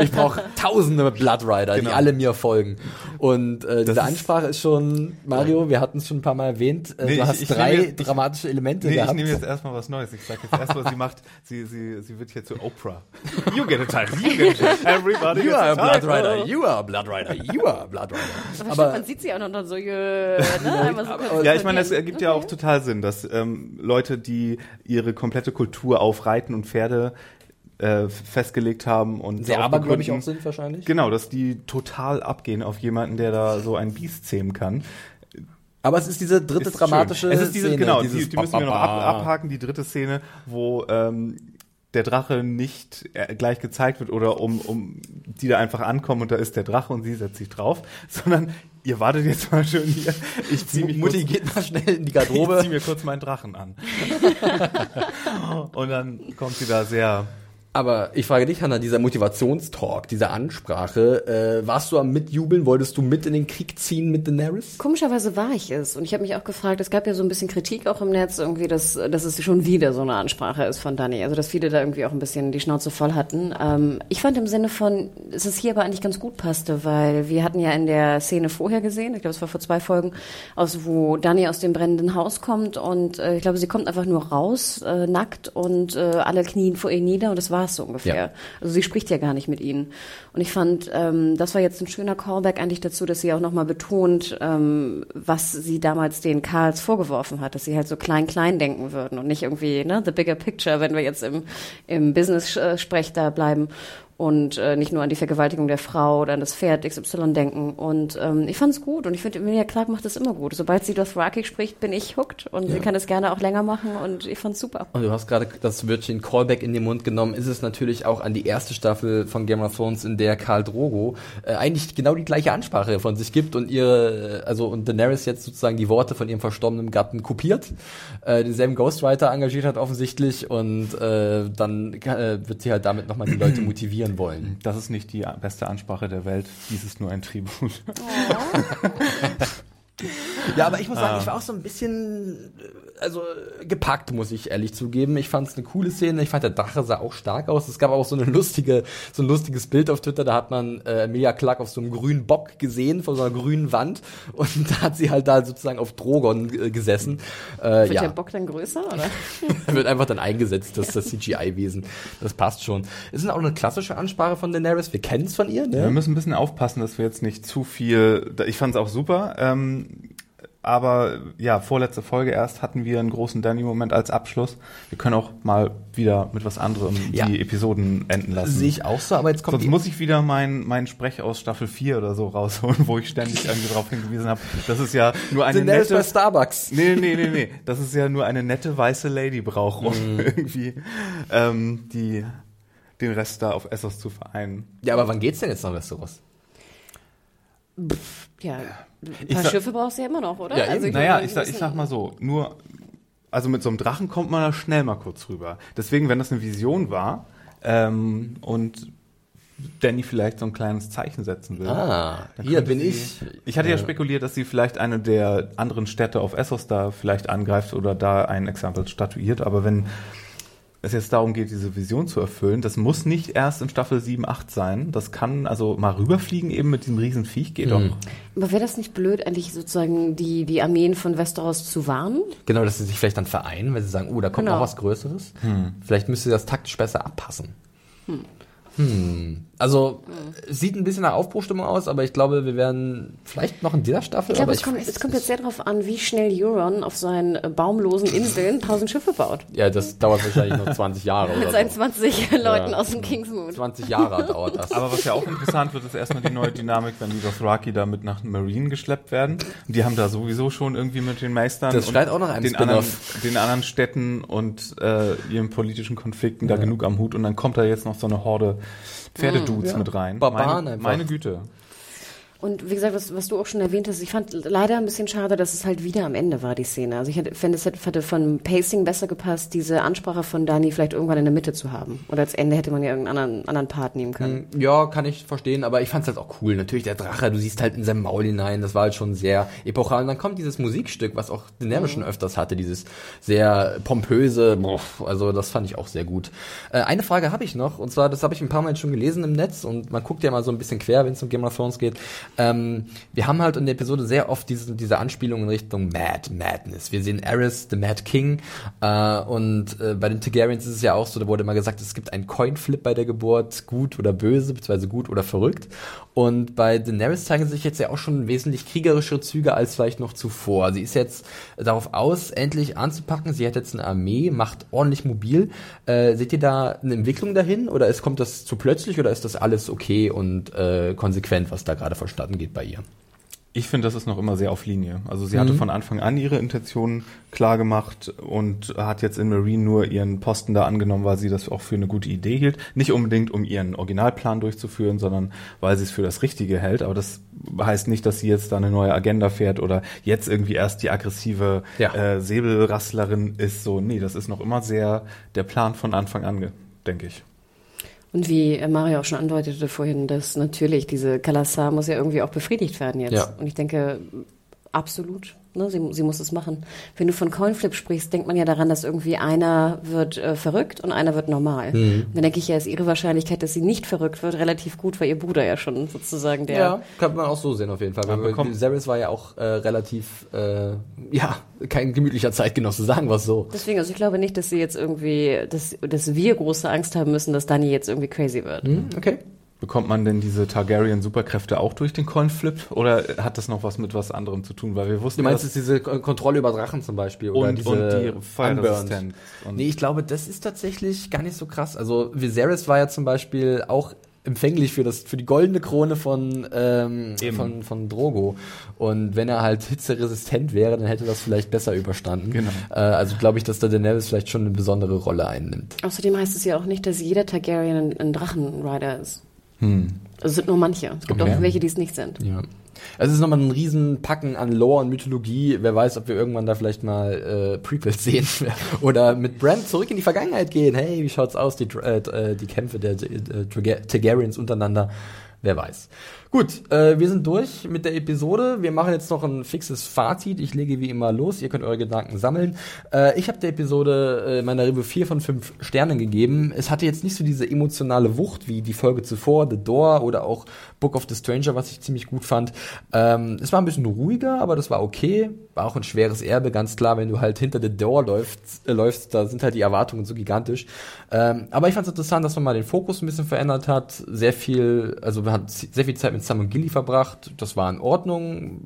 ich brauche tausende Blood Rider, Genau. die alle mir folgen. Und äh, diese Ansprache ist schon, Mario, wir hatten es schon ein paar Mal erwähnt, äh, Nee, du ich- hast ich drei nehme jetzt- ich- dramatische Elemente Nee, ich gehabt. nehme jetzt erstmal was Neues. Ich sage jetzt erstmal, sie macht, sie, sie, sie wird hier zu Oprah. You get a title, you get a title. Everybody You are a a Blood title. Rider, you are a Blood Rider, you are a Blood Rider. Aber, Aber man sieht sie auch noch dann so, jö, ne? Einmal so Ja, ich meine, das ergibt ja auch total Sinn, dass ähm, Leute, die ihre komplette Kultur auf Reiten und Pferde äh, festgelegt haben und sehr begründen- auch sind wahrscheinlich. Genau, dass die total abgehen auf jemanden, der da so ein Biest zähmen kann. Aber es ist diese dritte Ist dramatische schön. Es ist diese, Szene, genau, die, die müssen wir noch ab, abhaken, die dritte Szene, wo ähm, der Drache nicht äh, gleich gezeigt wird oder um, um die da einfach ankommen und da ist der Drache und sie setzt sich drauf, sondern ihr wartet jetzt mal schön hier. Ich zieh mich Mutti kurz, geht mal schnell in die ich Garderobe. zieh mir kurz meinen Drachen an. und dann kommt sie da sehr Aber ich frage dich, Hanna, dieser Motivationstalk, diese Ansprache, äh, warst du am Mitjubeln? Wolltest du mit in den Krieg ziehen mit Daenerys? Komischerweise war ich es. Und ich habe mich auch gefragt, es gab ja so ein bisschen Kritik auch im Netz, irgendwie, dass, dass es schon wieder so eine Ansprache ist von Dani. Also, dass viele da irgendwie auch ein bisschen die Schnauze voll hatten. Ähm, ich fand im Sinne von, dass es hier aber eigentlich ganz gut passte, weil wir hatten ja in der Szene vorher gesehen, ich glaube, es war vor zwei Folgen, aus wo Dani aus dem brennenden Haus kommt und äh, ich glaube, sie kommt einfach nur raus, äh, nackt und äh, alle knien vor ihr nieder und das war es so ungefähr. Ja. Also sie spricht ja gar nicht mit ihnen. Und ich fand, ähm, das war jetzt ein schöner Callback eigentlich dazu, dass sie auch nochmal betont, ähm, was sie damals den Karls vorgeworfen hat, dass sie halt so klein-klein denken würden und nicht irgendwie, ne, the bigger picture, wenn wir jetzt im, im Business-Sprech da bleiben und äh, nicht nur an die Vergewaltigung der Frau oder an das Pferd XY denken. Und ähm, ich fand's gut und ich finde, Emilia Clarke macht das immer gut. Sobald sie Dothraki spricht, bin ich hooked und sie kann es gerne auch länger machen und ich fand's super. Und du hast gerade das Wörtchen Callback in den Mund genommen. Ist es natürlich auch an die erste Staffel von Game of Thrones, in der Karl Drogo äh, eigentlich genau die gleiche Ansprache von sich gibt und ihre, äh, also und Daenerys jetzt sozusagen die Worte von ihrem verstorbenen Gatten kopiert, äh, denselben Ghostwriter engagiert hat offensichtlich und äh, dann äh, wird sie halt damit nochmal die Leute motivieren wollen. Das ist nicht die beste Ansprache der Welt, dies ist nur ein Tribut. Ja, aber ich muss sagen, ich war auch so ein bisschen, äh, also gepackt, muss ich ehrlich zugeben. Ich fand es eine coole Szene. Ich fand der Drache sah auch stark aus. Es gab auch so eine lustige, so ein lustiges Bild auf Twitter. Da hat man äh, Emilia Clark auf so einem grünen Bock gesehen, vor so einer grünen Wand. Und da hat sie halt da sozusagen auf Drogon äh, gesessen. Äh, Wird ja. der Bock dann größer, oder? wird einfach dann eingesetzt, das, das CGI-Wesen. Das passt schon. Es ist auch eine klassische Ansprache von Daenerys. Wir kennen es von ihr, ne? Wir müssen ein bisschen aufpassen, dass wir jetzt nicht zu viel. Ich fand es auch super. Ähm, aber ja, vorletzte Folge erst hatten wir einen großen Danny-Moment als Abschluss. Wir können auch mal wieder mit was anderem Ja. die Episoden enden lassen. Sehe ich auch so, aber jetzt kommt Sonst muss ich wieder meinen mein Sprech aus Staffel 4 oder so rausholen, wo ich ständig irgendwie darauf hingewiesen habe. Das ist ja nur eine bei nette. Starbucks. Nee, nee, nee, nee. Das ist ja nur eine nette weiße Lady braucht, um Mhm. irgendwie ähm, die, den Rest da auf Essos zu vereinen. Ja, aber wann geht's denn jetzt nach Westeros? Ja, ein Ich paar sag- Schiffe brauchst du ja immer noch, oder? Ja, eben. Naja, meine, ich sag, ich sag mal so, nur, also mit so einem Drachen kommt man da schnell mal kurz rüber. Deswegen, wenn das eine Vision war ähm, und Danny vielleicht so ein kleines Zeichen setzen will. Ah, hier bin sie- ich. Ich hatte ja Äh, spekuliert, dass sie vielleicht eine der anderen Städte auf Essos da vielleicht angreift oder da ein Exempel statuiert, aber wenn es jetzt darum geht, diese Vision zu erfüllen, das muss nicht erst in Staffel 7, 8 sein. Das kann also mal rüberfliegen eben mit diesem riesen Viech, geht Hm. doch. Aber wäre das nicht blöd, eigentlich sozusagen die, die Armeen von Westeros zu warnen? Genau, dass sie sich vielleicht dann vereinen, weil sie sagen, oh, da kommt Genau. noch was Größeres. Vielleicht müsste sie das taktisch besser abpassen. Hm. Also, es sieht ein bisschen nach Aufbruchstimmung aus, aber ich glaube, wir werden vielleicht noch in dieser Staffel. Ich glaube, aber es kommt, weiß es kommt jetzt sehr darauf an, wie schnell Euron auf seinen äh, baumlosen Inseln tausend Schiffe baut. Ja, das dauert wahrscheinlich noch 20 Jahre Mit oder seinen so. 20 Leuten Ja. aus dem Kingsmoon. 20 Jahre dauert das. Aber was ja auch interessant wird, ist erstmal die neue Dynamik, wenn die Dothraki da mit nach Marine geschleppt werden. Und die haben da sowieso schon irgendwie mit den Meistern Das und schreit auch einem den anderen, den anderen Städten und äh, ihren politischen Konflikten da genug am Hut. Und dann kommt da jetzt noch so eine Horde Pferdedudes Ja. mit rein. Barbaren meine, einfach. meine Güte. Und wie gesagt, was, was du auch schon erwähnt hast, ich fand leider ein bisschen schade, dass es halt wieder am Ende war, die Szene. Also ich hätte, fände, es hätte, von Pacing besser gepasst, diese Ansprache von Dani vielleicht irgendwann in der Mitte zu haben. Oder als Ende hätte man ja irgendeinen anderen, anderen Part nehmen können. Ja, kann ich verstehen, aber ich fand's halt auch cool. Natürlich der Drache, du siehst halt in sein Maul hinein, das war halt schon sehr epochal. Und dann kommt dieses Musikstück, was auch Daenerys schon öfters hatte, dieses sehr pompöse, boah, also das fand ich auch sehr gut. Äh, eine Frage habe ich noch, und zwar, das habe ich ein paar Mal schon gelesen im Netz und man guckt ja mal so ein bisschen quer, wenn es um Game of Thrones geht. Ähm, wir haben halt in der Episode sehr oft diese, diese Anspielung in Richtung Mad, Madness. Wir sehen Aerys, the Mad King, äh, und äh, bei den Targaryens ist es ja auch so, da wurde immer gesagt, es gibt einen Coinflip bei der Geburt, gut oder böse, beziehungsweise gut oder verrückt. Und bei Daenerys zeigen sich jetzt ja auch schon wesentlich kriegerischere Züge als vielleicht noch zuvor. Sie ist jetzt darauf aus, endlich anzupacken. Sie hat jetzt eine Armee, macht ordentlich mobil. Äh, seht ihr da eine Entwicklung dahin oder ist, kommt das zu plötzlich oder ist das alles okay und äh, konsequent, was da gerade verstanden geht bei ihr? Ich finde, das ist noch immer sehr auf Linie. Also sie hatte Mhm. von Anfang an ihre Intentionen klar gemacht und hat jetzt in Marine nur ihren Posten da angenommen, weil sie das auch für eine gute Idee hielt. Nicht unbedingt, um ihren Originalplan durchzuführen, sondern weil sie es für das Richtige hält. Aber das heißt nicht, dass sie jetzt da eine neue Agenda fährt oder jetzt irgendwie erst die aggressive Ja. äh, Säbelrasslerin ist. So, nee, das ist noch immer sehr der Plan von Anfang an, denke ich. Und wie äh, Mario auch schon andeutete vorhin, dass natürlich diese Kalassar muss ja irgendwie auch befriedigt werden jetzt. Ja. Und ich denke, absolut, ne, sie, sie muss es machen. Wenn du von Coinflip sprichst, denkt man ja daran, dass irgendwie einer wird äh, verrückt und einer wird normal. Mhm. Dann denke ich ja, ist ihre Wahrscheinlichkeit, dass sie nicht verrückt wird, relativ gut, weil ihr Bruder ja schon sozusagen der Ja, kann man auch so sehen auf jeden Fall. Viserys war ja auch äh, relativ, äh, ja, kein gemütlicher Zeitgenosse, sagen wir es so. Deswegen, also ich glaube nicht, dass sie jetzt irgendwie, dass, dass wir große Angst haben müssen, dass Dani jetzt irgendwie crazy wird. Hm, okay. Bekommt man denn diese Targaryen-Superkräfte auch durch den Coinflip oder hat das noch was mit was anderem zu tun? Weil wir wussten, Du meinst dass- jetzt diese Kontrolle über Drachen zum Beispiel oder und, diese und die. Feuerresistenz. Nee, ich glaube, das ist tatsächlich gar nicht so krass. Also Viserys war ja zum Beispiel auch empfänglich für das für die goldene Krone von ähm, Eben. von von Drogo und wenn er halt hitzeresistent wäre, dann hätte er das vielleicht besser überstanden. Genau. Äh, also glaube ich, dass da Daenerys vielleicht schon eine besondere Rolle einnimmt. Außerdem heißt es ja auch nicht, dass jeder Targaryen ein, ein Drachenrider ist. Hm. Also es sind nur manche. Es gibt Okay. auch welche, die es nicht sind. Ja. Es ist nochmal ein Riesenpacken an Lore und Mythologie. Wer weiß, ob wir irgendwann da vielleicht mal äh, Prequels sehen oder mit Bran zurück in die Vergangenheit gehen. Hey, wie schaut's aus, die, äh, äh, die Kämpfe der äh, Targa- Targaryens untereinander? Wer weiß. Gut, äh, wir sind durch mit der Episode. Wir machen jetzt noch ein fixes Fazit. Ich lege wie immer los. Ihr könnt eure Gedanken sammeln. Äh, ich habe der Episode äh, meiner Review 4 von 5 Sternen gegeben. Es hatte jetzt nicht so diese emotionale Wucht wie die Folge zuvor, The Door oder auch Book of the Stranger, was ich ziemlich gut fand. Ähm, es war ein bisschen ruhiger, aber das war okay. War auch ein schweres Erbe, ganz klar, wenn du halt hinter The Door läufst, äh, läufst da sind halt die Erwartungen so gigantisch. Ähm, aber ich fand es interessant, dass man mal den Fokus ein bisschen verändert hat. Sehr viel, also man hat sehr viel Zeit mit Sam und Gilly verbracht. Das war in Ordnung.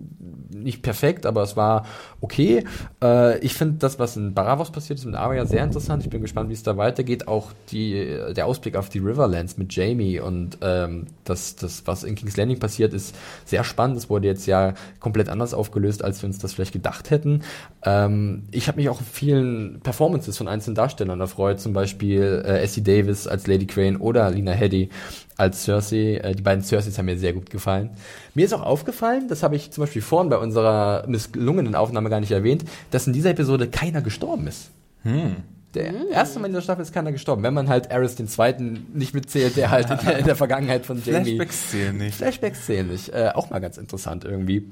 Nicht perfekt, aber es war okay. Äh, ich finde das, was in Baravos passiert ist mit Arya, sehr interessant. Ich bin gespannt, wie es da weitergeht. Auch die, der Ausblick auf die Riverlands mit Jamie und ähm, das, das, was in King's Landing passiert, ist sehr spannend. Es wurde jetzt ja komplett anders aufgelöst, als wir uns das vielleicht gedacht hätten. Ähm, ich habe mich auch vielen Performances von einzelnen Darstellern erfreut, zum Beispiel äh, Essie Davis als Lady Crane oder Lina Headey als Cersei. Äh, die beiden Cerseis haben mir sehr gut gefallen. Mir ist auch aufgefallen, das habe ich zum Beispiel vorhin bei unserer misslungenen Aufnahme gar nicht erwähnt, dass in dieser Episode keiner gestorben ist. Hm. Der erste Mal in dieser Staffel ist keiner gestorben, wenn man halt Aerys den Zweiten nicht mitzählt, der halt in der, in der Vergangenheit von Jamie... Flashbacks zählen nicht. Flashbacks zählen nicht. Äh, auch mal ganz interessant irgendwie.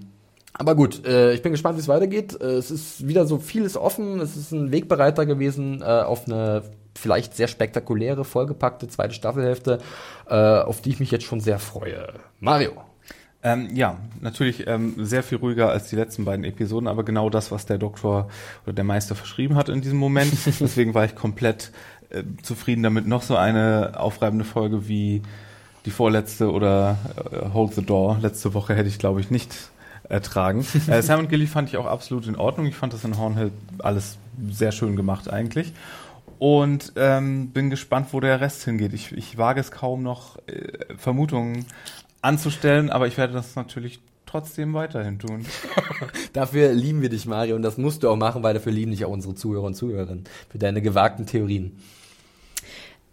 Aber gut, äh, ich bin gespannt, wie es weitergeht. Äh, es ist wieder so vieles offen. Es ist ein Wegbereiter gewesen äh, auf eine vielleicht sehr spektakuläre, vollgepackte zweite Staffelhälfte, äh, auf die ich mich jetzt schon sehr freue. Mario. Ähm, ja, natürlich ähm, sehr viel ruhiger als die letzten beiden Episoden, aber genau das, was der Doktor oder der Meister verschrieben hat in diesem Moment. Deswegen war ich komplett äh, zufrieden damit. Noch so eine aufreibende Folge wie die vorletzte oder äh, Hold the Door letzte Woche hätte ich, glaube ich, nicht ertragen. äh, Sam und Gilly fand ich auch absolut in Ordnung. Ich fand das in Hornhill alles sehr schön gemacht eigentlich. Und ähm, bin gespannt, wo der Rest hingeht. Ich, ich wage es kaum noch, äh, Vermutungen anzustellen, aber ich werde das natürlich trotzdem weiterhin tun. Dafür lieben wir dich, Mario, und das musst du auch machen, weil dafür lieben dich auch unsere Zuhörer und Zuhörerinnen. Für deine gewagten Theorien.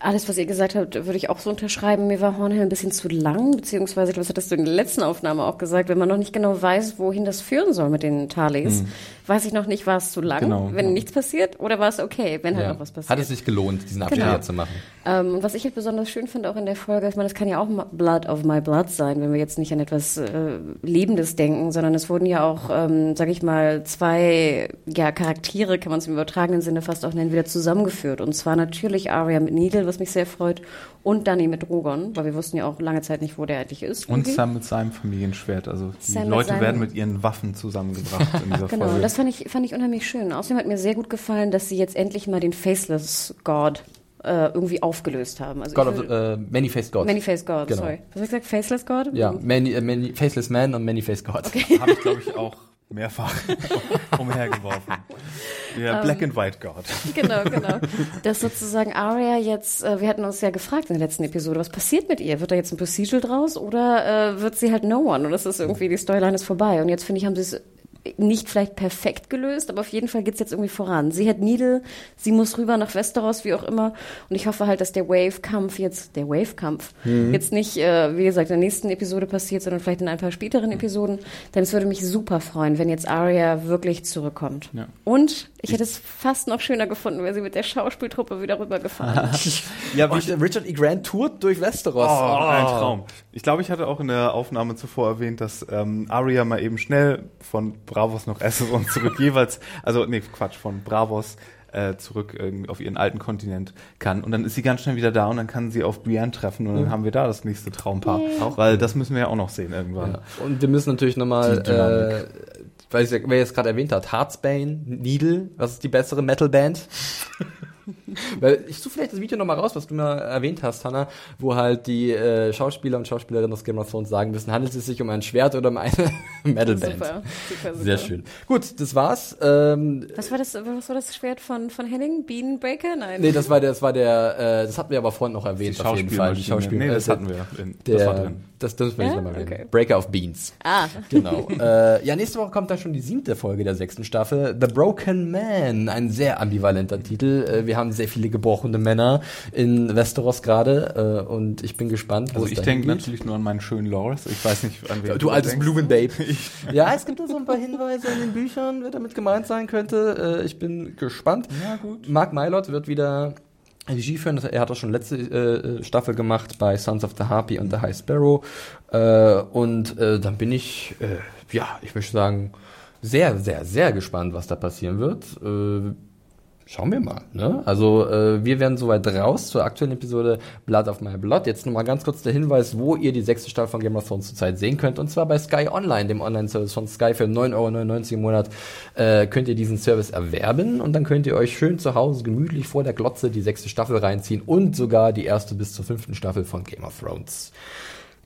Alles, was ihr gesagt habt, würde ich auch so unterschreiben. Mir war Hornhill ein bisschen zu lang, beziehungsweise, das hattest du in der letzten Aufnahme auch gesagt, wenn man noch nicht genau weiß, wohin das führen soll mit den Talis, Hm. weiß ich noch nicht, war es zu lang, Genau, wenn ja. nichts passiert, oder war es okay, wenn halt Ja. noch was passiert. Hat es sich gelohnt, diesen Abschnitt Genau. zu machen? Ähm, und was ich halt besonders schön finde auch in der Folge, ich meine, das kann ja auch Blood of My Blood sein, wenn wir jetzt nicht an etwas äh, Lebendes denken, sondern es wurden ja auch, ähm, sag ich mal, zwei ja, Charaktere, kann man es im übertragenen Sinne fast auch nennen, wieder zusammengeführt. Und zwar natürlich Arya mit Needle, was mich sehr freut, und Dani mit Drogon, weil wir wussten ja auch lange Zeit nicht, wo der eigentlich ist. Und. Sam mit seinem Familienschwert. Also die Sam Leute werden mit ihren Waffen zusammengebracht in dieser Genau, Folge. das fand ich, fand ich unheimlich schön. Außerdem hat mir sehr gut gefallen, dass sie jetzt endlich mal den Faceless God äh, irgendwie aufgelöst haben. Also God of, äh, Many-Faced God. Many-Faced God, Genau. sorry. Was habe ich gesagt? Faceless God? ja, many, äh, many, Faceless Man und Many-Faced God. Habe ich, glaube ich, auch mehrfach umhergeworfen. Der Ähm. Black and White God. Genau, genau. Dass sozusagen Arya jetzt, äh, wir hatten uns ja gefragt in der letzten Episode, was passiert mit ihr? Wird da jetzt ein Procedural draus oder äh, wird sie halt No One? Und das ist irgendwie, die Storyline ist vorbei. Und jetzt finde ich, haben sie es nicht vielleicht perfekt gelöst, aber auf jeden Fall geht's jetzt irgendwie voran. Sie hat Needle, sie muss rüber nach Westeros, wie auch immer. Und ich hoffe halt, dass der Wave-Kampf jetzt, der Wave-Kampf, jetzt nicht, äh, wie gesagt, in der nächsten Episode passiert, sondern vielleicht in ein paar späteren Episoden. Denn es würde mich super freuen, wenn jetzt Arya wirklich zurückkommt. Ja. Und ich hätte es fast noch schöner gefunden, wäre sie mit der Schauspieltruppe wieder rübergefahren. Ja, Und Richard E. Grant tourt durch Westeros. Oh, ein Traum. Ich glaube, ich hatte auch in der Aufnahme zuvor erwähnt, dass ähm, Arya mal eben schnell von Bravos nach Essos zurück jeweils, also nee, Quatsch, von Bravos äh, zurück irgendwie auf ihren alten Kontinent kann. Und dann ist sie ganz schnell wieder da und dann kann sie auf Brienne treffen und dann haben wir da das nächste Traumpaar. Weil das müssen wir ja auch noch sehen irgendwann. Ja. Und wir müssen natürlich nochmal, Weil ich, wer jetzt gerade erwähnt hat, Heartsbane, Needle, was ist die bessere Metalband? Weil ich suche vielleicht das Video nochmal raus, was du mal erwähnt hast, Hannah, wo halt die äh, Schauspieler und Schauspielerinnen aus Game of Thrones sagen müssen, handelt es sich um ein Schwert oder um eine Metalband? super, super, super. Sehr schön. Gut, das war's. Ähm, Was war das, was war das Schwert von, von Henning? Beanbreaker? Nein. nee, das war der, das war der, äh, das hatten wir aber vorhin noch erwähnt, Die auf jeden Fall. Die. Schauspiel Nee, das hatten wir. In, Der, das war drin. Das dürfen wir nicht nochmal reden. Okay. Breaker of Beans. Ah. Genau. äh, ja, nächste Woche kommt dann schon die siebte Folge der sechsten Staffel. The Broken Man. Ein sehr ambivalenter Titel. Äh, wir haben sehr viele gebrochene Männer in Westeros gerade. Äh, und ich bin gespannt, wo Also ich denke natürlich nur an meinen schönen Loris. Ich weiß nicht, an wen Du altes denkst. Blumenbabe. ja, es gibt da so ein paar Hinweise in den Büchern, wer damit gemeint sein könnte. Äh, ich bin gespannt. Ja, gut. Mark Mylord wird wieder Regie führen. Er hat auch schon letzte äh, Staffel gemacht bei Sons of the Harpy und The High Sparrow. Äh, und äh, dann bin ich, äh, ja, ich möchte sagen, sehr, sehr, sehr gespannt, was da passieren wird. Schauen wir mal. Ne? Also äh, wir werden soweit raus zur aktuellen Episode Blood of My Blood. Jetzt nochmal ganz kurz der Hinweis, wo ihr die sechste Staffel von Game of Thrones zurzeit sehen könnt. Und zwar bei Sky Online, dem Online-Service von Sky für 9,99 Euro im Monat äh, könnt ihr diesen Service erwerben. Und dann könnt ihr euch schön zu Hause gemütlich vor der Glotze die sechste Staffel reinziehen und sogar die erste bis zur fünften Staffel von Game of Thrones.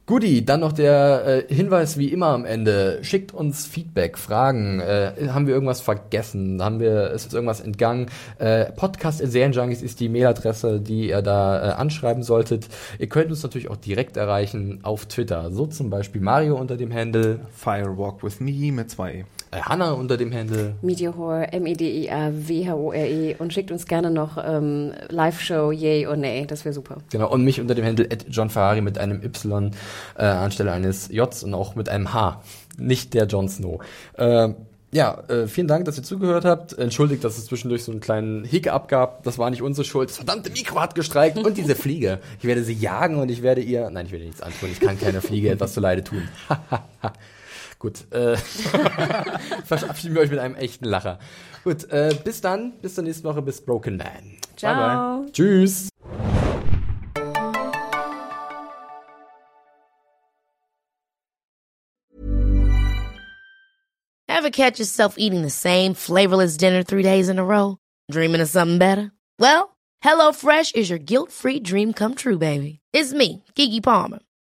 Guti, dann noch der äh, Hinweis wie immer am Ende. Schickt uns Feedback, Fragen. Äh, haben wir irgendwas vergessen? Haben wir, ist uns irgendwas entgangen? Äh, Podcast Serienjunkies ist die Mailadresse, die ihr da äh, anschreiben solltet. Ihr könnt uns natürlich auch direkt erreichen auf Twitter. So zum Beispiel Mario unter dem Handle. Firewalk with me mit zwei E. Äh, Hanna unter dem Handle. Meteorhore, M-E-D-I-A-W-H-O-R-E und schickt uns gerne noch ähm, Live-Show, yay oder nee, das wäre super. Genau, und mich unter dem Handle at John Ferrari mit einem Y äh, anstelle eines Js und auch mit einem H. Nicht der Jon Snow. Äh, ja, äh, vielen Dank, dass ihr zugehört habt. Entschuldigt, dass es zwischendurch so einen kleinen Hiccup gab. Das war nicht unsere Schuld. Das verdammte Mikro hat gestreikt. Und diese Fliege. Ich werde sie jagen und ich werde ihr... Nein, ich werde nichts antun. Ich kann keiner Fliege etwas zu Leide tun. Gut, äh, verabschieden wir euch mit einem echten Lacher. Gut, äh, bis dann, bis zur nächsten Woche, bis Broken Man. Ciao. Bye bye. Tschüss. Ever catch yourself eating the same flavorless dinner three days in a row? Dreaming of something better? Well, HelloFresh is your guilt-free dream come true, baby. It's me, Kiki Palmer.